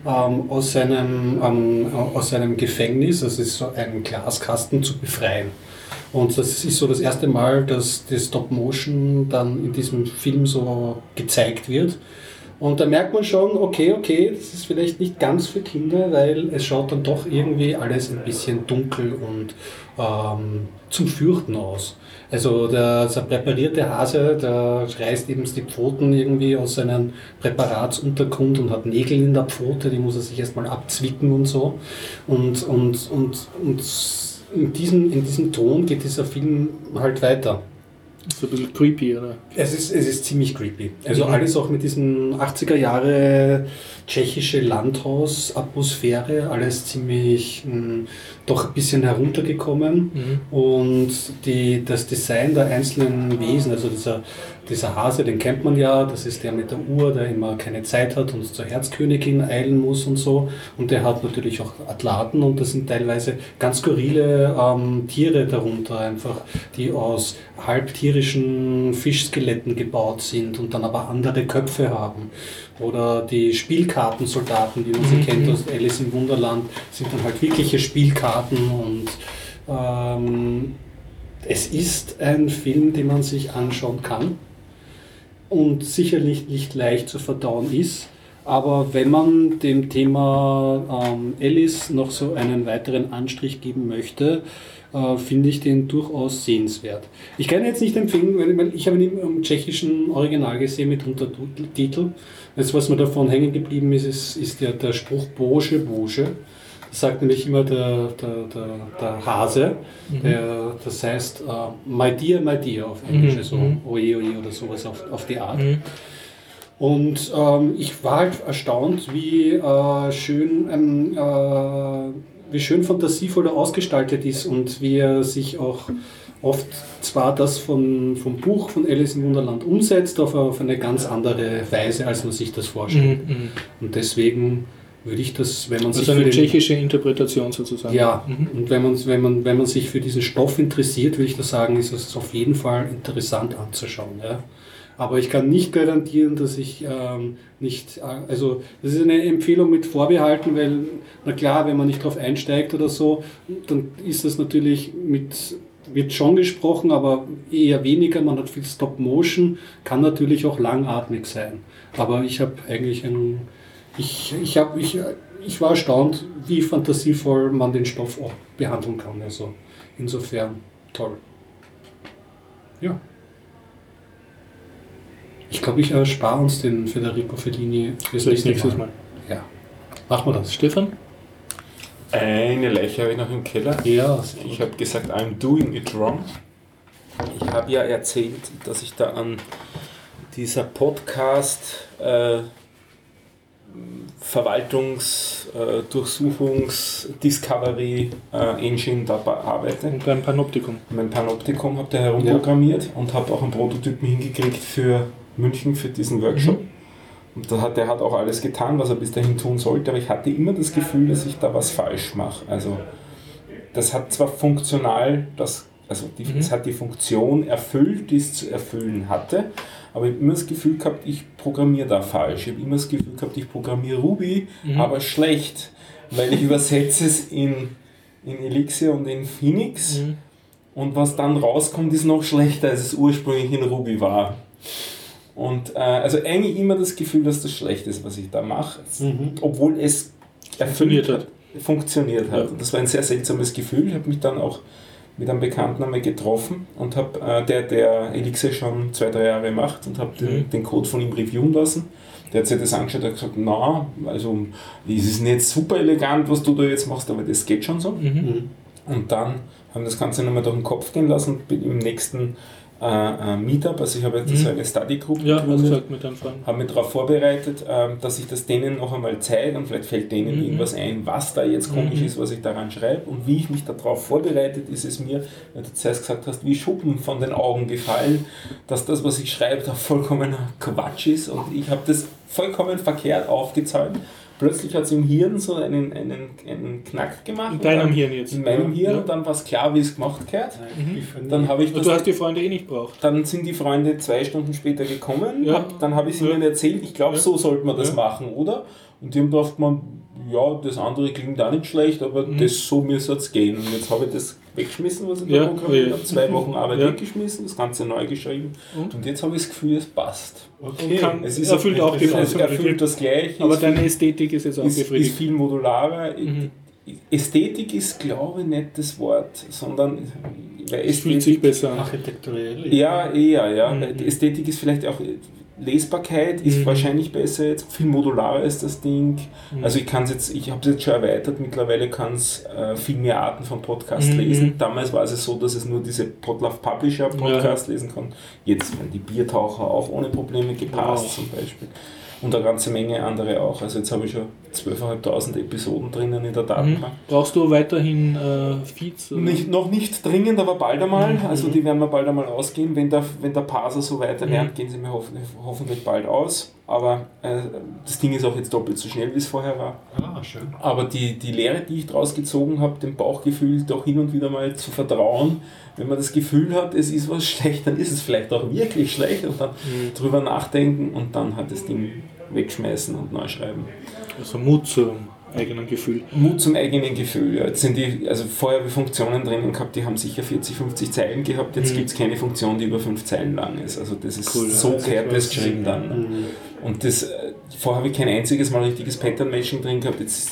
[SPEAKER 2] ähm, aus, seinem, ähm, aus seinem Gefängnis, das ist so ein Glaskasten, zu befreien. Und das ist so das erste Mal, dass das Stop-Motion dann in diesem Film so gezeigt wird. Und da merkt man schon, okay, okay, das ist vielleicht nicht ganz für Kinder, weil es schaut dann doch irgendwie alles ein bisschen dunkel und ähm, zum Fürchten aus. Also der, der präparierte Hase, der reißt eben die Pfoten irgendwie aus seinem Präparatsuntergrund und hat Nägel in der Pfote, die muss er sich erstmal abzwicken und so. Und, und, und, und in, diesem, in diesem Ton geht dieser Film halt weiter.
[SPEAKER 1] So ein bisschen creepy, oder?
[SPEAKER 2] Es ist, es ist ziemlich creepy. Also
[SPEAKER 1] Mhm.
[SPEAKER 2] alles auch mit diesen 80er Jahre tschechische Landhaus-Atmosphäre, alles ziemlich mh, doch ein bisschen heruntergekommen.
[SPEAKER 1] Mhm.
[SPEAKER 2] Und die, das Design der einzelnen Wesen, also dieser, dieser Hase, den kennt man ja, das ist der mit der Uhr, der immer keine Zeit hat und zur Herzkönigin eilen muss und so. Und der hat natürlich auch Atlaten und das sind teilweise ganz skurrile ähm, Tiere darunter, einfach, die aus halbtierischen Fischskeletten gebaut sind und dann aber andere Köpfe haben. Oder die Spielkartensoldaten, wie man sie kennt aus Alice im Wunderland, sind dann halt wirkliche Spielkarten und ähm, es ist ein Film, den man sich anschauen kann und sicherlich nicht leicht zu verdauen ist. Aber wenn man dem Thema ähm, Alice noch so einen weiteren Anstrich geben möchte, äh, finde ich den durchaus sehenswert. Ich kann jetzt nicht empfehlen, weil weil ich habe ihn im tschechischen Original gesehen mit Untertitel. Jetzt, was mir davon hängen geblieben ist, ist, ist der, der Spruch Boge, Boge. Das sagt nämlich immer der, der, der, der Hase. Der, das heißt, äh, my dear, my dear auf Englisch,
[SPEAKER 1] Mhm,
[SPEAKER 2] also
[SPEAKER 1] mhm.
[SPEAKER 2] oje, oje oder sowas auf, auf die Art.
[SPEAKER 1] Mhm.
[SPEAKER 2] Und ähm, ich war halt erstaunt, wie äh, schön, ähm, äh, wie schön fantasievoll er ausgestaltet ist und wie er sich auch oft zwar das von, vom Buch von Alice im Wunderland umsetzt, aber auf eine ganz andere Weise, als man sich das vorstellt.
[SPEAKER 1] Mhm. Mhm.
[SPEAKER 2] Und deswegen würde ich das, wenn man sich
[SPEAKER 1] Also eine tschechische Interpretation sozusagen.
[SPEAKER 2] ja,
[SPEAKER 1] Mhm.
[SPEAKER 2] und wenn man, wenn, man, wenn man sich für diesen Stoff interessiert, würde ich das sagen, ist es auf jeden Fall interessant anzuschauen. Ja. Aber ich kann nicht garantieren, dass ich ähm, nicht, äh, also das ist eine Empfehlung mit Vorbehalten, weil, na klar, wenn man nicht drauf einsteigt oder so, dann ist das natürlich mit, wird schon gesprochen, aber eher weniger, man hat viel Stop-Motion, kann natürlich auch langatmig sein. Aber ich habe eigentlich ein, ich, ich, hab, ich, ich war erstaunt, wie fantasievoll man den Stoff auch behandeln kann. Also insofern toll. Ja. Ich glaube, ich erspare uns den Federico Fellini fürs nächste
[SPEAKER 1] nächstes
[SPEAKER 2] Mal.
[SPEAKER 1] Mal.
[SPEAKER 2] Ja. Machen wir das.
[SPEAKER 1] Stefan?
[SPEAKER 3] Eine Leiche habe ich noch im Keller.
[SPEAKER 2] Ja,
[SPEAKER 3] Ich habe gesagt, I'm doing it wrong. Ich habe ja erzählt, dass ich da an dieser Podcast äh, Verwaltungs-, äh, Durchsuchungs-, Discovery äh, Engine da arbeite.
[SPEAKER 1] Und beim Panoptikum.
[SPEAKER 3] Mein Panoptikum habe da herumprogrammiert und habe auch einen Prototypen hingekriegt für München für diesen Workshop. Und da hat, der hat auch alles getan, was er bis dahin tun sollte, aber ich hatte immer das Gefühl, dass ich da was falsch mache. Also das hat zwar funktional, das, also die,
[SPEAKER 1] Mhm.
[SPEAKER 3] es hat die Funktion erfüllt, die es zu erfüllen hatte, aber ich habe immer das Gefühl gehabt, ich programmiere da falsch. Ich habe immer das Gefühl gehabt, ich programmiere Ruby,
[SPEAKER 1] Mhm.
[SPEAKER 3] aber schlecht, weil ich übersetze es in, in Elixir und in Phoenix.
[SPEAKER 1] Mhm.
[SPEAKER 3] Und was dann rauskommt, ist noch schlechter, als es ursprünglich in Ruby war. Und äh, also eigentlich immer das Gefühl, dass das schlecht ist, was ich da mache,
[SPEAKER 2] Mhm.
[SPEAKER 3] obwohl es
[SPEAKER 1] Funktioniert
[SPEAKER 3] erfüllt hat. Funktioniert hat.
[SPEAKER 1] Ja.
[SPEAKER 3] Und das war ein sehr seltsames Gefühl. Ich habe mich dann auch mit einem Bekannten einmal getroffen und habe äh, der, der Elixir schon zwei, drei Jahre macht und habe den,
[SPEAKER 1] Mhm.
[SPEAKER 3] den Code von ihm reviewen lassen. Der hat sich das angeschaut und hat gesagt, na, also es ist nicht super elegant, was du da jetzt machst, aber das geht schon so.
[SPEAKER 1] Mhm.
[SPEAKER 2] Mhm.
[SPEAKER 3] Und dann haben wir das Ganze nochmal durch den Kopf gehen lassen bin im nächsten äh, Meetup, also ich habe jetzt
[SPEAKER 1] Mhm.
[SPEAKER 3] so eine Study Group
[SPEAKER 1] Ja,
[SPEAKER 3] gegründet,
[SPEAKER 1] mit
[SPEAKER 3] habe mich darauf vorbereitet, ähm, dass ich das denen noch einmal zeige und vielleicht fällt denen
[SPEAKER 1] Mhm.
[SPEAKER 3] irgendwas ein, was da jetzt komisch
[SPEAKER 1] Mhm.
[SPEAKER 3] ist, was ich daran schreibe und wie ich mich darauf vorbereitet, ist es mir, weil du zuerst gesagt hast, wie Schuppen von den Augen gefallen, dass das, was ich schreibe, da vollkommener Quatsch ist und ich habe das vollkommen verkehrt aufgezäumt. Plötzlich hat es im Hirn so einen, einen, einen Knack gemacht.
[SPEAKER 1] In
[SPEAKER 3] und
[SPEAKER 1] deinem
[SPEAKER 3] dann-
[SPEAKER 1] Hirn jetzt.
[SPEAKER 3] In meinem Hirn
[SPEAKER 1] Ja.
[SPEAKER 3] und dann war es klar, wie es gemacht gehört.
[SPEAKER 1] Mhm.
[SPEAKER 3] Dann habe ich
[SPEAKER 1] Und
[SPEAKER 3] das
[SPEAKER 1] du hast die Freunde eh nicht braucht.
[SPEAKER 3] dann sind die Freunde zwei Stunden später gekommen,
[SPEAKER 1] Ja.
[SPEAKER 3] hab, dann habe ich sie
[SPEAKER 1] Ja.
[SPEAKER 3] ihnen erzählt, ich glaube,
[SPEAKER 1] Ja.
[SPEAKER 3] so sollte man das
[SPEAKER 1] Ja.
[SPEAKER 3] machen, oder? Und die haben gedacht, man, ja, das andere klingt auch nicht schlecht, aber
[SPEAKER 1] Mhm.
[SPEAKER 3] das so müsste es gehen. Und jetzt habe ich das weggeschmissen, was ich
[SPEAKER 1] Ja,
[SPEAKER 3] da programmiert
[SPEAKER 1] ja.
[SPEAKER 3] habe. Zwei Wochen Arbeit [LAUGHS]
[SPEAKER 1] Ja.
[SPEAKER 3] weggeschmissen, das Ganze neu geschrieben.
[SPEAKER 1] Und?
[SPEAKER 3] Und, jetzt habe ich das Gefühl, es passt.
[SPEAKER 1] Und kann,
[SPEAKER 3] Es ist
[SPEAKER 1] erfüllt auch die
[SPEAKER 3] es erfüllt das Gleiche.
[SPEAKER 1] Aber
[SPEAKER 3] ist
[SPEAKER 1] deine
[SPEAKER 3] viel-
[SPEAKER 1] Ästhetik ist jetzt auch
[SPEAKER 3] ist, ist
[SPEAKER 1] befriedigt.
[SPEAKER 3] viel modularer.
[SPEAKER 1] Mhm.
[SPEAKER 3] Ästhetik ist, glaube ich, nicht das Wort, sondern weil
[SPEAKER 1] Es fühlt sich besser an.
[SPEAKER 5] Architekturell.
[SPEAKER 3] ja, eher, ja.
[SPEAKER 1] Mhm.
[SPEAKER 3] Die Ästhetik ist vielleicht auch Lesbarkeit ist
[SPEAKER 1] Mhm.
[SPEAKER 3] wahrscheinlich besser jetzt, viel modularer ist das Ding.
[SPEAKER 1] Mhm.
[SPEAKER 3] Also ich kann es jetzt, ich habe es jetzt schon erweitert, mittlerweile kann es äh, viel mehr Arten von Podcast
[SPEAKER 1] Mhm.
[SPEAKER 3] lesen. Damals war es so, dass es nur diese Podlove Publisher Podcast lesen kann. Jetzt werden die Biertaucher auch ohne Probleme gepasst
[SPEAKER 1] Wow.
[SPEAKER 3] zum Beispiel. Und eine ganze Menge andere auch. Also jetzt habe ich schon 12.500 Episoden drinnen in der
[SPEAKER 1] Mhm.
[SPEAKER 3] Datenbank.
[SPEAKER 1] Brauchst du weiterhin äh, Feeds?
[SPEAKER 3] Nicht, noch nicht dringend, aber bald einmal.
[SPEAKER 1] Mhm.
[SPEAKER 3] Also die werden wir bald einmal ausgehen. Wenn der, wenn der Parser so weiter lernt,
[SPEAKER 1] Mhm.
[SPEAKER 3] gehen sie mir hoffentlich, hoffentlich bald aus. Aber äh, das Ding ist auch jetzt doppelt so schnell, wie es vorher war.
[SPEAKER 5] Ah, schön.
[SPEAKER 3] Aber die, die Lehre, die ich daraus gezogen habe, dem Bauchgefühl doch hin und wieder mal zu vertrauen, wenn man das Gefühl hat, es ist was schlecht, dann ist es vielleicht auch wirklich schlecht und dann
[SPEAKER 1] Mhm.
[SPEAKER 3] drüber nachdenken und dann halt das Ding wegschmeißen und neu schreiben.
[SPEAKER 1] Also Mut zum eigenen Gefühl.
[SPEAKER 3] Mut zum eigenen Gefühl. Ja. Jetzt sind die, also vorher habe ich Funktionen drinnen gehabt, die haben sicher 40, 50 Zeilen gehabt. Jetzt
[SPEAKER 1] Mhm.
[SPEAKER 3] gibt es keine Funktion, die über 5 Zeilen lang ist. Also das ist
[SPEAKER 1] Cool,
[SPEAKER 3] so kehrt das geschrieben dann.
[SPEAKER 5] Mhm.
[SPEAKER 3] Und das, äh, vorher habe ich kein einziges Mal richtiges Pattern-Matching drin gehabt. Jetzt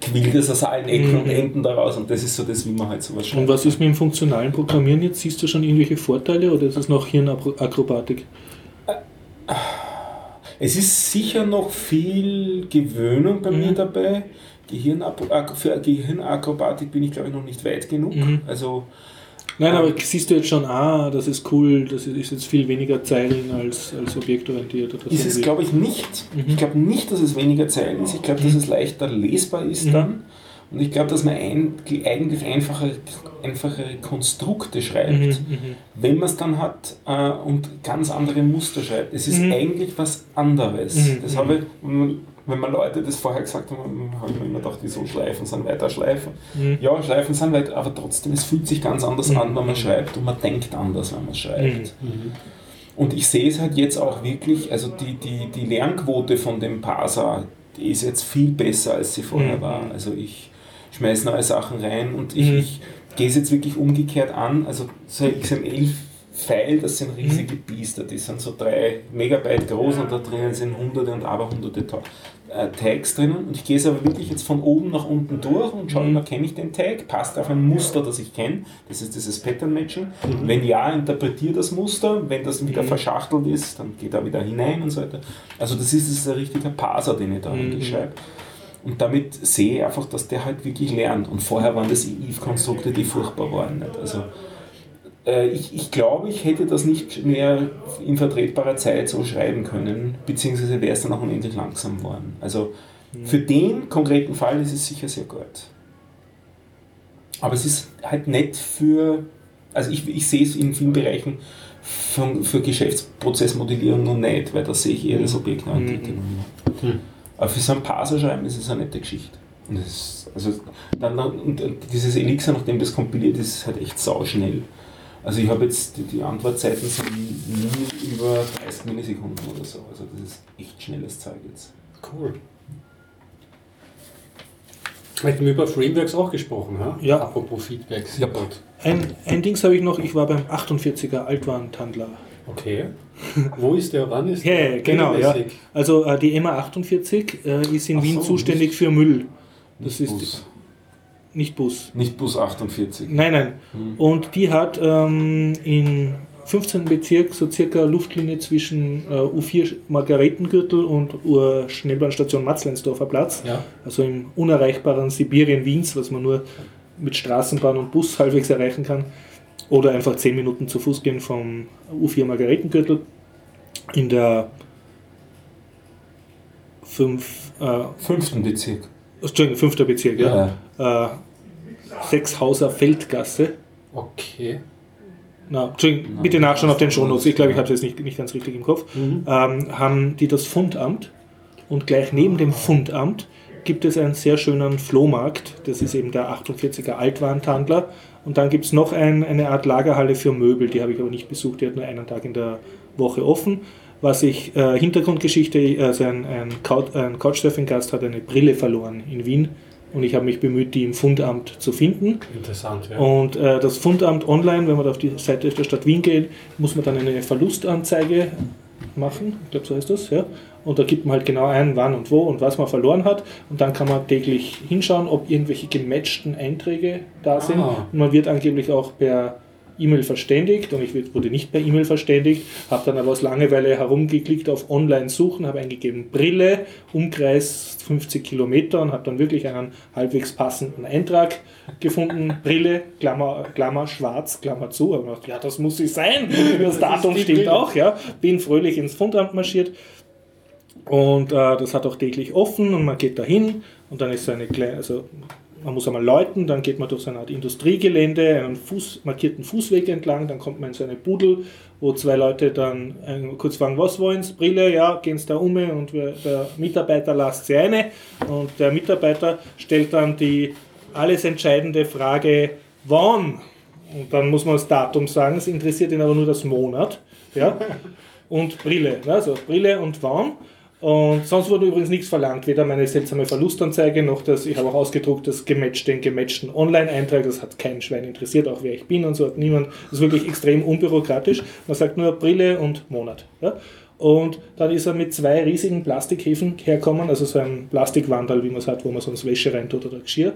[SPEAKER 3] quillt es aus allen Ecken
[SPEAKER 1] Mhm.
[SPEAKER 3] und Enden daraus und das ist so das, wie man halt sowas schreibt.
[SPEAKER 1] Und was ist mit dem funktionalen Programmieren jetzt? Siehst du schon irgendwelche Vorteile oder ist es noch Hirnakrobatik?
[SPEAKER 3] Es ist sicher noch viel Gewöhnung bei mir
[SPEAKER 1] Mhm.
[SPEAKER 3] dabei. Gehirnap- für Gehirnakrobatik bin ich glaube ich noch nicht weit genug.
[SPEAKER 1] Mhm.
[SPEAKER 3] Also
[SPEAKER 1] Nein, aber siehst du jetzt schon, ah, das ist cool, das ist jetzt viel weniger Zeilen als, als objektorientiert oder
[SPEAKER 3] ist
[SPEAKER 1] so.
[SPEAKER 3] es glaube ich nicht.
[SPEAKER 1] Mhm.
[SPEAKER 3] Ich glaube nicht, dass es weniger Zeilen ist. Ich glaube, dass es leichter lesbar ist
[SPEAKER 1] Mhm.
[SPEAKER 3] dann. Und ich glaube, dass man ein, eigentlich einfache, einfachere Konstrukte schreibt,
[SPEAKER 1] Mhm, mhm.
[SPEAKER 3] wenn man es dann hat äh, und ganz andere Muster schreibt. Es ist
[SPEAKER 1] Mhm.
[SPEAKER 3] eigentlich was anderes.
[SPEAKER 1] Mhm,
[SPEAKER 3] Das
[SPEAKER 1] mhm.
[SPEAKER 3] habe ich, wenn man- Leute das vorher gesagt haben, habe ich mir immer gedacht, wieso Schleifen sind weiter Schleifen.
[SPEAKER 1] Mhm.
[SPEAKER 3] Ja, Schleifen sind weiter, aber trotzdem, es fühlt sich ganz anders an, wenn man schreibt und man denkt anders, wenn man schreibt. Und ich sehe es halt jetzt auch wirklich, also die, die, die Lernquote von dem Parser, die ist jetzt viel besser, als sie vorher war. Also ich schmeiße neue Sachen rein und ich,
[SPEAKER 1] Mhm.
[SPEAKER 3] ich gehe es jetzt wirklich umgekehrt an. Also so ein XML-File, das sind riesige
[SPEAKER 1] Mhm.
[SPEAKER 3] Biester, die sind so drei Megabyte groß und da drinnen sind hunderte und aberhunderte äh, Tags drinnen. Und ich gehe es aber wirklich jetzt von oben nach unten durch und schaue immer, kenne ich den Tag, passt auf ein Muster, das ich kenne. Das ist dieses Pattern-Matching.
[SPEAKER 5] Mhm.
[SPEAKER 3] Wenn ja, interpretiere das Muster. Wenn das wieder
[SPEAKER 1] Mhm.
[SPEAKER 3] verschachtelt ist, dann geht er wieder hinein und so weiter. Also das ist, das ist ein richtiger Parser, den ich da
[SPEAKER 1] Mhm.
[SPEAKER 3] schreibe. Und damit sehe ich einfach, dass der halt wirklich lernt. Und vorher waren das if-Konstrukte, die furchtbar waren. Nicht? Also, äh, ich, ich glaube, ich hätte das nicht mehr in vertretbarer Zeit so schreiben können, beziehungsweise wäre es dann auch unendlich langsam geworden. Also für den konkreten Fall ist es sicher sehr gut. Aber es ist halt nicht für, also ich, ich sehe es in vielen Bereichen für, für Geschäftsprozessmodellierung noch nicht, weil da sehe ich eher das Objektorientierte.
[SPEAKER 5] Mhm.
[SPEAKER 3] Aber für so einen Parser schreiben ist es eine nette Geschichte. Und, das ist, also dann, und, und dieses Elixir, nachdem das kompiliert ist, ist halt echt sauschnell. Also ich habe jetzt, die, die Antwortzeiten sind nie über 30 Millisekunden oder so. Also das ist echt schnelles Zeug jetzt.
[SPEAKER 5] Cool. Hätten wir über Frameworks auch gesprochen, ha?
[SPEAKER 1] Ja.
[SPEAKER 5] Apropos Feedbacks.
[SPEAKER 3] Ja.
[SPEAKER 5] Gut.
[SPEAKER 1] Ein, ein Dings habe ich noch, ich war beim 48er Altwarentandler.
[SPEAKER 5] Okay. Wo ist der? Wann ist der?
[SPEAKER 1] ja, genau, ja. Also äh, die MA 48 äh, ist in
[SPEAKER 3] Ach
[SPEAKER 1] Wien
[SPEAKER 3] so,
[SPEAKER 1] zuständig für Müll. Das ist
[SPEAKER 3] Bus.
[SPEAKER 1] nicht Bus.
[SPEAKER 3] Nicht Bus 48.
[SPEAKER 1] Nein, nein.
[SPEAKER 3] Hm.
[SPEAKER 1] Und die hat ähm, in 15. Bezirk so circa Luftlinie zwischen äh, U4 Margaretengürtel und Ur-Schnellbahnstation Matzleinsdorfer Platz.
[SPEAKER 5] Ja.
[SPEAKER 1] Also im unerreichbaren Sibirien Wiens, was man nur mit Straßenbahn und Bus halbwegs erreichen kann. Oder einfach 10 Minuten zu Fuß gehen vom U4 Margaretengürtel. In der 5, äh,
[SPEAKER 3] Fünften Bezirk.
[SPEAKER 1] Entschuldigung, 5. Bezirk, ja. Äh, Sechshauser Feldgasse.
[SPEAKER 5] Okay.
[SPEAKER 1] Na, Entschuldigung,
[SPEAKER 3] Nein,
[SPEAKER 1] bitte nachschauen auf den Shownotes. Ich glaube, ich habe es jetzt nicht, nicht ganz richtig im Kopf.
[SPEAKER 5] Mhm.
[SPEAKER 1] Ähm, haben die das Fundamt und gleich neben dem Fundamt gibt es einen sehr schönen Flohmarkt. Das ist eben der 48er Altwarentandler. Und dann gibt es noch ein, eine Art Lagerhalle für Möbel. Die habe ich aber nicht besucht. Die hat nur einen Tag in der Woche offen. Was ich, äh, Hintergrundgeschichte, also ein, ein, ein Couchsurfing-Gast hat eine Brille verloren in Wien Und ich habe mich bemüht, die im Fundamt zu finden.
[SPEAKER 5] Interessant, ja.
[SPEAKER 1] Und äh, das Fundamt online, wenn man auf die Seite der Stadt Wien geht, muss man dann eine Verlustanzeige machen. Ich glaube, so heißt das. Ja. Und da gibt man halt genau ein, wann und wo und was man verloren hat. Und dann kann man täglich hinschauen, ob irgendwelche gematchten Einträge da sind.
[SPEAKER 5] Ah.
[SPEAKER 1] Und man wird angeblich auch per E-Mail verständigt und ich wurde nicht per E-Mail verständigt, habe dann aber aus Langeweile herumgeklickt auf Online suchen, habe eingegeben Brille, Umkreis 50 Kilometer und habe dann wirklich einen halbwegs passenden Eintrag gefunden. [LAUGHS] Brille, Klammer, Klammer schwarz, Klammer zu. Habe gedacht, ja, das muss sie sein. [LAUGHS] Das Datum
[SPEAKER 5] die
[SPEAKER 1] stimmt
[SPEAKER 5] Brille.
[SPEAKER 1] auch. Ja. Bin fröhlich ins Fundamt marschiert und äh, das hat auch täglich offen und man geht da hin und dann ist so eine kleine, also man muss einmal läuten, dann geht man durch so eine Art Industriegelände, einen Fuß, markierten Fußweg entlang, dann kommt man in so eine Budel, wo zwei Leute dann äh, kurz fragen, was wollen sie? Brille, ja, gehen sie da um und wir, der Mitarbeiter lasst sie eine und der Mitarbeiter stellt dann die alles entscheidende Frage, wann? Und dann muss man das Datum sagen, es interessiert ihn aber nur das Monat. Ja? Und Brille, also Brille und wann. Und sonst wurde übrigens nichts verlangt, weder meine seltsame Verlustanzeige noch das, ich habe auch ausgedruckt, das gematchte, den gematchten Online-Eintrag, das hat kein Schwein interessiert, auch wer ich bin und so hat niemand, das ist wirklich extrem unbürokratisch. Man sagt nur Brille und Monat. Ja? Und dann ist er mit zwei riesigen Plastikhäfen herkommen, also so ein Plastikwandal, wie man hat, wo man sonst Wäsche reintut oder Geschirr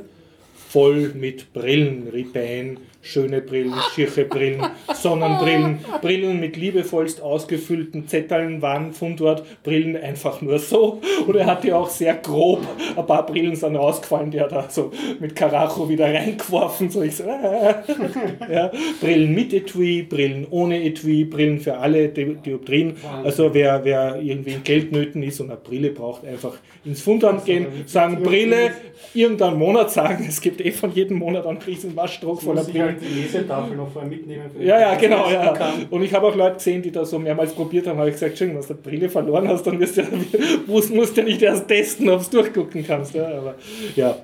[SPEAKER 1] voll mit Brillen, Ray-Ban, schöne Brillen, schirche Brillen, Sonnenbrillen, Brillen mit liebevollst ausgefüllten Zetteln waren von dort, Brillen einfach nur so. Und er hat die auch sehr grob, ein paar Brillen sind rausgefallen, die hat er so mit Karacho wieder reingeworfen. So ich so, äh, ja. Brillen mit Etui, Brillen ohne Etui, Brillen für alle Di- Dioptrien. Also wer, wer irgendwie in Geldnöten ist und eine Brille braucht, einfach ins Fundamt gehen, sagen Brille, irgendeinen Monat sagen, es gibt eh von jedem Monat einen riesen Waschdruck voller Brillen.
[SPEAKER 5] halt die Lesetafel noch vorher mitnehmen.
[SPEAKER 1] Ja, ja, genau, ja.
[SPEAKER 5] kann.
[SPEAKER 1] Und ich habe auch Leute gesehen, die da so mehrmals probiert haben, habe ich gesagt, schön, wenn du die Brille verloren hast, dann wirst du, [LAUGHS] musst, musst du nicht erst testen, ob du durchgucken kannst. Ja, aber, ja.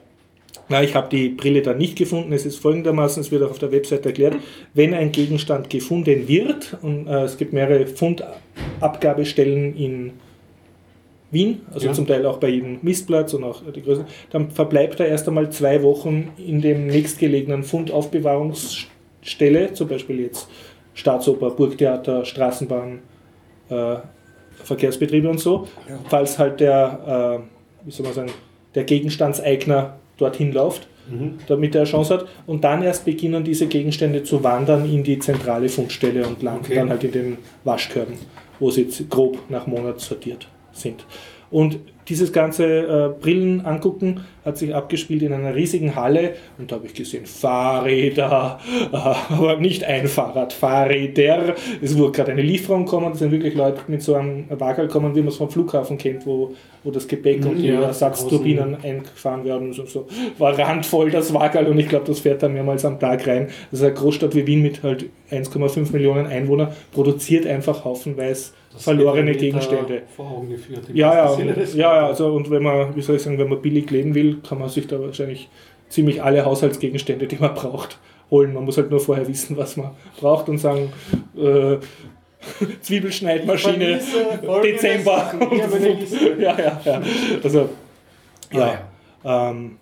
[SPEAKER 1] Na, ich habe die Brille dann nicht gefunden. Es ist folgendermaßen, es wird auch auf der Website erklärt, wenn ein Gegenstand gefunden wird, und äh, es gibt mehrere Fundabgabestellen in Wien, also
[SPEAKER 5] Ja.
[SPEAKER 1] zum Teil auch bei jedem Mistplatz und auch die Größen, dann verbleibt er erst einmal zwei Wochen in dem nächstgelegenen Fundaufbewahrungsstelle, zum Beispiel jetzt Staatsoper, Burgtheater, Straßenbahn, äh, Verkehrsbetriebe und so, falls halt der, äh, wie soll man sagen, der Gegenstandseigner dorthin läuft, damit er eine Chance hat. Und dann erst beginnen diese Gegenstände zu wandern in die zentrale Fundstelle und landen
[SPEAKER 5] Okay.
[SPEAKER 1] dann halt in den Waschkörben, wo sie jetzt grob nach Monat sortiert sind. Und dieses ganze äh, Brillen angucken hat sich abgespielt in einer riesigen Halle und da habe ich gesehen Fahrräder, äh, [LAUGHS] aber nicht ein Fahrrad, Fahrräder. Es wurde gerade eine Lieferung kommen, das sind wirklich Leute mit so einem Wagel kommen, wie man es vom Flughafen kennt, wo, wo das Gepäck und die
[SPEAKER 5] Ja,
[SPEAKER 1] Ersatzturbinen eingefahren werden. So, so. War randvoll das Wagel und ich glaube, das fährt dann mehrmals am Tag rein. Das ist eine Großstadt wie Wien mit halt 1,5 Millionen Einwohnern, produziert einfach haufenweise
[SPEAKER 5] Das
[SPEAKER 1] verlorene Gegenstände.
[SPEAKER 5] Vor Augen geführt.
[SPEAKER 1] Ja, ja, ja, ja, also und wenn man, wie soll ich sagen, wenn man billig leben will, kann man sich da wahrscheinlich ziemlich alle Haushaltsgegenstände, die man braucht, holen. Man muss halt nur vorher wissen, was man braucht und sagen, äh, [LAUGHS] Zwiebelschneidmaschine,
[SPEAKER 5] folgende
[SPEAKER 1] Dezember. [LAUGHS] [LAUGHS] Ja, ja, ja. Also,
[SPEAKER 5] Ah,
[SPEAKER 1] ja. Ähm,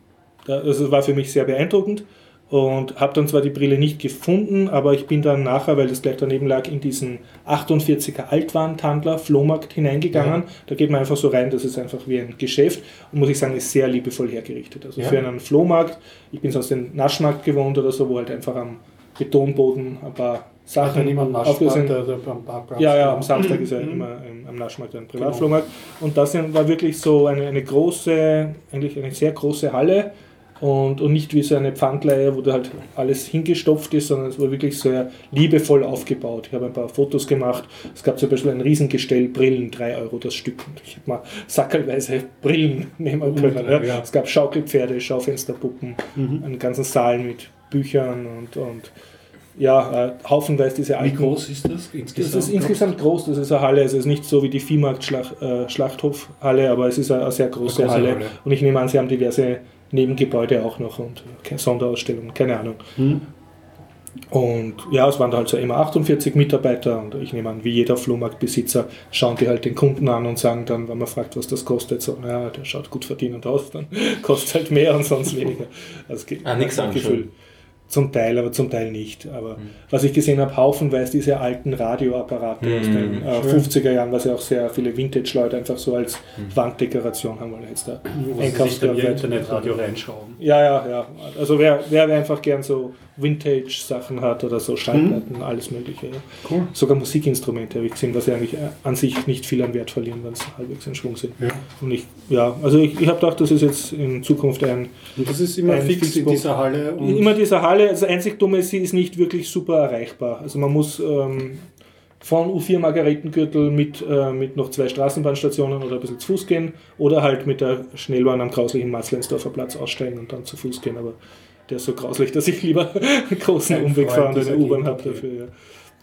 [SPEAKER 1] da- also war für mich sehr beeindruckend und habe dann zwar die Brille nicht gefunden, aber ich bin dann nachher, weil das gleich daneben lag, in diesen 48er Altwarentandler Flohmarkt hineingegangen. Da geht man einfach so rein, das ist einfach wie ein Geschäft und muss ich sagen, ist sehr liebevoll hergerichtet. Also
[SPEAKER 5] Ja.
[SPEAKER 1] für einen Flohmarkt, ich bin sonst den Naschmarkt gewohnt oder so, wo halt einfach am Betonboden ein paar Sachen sind.
[SPEAKER 5] der, der beim Parkplatz
[SPEAKER 1] Ja, ja,
[SPEAKER 5] genau.
[SPEAKER 1] am Samstag ist ja immer ähm, am Naschmarkt ein Privatflohmarkt. Und das war wirklich so eine, eine große, eigentlich eine sehr große Halle und, und nicht wie so eine Pfandleihe, wo da halt alles hingestopft ist, sondern es war wirklich sehr liebevoll aufgebaut. Ich habe ein paar Fotos gemacht. Es gab zum Beispiel ein Riesengestell Brillen, 3 Euro das Stück. Und ich habe mal sackelweise [LAUGHS] Brillen nehmen können. Ja.
[SPEAKER 5] Ja.
[SPEAKER 1] Es gab Schaukelpferde, Schaufensterpuppen, einen ganzen Saal mit Büchern und, und ja, äh, haufenweise diese
[SPEAKER 5] Wie
[SPEAKER 1] alten
[SPEAKER 5] groß ist das
[SPEAKER 1] das
[SPEAKER 5] insgesamt?
[SPEAKER 1] ist insgesamt groß, das ist eine Halle, es ist nicht so wie die Viehmarkt-Schlachthof-Halle, aber es ist eine, eine sehr große,
[SPEAKER 5] Eine große
[SPEAKER 1] Halle.
[SPEAKER 5] Halle.
[SPEAKER 1] Und ich nehme an, sie haben diverse Nebengebäude auch noch und Sonderausstellungen, keine Ahnung.
[SPEAKER 5] Hm?
[SPEAKER 1] Und ja, es waren da halt so immer 48 Mitarbeiter und ich nehme an, wie jeder Flohmarktbesitzer schauen die halt den Kunden an und sagen dann, wenn man fragt, was das kostet, so, naja, der schaut gut verdienend aus, dann [LAUGHS] kostet halt mehr und sonst weniger. Also,
[SPEAKER 3] Ah, nix
[SPEAKER 1] ein
[SPEAKER 3] anschauen.
[SPEAKER 1] Zum Teil, aber zum Teil nicht. Aber was ich gesehen habe, haufenweise diese alten Radioapparate aus den äh, 50er Jahren, was ja auch sehr viele Vintage-Leute einfach so als Wanddekoration haben, weil jetzt da Einkaufswert
[SPEAKER 2] ihr Internetradio reinschauen.
[SPEAKER 1] ja, ja, ja. Also wer, wer einfach gern so Vintage-Sachen hat oder so Schallplatten, alles mögliche. Ja.
[SPEAKER 2] Cool.
[SPEAKER 1] Sogar Musikinstrumente habe ich gesehen, was ja eigentlich äh, an sich nicht viel an Wert verlieren, wenn sie halbwegs in Schwung sind.
[SPEAKER 2] Ja.
[SPEAKER 1] Und ich, ja, also ich, ich habe gedacht, das ist jetzt in Zukunft ein,
[SPEAKER 2] Und das ist immer
[SPEAKER 1] Ein
[SPEAKER 2] fix in dieser Halle.
[SPEAKER 1] Immer diese Halle, das einzig Dumme ist, sie ist nicht wirklich super erreichbar. Also man muss ähm, von U4 Margaretengürtel mit, äh, mit noch zwei Straßenbahnstationen oder ein bisschen zu Fuß gehen oder halt mit der Schnellbahn am grauslichen Matzleinsdorfer Platz aussteigen und dann zu Fuß gehen. Aber der ist so grauslich, dass ich lieber [LAUGHS] einen großen
[SPEAKER 2] Kein
[SPEAKER 1] Umweg fahre und eine U-Bahn habe dafür. Ja.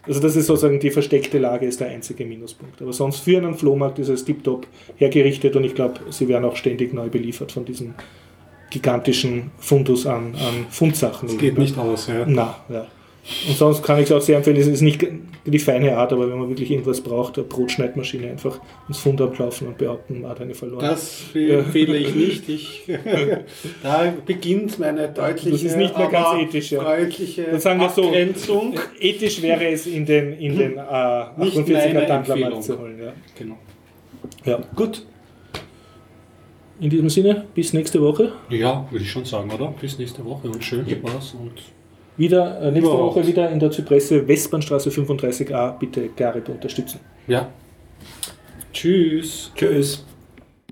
[SPEAKER 1] Also das ist sozusagen die versteckte Lage, ist der einzige Minuspunkt. Aber sonst für einen Flohmarkt ist es tiptop hergerichtet und ich glaube, sie werden auch ständig neu beliefert von diesem gigantischen Fundus an, an Fundsachen.
[SPEAKER 2] es geht nicht aus. Ja.
[SPEAKER 1] Na, ja. Und sonst kann ich es auch sehr empfehlen, es ist nicht die feine Art, aber wenn man wirklich irgendwas braucht, eine Brotschneidmaschine einfach ins Fund ablaufen und behaupten, man hat eine verloren.
[SPEAKER 2] Das empfehle ich nicht. [LAUGHS] Ich, [LAUGHS] da beginnt meine deutliche,
[SPEAKER 1] Das ist nicht mehr ganz ethisch, ja. Dann sagen wir so,
[SPEAKER 2] Abgrenzung.
[SPEAKER 1] Ethisch wäre es, in den, in den äh,
[SPEAKER 2] Nicht
[SPEAKER 1] 48er
[SPEAKER 2] meine
[SPEAKER 1] Tandlermarkt zu holen. Ja.
[SPEAKER 2] Genau.
[SPEAKER 1] Ja.
[SPEAKER 2] Gut.
[SPEAKER 1] In diesem Sinne, bis nächste Woche.
[SPEAKER 2] Ja, würde ich schon sagen, oder? Bis nächste Woche und schön Spaß und
[SPEAKER 1] Wieder, äh, nächste
[SPEAKER 2] Überhaupt.
[SPEAKER 1] Woche wieder in der Zypresse Westbahnstraße 35a. Bitte Garib unterstützen.
[SPEAKER 2] ja. Tschüss.
[SPEAKER 3] Tschüss.